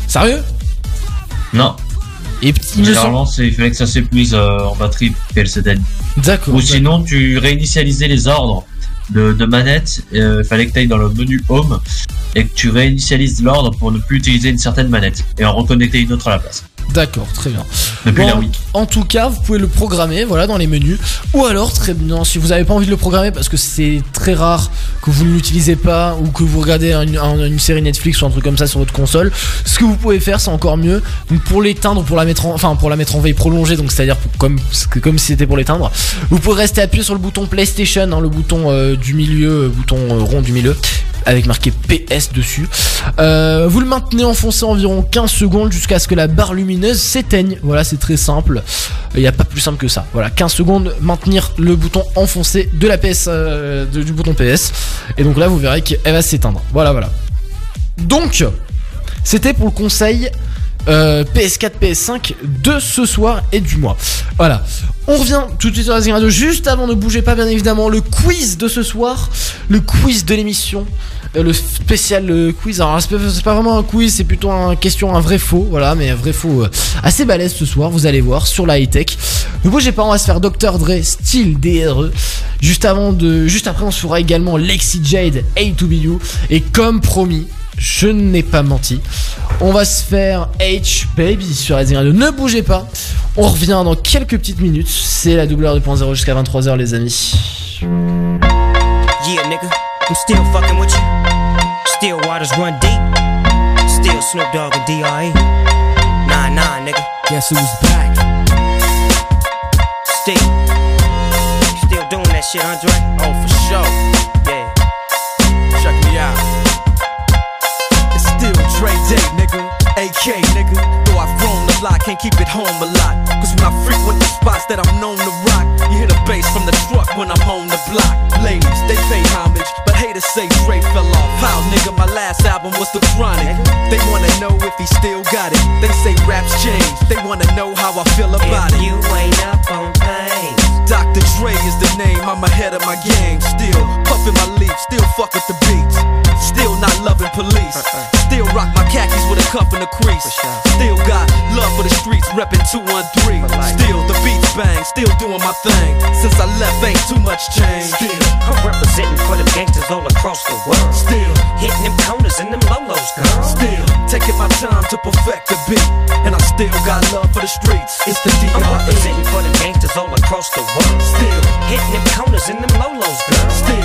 Sérieux? Non. Et me Généralement, il fallait que ça s'épuise euh, en batterie pour qu'elle s'éteigne. D'accord. Ou sinon, tu réinitialisais les ordres de, de manette. euh, Il fallait que tu ailles dans le menu Home et que tu réinitialises l'ordre pour ne plus utiliser une certaine manette et en reconnecter une autre à la place. D'accord, très bien. Bon. En tout cas, vous pouvez le programmer, voilà, dans les menus. Ou alors, très bien, si vous n'avez pas envie de le programmer parce que c'est très rare que vous ne l'utilisez pas ou que vous regardez une, un- une série Netflix ou un truc comme ça sur votre console, ce que vous pouvez faire, c'est encore mieux. Donc pour l'éteindre, pour la mettre en, enfin pour la mettre en veille prolongée, donc c'est-à-dire comme comme si c'était pour l'éteindre, vous pouvez rester appuyé sur le bouton PlayStation, hein, le bouton euh, du milieu, euh, bouton euh, rond du milieu avec marqué PS dessus. Euh, vous le maintenez enfoncé environ 15 secondes jusqu'à ce que la barre lumineuse s'éteigne. Voilà, c'est très simple. Il n'y a pas plus simple que ça. Voilà, 15 secondes, maintenir le bouton enfoncé de la PS, euh, du bouton PS. Et donc là, vous verrez qu'elle va s'éteindre. Voilà, voilà. Donc, c'était pour le conseil euh, PS4, PS5 de ce soir et du mois. Voilà. On revient tout de suite sur Racing Radio. Juste avant, ne bougez pas, bien évidemment, le quiz de ce soir, le quiz de l'émission, euh, le spécial euh, quiz. Alors, c'est pas, vraiment un quiz, c'est plutôt un question, un vrai faux. Voilà, mais un vrai faux euh, assez balèze ce soir. Vous allez voir sur la high tech. Ne bougez pas, on va se faire Dr Dre, style DRE. Juste avant de, juste après, on se fera également Lexi Jade, A2BU. Et comme promis, je n'ai pas menti. On va se faire H Baby sur Rising Radio. Ne bougez pas. On revient dans quelques petites minutes. C'est la double heure 2.0 jusqu'à 23h, les amis. Still waters run deep. Still Snoop Dogg and D.R.E. Nah, nah, nigga. Guess who's back? Still. Still doing that shit, Andre? Oh, for sure. Yeah. Check me out. It's still Dre Day, nigga. AK, nigga. Though I've grown a lot, can't keep it home a lot. Cause when I frequent the spots that I'm known to rock, you hear the bass from the truck when I'm on the block. Ladies, they pay homage, but haters say Dre fell off. How, nigga, my last album was The Chronic. They wanna know if he still got it. They say raps change, they wanna know how I feel about If it. you ain't up on. Dr. Dre is the name, I'm ahead of my game. Still puffin' my leaf, still fuck with the beats. Still not loving police. Uh-uh. Still rock my khakis with a cuff and a crease. Still got love for the streets, reppin' 213. Still the beats bang, still doing my thing. Since I left, ain't too much change. Still, I'm representing for them gangsters all across the world. Still hitting them corners and them lolos, girl. Still taking my time to perfect the beat. And I still got love for the streets. It's the D.R.E. I'm representing for them gangsters all across the world. Still hitting them corners in them lolos, girl. Still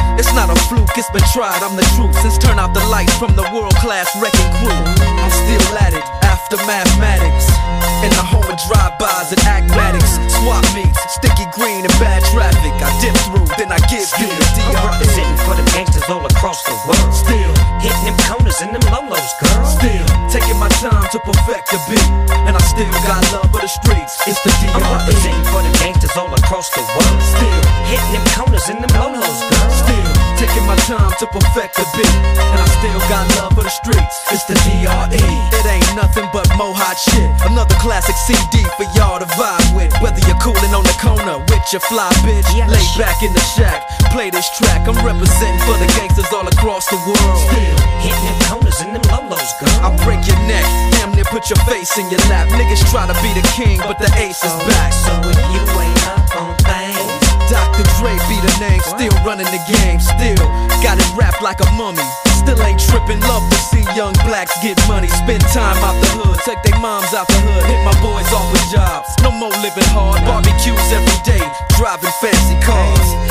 It's not a fluke, it's been tried, I'm the truth. Since turn out the lights from the world class wrecking crew, I'm still at it after mathematics. In the home of drive-bys and acmatics, swap meets, sticky green and bad traffic. I dip through, then I give you the I'm DR. representing for the gangsters all across the world. Still hitting them corners and them lolos, girl. Still taking my time to perfect the beat, and I still got love for the streets. It's the I'm DR. representing for the gangsters all across the world. Still hitting them corners and them lolos, girl. Still taking my time to perfect the beat, and I still got love for the streets. It's the DRE. It ain't nothing but mo hot shit. Another classic CD for y'all to vibe with. Whether you're cooling on the corner with your fly bitch, lay back in the shack, play this track. I'm representing for the gangsters all across the world. Still hitting them corners and them lolos, girl. I break your neck, damn near put your face in your lap. Niggas try to be the king, but the ace is back. So if you ain't up Dr. Dre be the name, still running the game, still got it wrapped like a mummy. Still ain't tripping, love to see young blacks get money. Spend time out the hood, take their moms out the hood, hit my boys off with jobs. No more living hard, barbecues every day, driving fancy cars.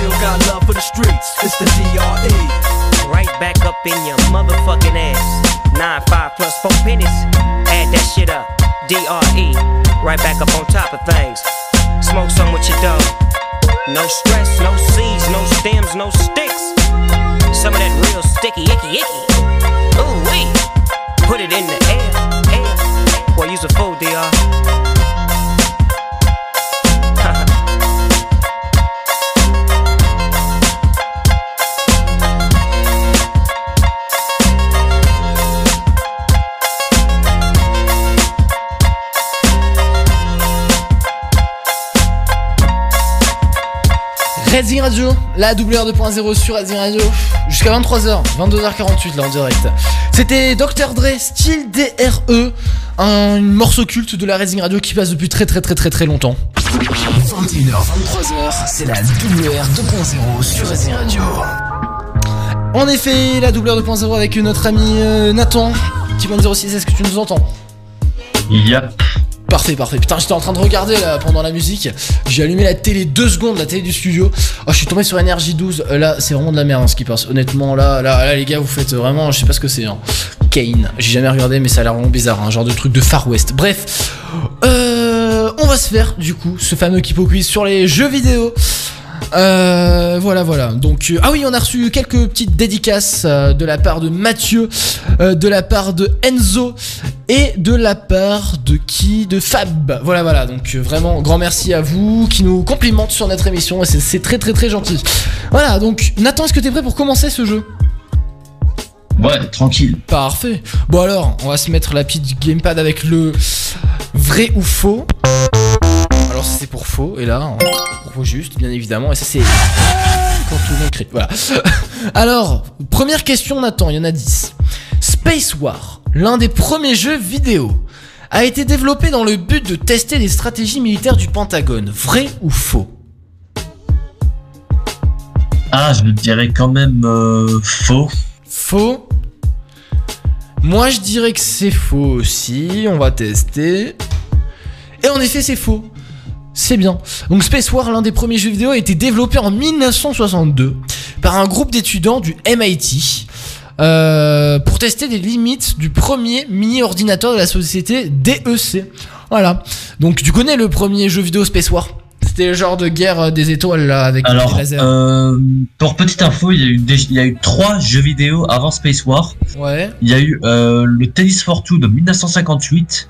got love for the streets. It's the DRE. Right back up in your motherfucking ass. Nine five plus four pennies. Add that shit up. DRE. Right back up on top of things. Smoke some with your dog. No stress, no seeds, no stems, no sticks. Some of that real sticky, icky, icky. Ooh wee. Put it in the Redzing Radio, la doubleur 2.0 sur Redzing Radio, jusqu'à 23h, 22h48 là en direct. C'était Dr Dre, style DRE, un morceau culte de la Redzing Radio qui passe depuis très très très très très longtemps. 21h, 23h, c'est la WR 2.0 sur Racing Radio. En effet, la doubleur 2.0 avec notre ami euh, Nathan, point 06, est-ce que tu nous entends Yep. Parfait, parfait. Putain, j'étais en train de regarder là pendant la musique. J'ai allumé la télé deux secondes, la télé du studio. Oh, je suis tombé sur Energy 12. Euh, là, c'est vraiment de la merde hein, ce qui passe. Honnêtement, là, là, là, les gars, vous faites vraiment, je sais pas ce que c'est. Hein. Kane. J'ai jamais regardé, mais ça a l'air vraiment bizarre, un genre de truc de Far West. Bref, euh, on va se faire du coup ce fameux Kipo Quiz sur les jeux vidéo. Euh, voilà, voilà. Donc, euh, ah oui, on a reçu quelques petites dédicaces euh, de la part de Mathieu, euh, de la part de Enzo et de la part de qui De Fab. Voilà, voilà. Donc, vraiment, grand merci à vous qui nous complimentent sur notre émission et c'est- c'est très, très, très gentil. Voilà, donc, Nathan, est-ce que t'es prêt pour commencer ce jeu? Ouais, tranquille. Parfait. Bon alors, on va se mettre la petite gamepad avec le vrai ou faux. Alors ça c'est pour faux, et là, pour faux juste, bien évidemment, et ça c'est quand tout le monde crie. Voilà. [laughs] Alors, première question Nathan, il y en a 10. Space War, l'un des premiers jeux vidéo, a été développé dans le but de tester les stratégies militaires du Pentagone. Vrai ou faux? Ah, je dirais quand même euh, faux. Faux. Moi, je dirais que c'est faux aussi. On va tester. Et en effet, c'est faux. C'est bien. Donc Space War, l'un des premiers jeux vidéo, a été développé en 1962 par un groupe d'étudiants du MIT euh, pour tester les limites du premier mini-ordinateur de la société DEC. Voilà. Donc tu connais le premier jeu vidéo Space War? C'était le genre de guerre euh, des étoiles là avec Alors, des lasers. euh, pour petite info, il y, a eu des- il y a eu trois jeux vidéo avant Space War. Ouais. Il y a eu euh, le Tennis for Two de 1958,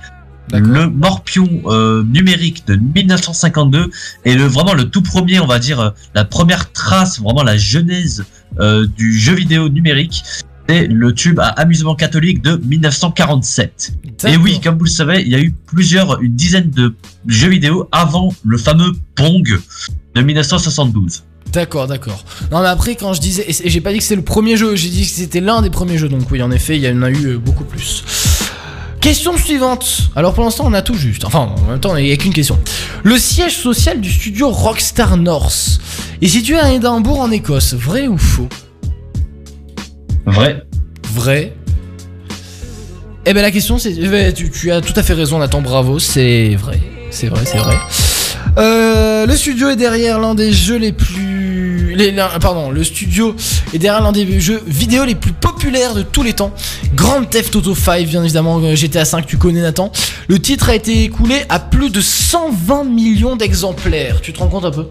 le Morpion euh, numérique de 1952 et le vraiment le tout premier, on va dire euh, la première trace, vraiment la genèse euh, du jeu vidéo numérique. C'est le tube à amusement catholique de 1947. Et oui, comme vous le savez, il y a eu plusieurs, une dizaine de jeux vidéo avant le fameux Pong de 1972. D'accord, d'accord. Non mais après quand je disais, et j'ai pas dit que c'était le premier jeu, j'ai dit que c'était l'un des premiers jeux, donc oui en effet il y en a eu beaucoup plus. Question suivante. Alors pour l'instant on a tout juste. Enfin en même temps il n'y a qu'une question. Le siège social du studio Rockstar North est situé à Édimbourg en Écosse. Vrai ou faux? Vrai. Vrai. Eh ben la question c'est... eh ben, tu, tu as tout à fait raison Nathan, bravo, c'est vrai. C'est vrai, c'est vrai. Euh, le studio est derrière l'un des jeux les plus. Les, pardon, le studio est derrière l'un des jeux vidéo les plus populaires de tous les temps. Grand Theft Auto 5, bien évidemment, euh, GTA 5, tu connais Nathan. Le titre a été écoulé à plus de 120 millions d'exemplaires. Tu te rends compte un peu?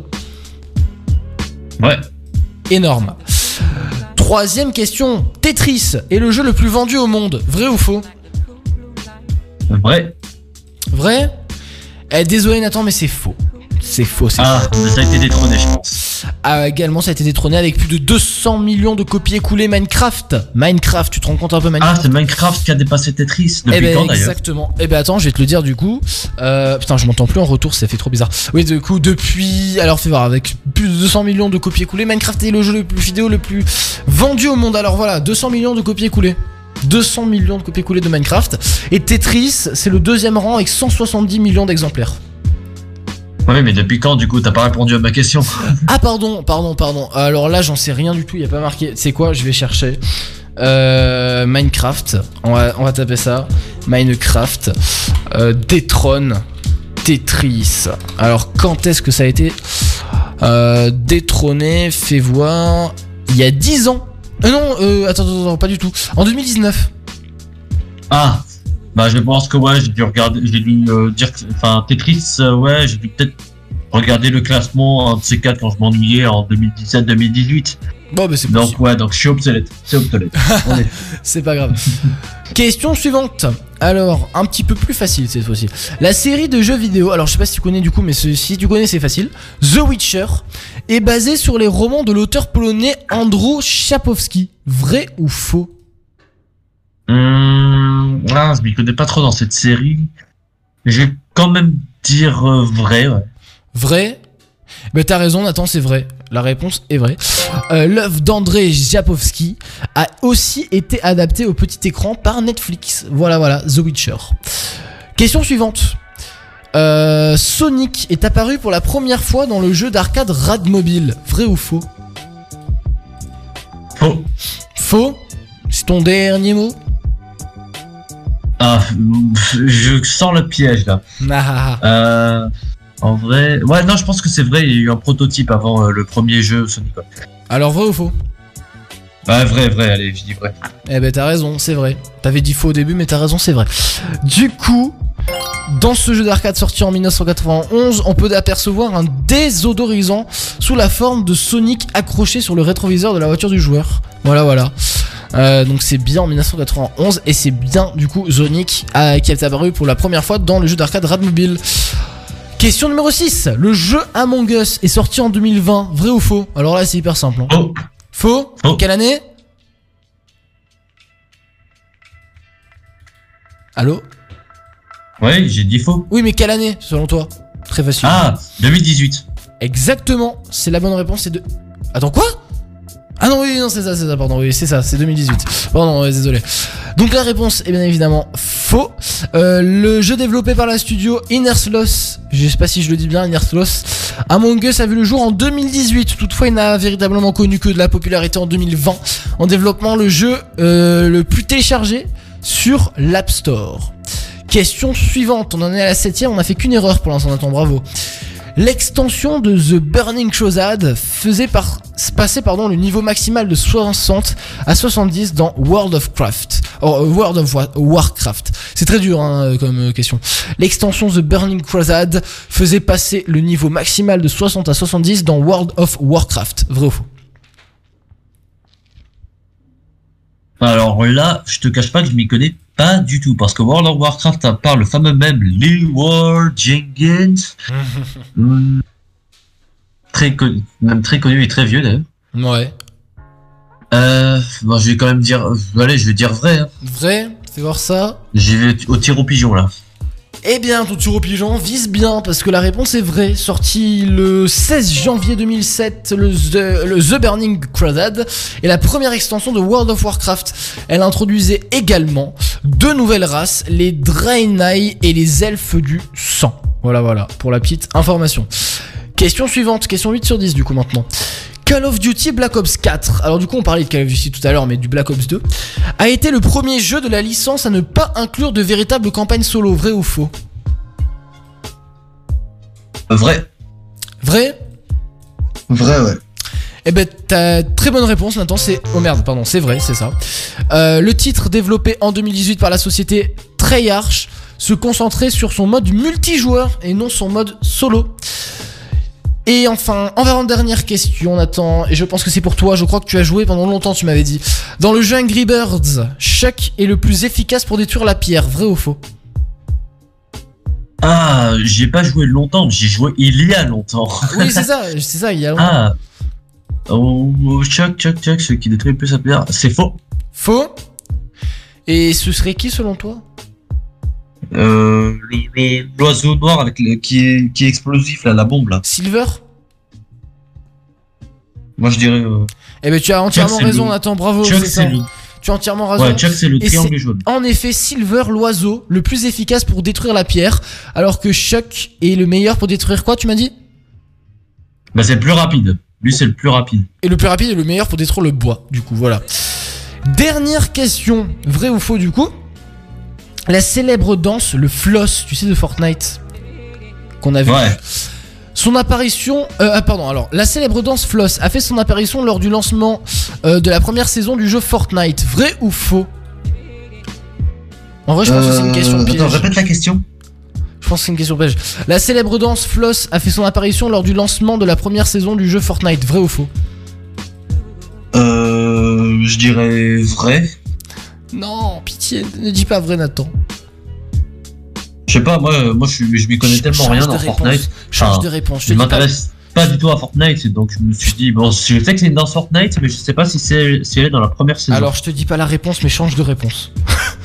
Ouais. Énorme. Troisième question. Tetris est le jeu le plus vendu au monde. Vrai ou faux? Vrai. Vrai? Eh, Désolé Nathan, mais c'est faux. C'est faux, c'est Ah, faux. ça a été détrôné, je pense. Ah, également, ça a été détrôné avec plus de 200 millions de copies écoulées Minecraft. Minecraft, tu te rends compte un peu Ah, Minecraft c'est Minecraft qui a dépassé Tetris. Depuis eh ben, quand d'ailleurs exactement. Eh ben attends, je vais te le dire du coup. Euh, putain, je m'entends plus en retour, ça fait trop bizarre. Oui, du coup, depuis. Alors, fais voir, avec plus de 200 millions de copies écoulées, Minecraft est le jeu le plus vidéo le plus vendu au monde. Alors voilà, 200 millions de copies écoulées. 200 millions de copies écoulées de Minecraft. Et Tetris, c'est le deuxième rang avec 170 millions d'exemplaires. Oui, mais depuis quand, du coup, t'as pas répondu à ma question Ah pardon, pardon, pardon. Alors là, j'en sais rien du tout. Il a pas marqué. C'est quoi? Je vais chercher. Euh, Minecraft. On va, on va taper ça. Minecraft. Euh, détrône. Tetris. Alors quand est-ce que ça a été? Euh, détrôné Fais voir. Il y a 10 ans. Euh, non, euh, attends, attends, attends, pas du tout. En 2019. Ah, bah je pense que ouais, j'ai dû regarder, j'ai dû euh, dire, enfin Tetris, euh, ouais, j'ai dû peut-être regarder le classement de ces quatre quand je m'ennuyais en 2017-2018. Bon, bah c'est Donc ouais, donc je suis obsolète, c'est obsolète. [laughs] C'est pas grave. Question suivante. Alors, un petit peu plus facile cette fois-ci. La série de jeux vidéo, alors je sais pas si tu connais du coup, mais si tu connais c'est facile. The Witcher est basée sur les romans de l'auteur polonais Andrzej Sapkowski. Vrai ou faux? Hum, ah, je m'y connais pas trop dans cette série. Je vais quand même dire euh, vrai, ouais. Vrai? Bah t'as raison Nathan, c'est vrai. La réponse est vraie. Euh, L'œuvre d'André Japowski a aussi été adaptée au petit écran par Netflix. Voilà, voilà, The Witcher. Question suivante. Euh, Sonic est apparu pour la première fois dans le jeu d'arcade Radmobile. Vrai ou faux? Faux. Faux C'est ton dernier mot? Ah, je sens le piège là. Ah, Euh, en vrai, ouais, non, je pense que c'est vrai. Il y a eu un prototype avant euh, le premier jeu Sonic. Alors vrai ou faux? Ouais, vrai, vrai. Allez, je dis vrai. Eh ben t'as raison, c'est vrai. T'avais dit faux au début, mais t'as raison, c'est vrai. Du coup, dans ce jeu d'arcade sorti en 1991, on peut apercevoir un désodorisant sous la forme de Sonic accroché sur le rétroviseur de la voiture du joueur. Voilà, voilà. Euh, donc c'est bien en 1991 et c'est bien du coup Sonic euh, qui est apparu pour la première fois dans le jeu d'arcade Radmobile. Question numéro 6. Le jeu Among Us est sorti en 2020. Vrai ou faux? Alors là c'est hyper simple. hein. Faux Quelle année? Allô? Ouais, j'ai dit faux. Oui, mais quelle année, selon toi? Très facile. Ah, 2018. Exactement, c'est la bonne réponse, c'est de... Attends, quoi? Ah non, oui, non, c'est ça, c'est ça, pardon, oui, c'est ça, c'est 2018. Pardon, désolé. Donc la réponse est bien évidemment faux. Euh, le jeu développé par la studio Innersloth, je sais pas si je le dis bien, Innersloth, Among Us a vu le jour en 2018. Toutefois, il n'a véritablement connu que de la popularité en 2020. En développement, le jeu euh, le plus téléchargé sur l'App Store. Question suivante, on en est à la septième, on a fait qu'une erreur pour l'instant, Nathan, bravo. L'extension de The Burning Crusade faisait passer pardon, le niveau maximal de 60 à 70 dans World of Craft. Oh, euh, World of Wa- Warcraft. C'est très dur hein, euh, comme euh, question. L'extension The Burning Crusade faisait passer le niveau maximal de 60 à 70 dans World of Warcraft. Vrai ou faux? Alors là, je te cache pas que je m'y connais pas du tout parce que World of Warcraft à part le fameux même Leeward Jenkins, hmm, [laughs] très connu, même très connu et très vieux d'ailleurs. Ouais. Euh, bon, je vais quand même dire, allez, je vais dire vrai. hein. Vrai Fais voir ça. J'y vais au tir au pigeon là. Eh bien, au pigeon vise bien parce que la réponse est vraie. Sorti le 16 janvier 2007, le The, le The Burning Crusade est la première extension de World of Warcraft. Elle introduisait également deux nouvelles races, les Draenei et les Elfes du Sang. Voilà, voilà, pour la petite information. Question suivante, question 8 sur 10 du coup maintenant. Call of Duty Black Ops 4, alors du coup on parlait de Call of Duty tout à l'heure mais du Black Ops 2, a été le premier jeu de la licence à ne pas inclure de véritable campagne solo, vrai ou faux? Vrai. Vrai? Vrai, ouais. Eh ben, t'as très bonne réponse, Nathan. C'est. Oh merde, pardon, c'est vrai, c'est ça. Euh, le titre développé en 2018 par la société Treyarch se concentrait sur son mode multijoueur et non son mode solo. Et enfin, avant-dernière question, Nathan, et je pense que c'est pour toi, je crois que tu as joué pendant longtemps, tu m'avais dit. Dans le jeu Angry Birds, Chuck est le plus efficace pour détruire la pierre, vrai ou faux? Ah, j'ai pas joué longtemps, j'ai joué il y a longtemps. Oui, c'est ça, [laughs] c'est ça, il y a longtemps. Ah. Oh, oh, Chuck, Chuck, Chuck, ce qui détruit le plus sa pierre. C'est faux. Faux? Et ce serait qui selon toi? Euh, l'oiseau noir avec le, qui, est, qui est explosif là, la bombe là. Silver? Moi je dirais. euh, Eh ben tu as entièrement raison le- Nathan, bravo. Chuck, c'est le- Tu as entièrement raison. Ouais, Chuck, c'est le triangle jaune. En effet, Silver, l'oiseau, le plus efficace pour détruire la pierre, alors que Chuck est le meilleur pour détruire quoi, tu m'as dit? Bah c'est le plus rapide. Lui c'est le plus rapide. Et le plus rapide est le meilleur pour détruire le bois, du coup, voilà. Dernière question, vrai ou faux du coup? La célèbre danse, le floss, tu sais, de Fortnite, qu'on a vu. Ouais. Son apparition, euh, ah, pardon, alors la célèbre danse Floss a fait son apparition lors du lancement euh, de la première saison du jeu Fortnite. Vrai ou faux? En vrai, je pense que c'est une question Euh, piège. Attends, répète la question. Je pense que c'est une question piège. La célèbre danse Floss a fait son apparition lors du lancement de la première saison du jeu Fortnite. Vrai ou faux? Euh, je dirais vrai. Non, pitié, ne dis pas vrai, Nathan. Je sais pas, moi, moi je, m'y connais tellement rien dans réponse. Fortnite. Change de réponse, je m'intéresse pas du tout à Fortnite, donc je me suis dit, bon, je sais que c'est une danse Fortnite, mais je sais pas si c'est si elle est dans la première saison. Alors, je te dis pas la réponse, mais change de réponse. [laughs]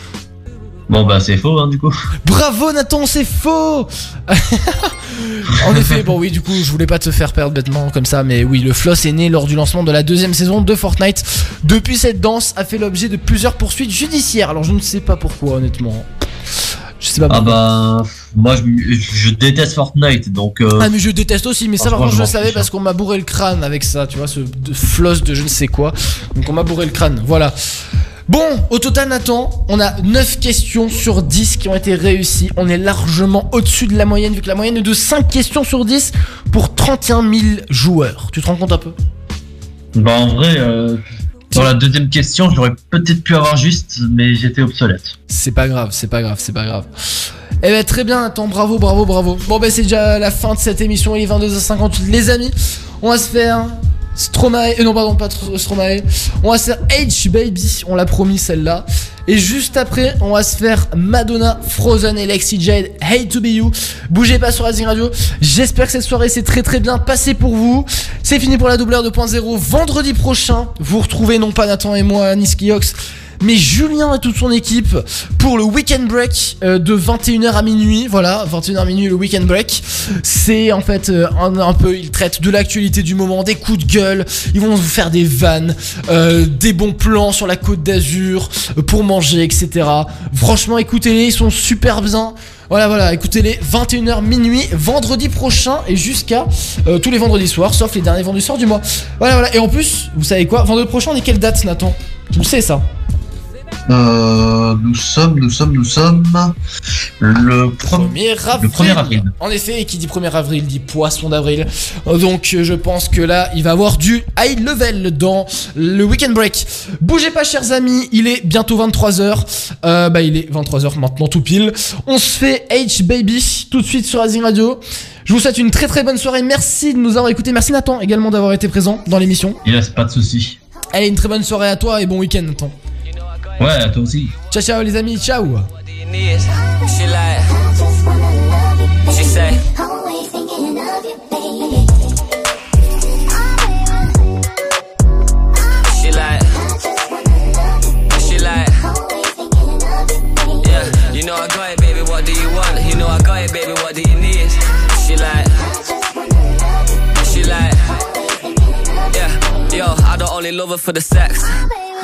Bon, bah c'est faux, hein, du coup. Bravo Nathan, c'est faux [laughs] En effet, bon oui, du coup, je voulais pas te faire perdre bêtement comme ça, mais oui, le floss est né lors du lancement de la deuxième saison de Fortnite. Depuis, cette danse a fait l'objet de plusieurs poursuites judiciaires. Alors, je ne sais pas pourquoi, honnêtement. Je sais pas Ah bah, moi je, je déteste Fortnite, donc. euh, Ah mais je déteste aussi, mais ça par Franchement, contre je le savais parce qu'on m'a bourré le crâne avec ça, tu vois, ce floss de je ne sais quoi. Donc on m'a bourré le crâne, voilà. Bon, au total Nathan, on a 9 questions sur 10 qui ont été réussies. On est largement au-dessus de la moyenne, vu que la moyenne est de 5 questions sur 10 pour 31 000 joueurs. Tu te rends compte un peu? Bah en vrai, euh, dans la deuxième question, j'aurais peut-être pu avoir juste, mais j'étais obsolète. C'est pas grave, c'est pas grave, c'est pas grave. Eh ben très bien, attends, bravo, bravo, bravo. Bon ben c'est déjà la fin de cette émission, il est 22h58 les amis. On va se faire Stromae, euh, non pardon, pas Tro- Stromae. On va se faire H Baby, on l'a promis celle-là. Et juste après, on va se faire Madonna, Frozen et Jade, Hate to be you. Bougez pas sur Rising Radio. J'espère que cette soirée s'est très très bien passée pour vous. C'est fini pour la doubleur 2.0. Vendredi prochain, vous retrouvez non pas Nathan et moi, Niski Ox, mais Julien et toute son équipe pour le weekend break euh, de 21h à minuit. Voilà, 21h à minuit le weekend break. C'est en fait euh, un, peu, ils traitent de l'actualité du moment, des coups de gueule. Ils vont vous faire des vannes, euh, des bons plans sur la côte d'Azur pour manger, etc. Franchement, écoutez-les, ils sont super bien. Voilà, voilà, écoutez-les, 21h minuit, vendredi prochain et jusqu'à tous les vendredis soirs, sauf les derniers vendredis soirs du mois. Voilà, voilà. Et en plus, vous savez quoi Vendredi prochain, on est quelle date, Nathan? Tu le sais ça? Euh, nous sommes, nous sommes, nous sommes le 1er avril. Le 1er avril. En effet, et qui dit 1er avril dit poisson d'avril. Euh, Donc euh, je pense que là, il va avoir du high level dans le weekend break. Bougez pas chers amis, il est bientôt 23h. Euh, bah il est 23h maintenant tout pile. On se fait H Baby tout de suite sur Azing Radio. Je vous souhaite une très très bonne soirée. Merci de nous avoir écoutés. Merci Nathan également d'avoir été présent dans l'émission. Il reste pas de soucis. Allez, une très bonne soirée à toi et bon week-end Nathan. Ouais, à toi aussi. Ciao, ciao, les amis. Ciao. You know I got it, baby, what do you want? You know I got it, baby, what do you need? She like, she like, yeah, yo, I don't only love her for the sex.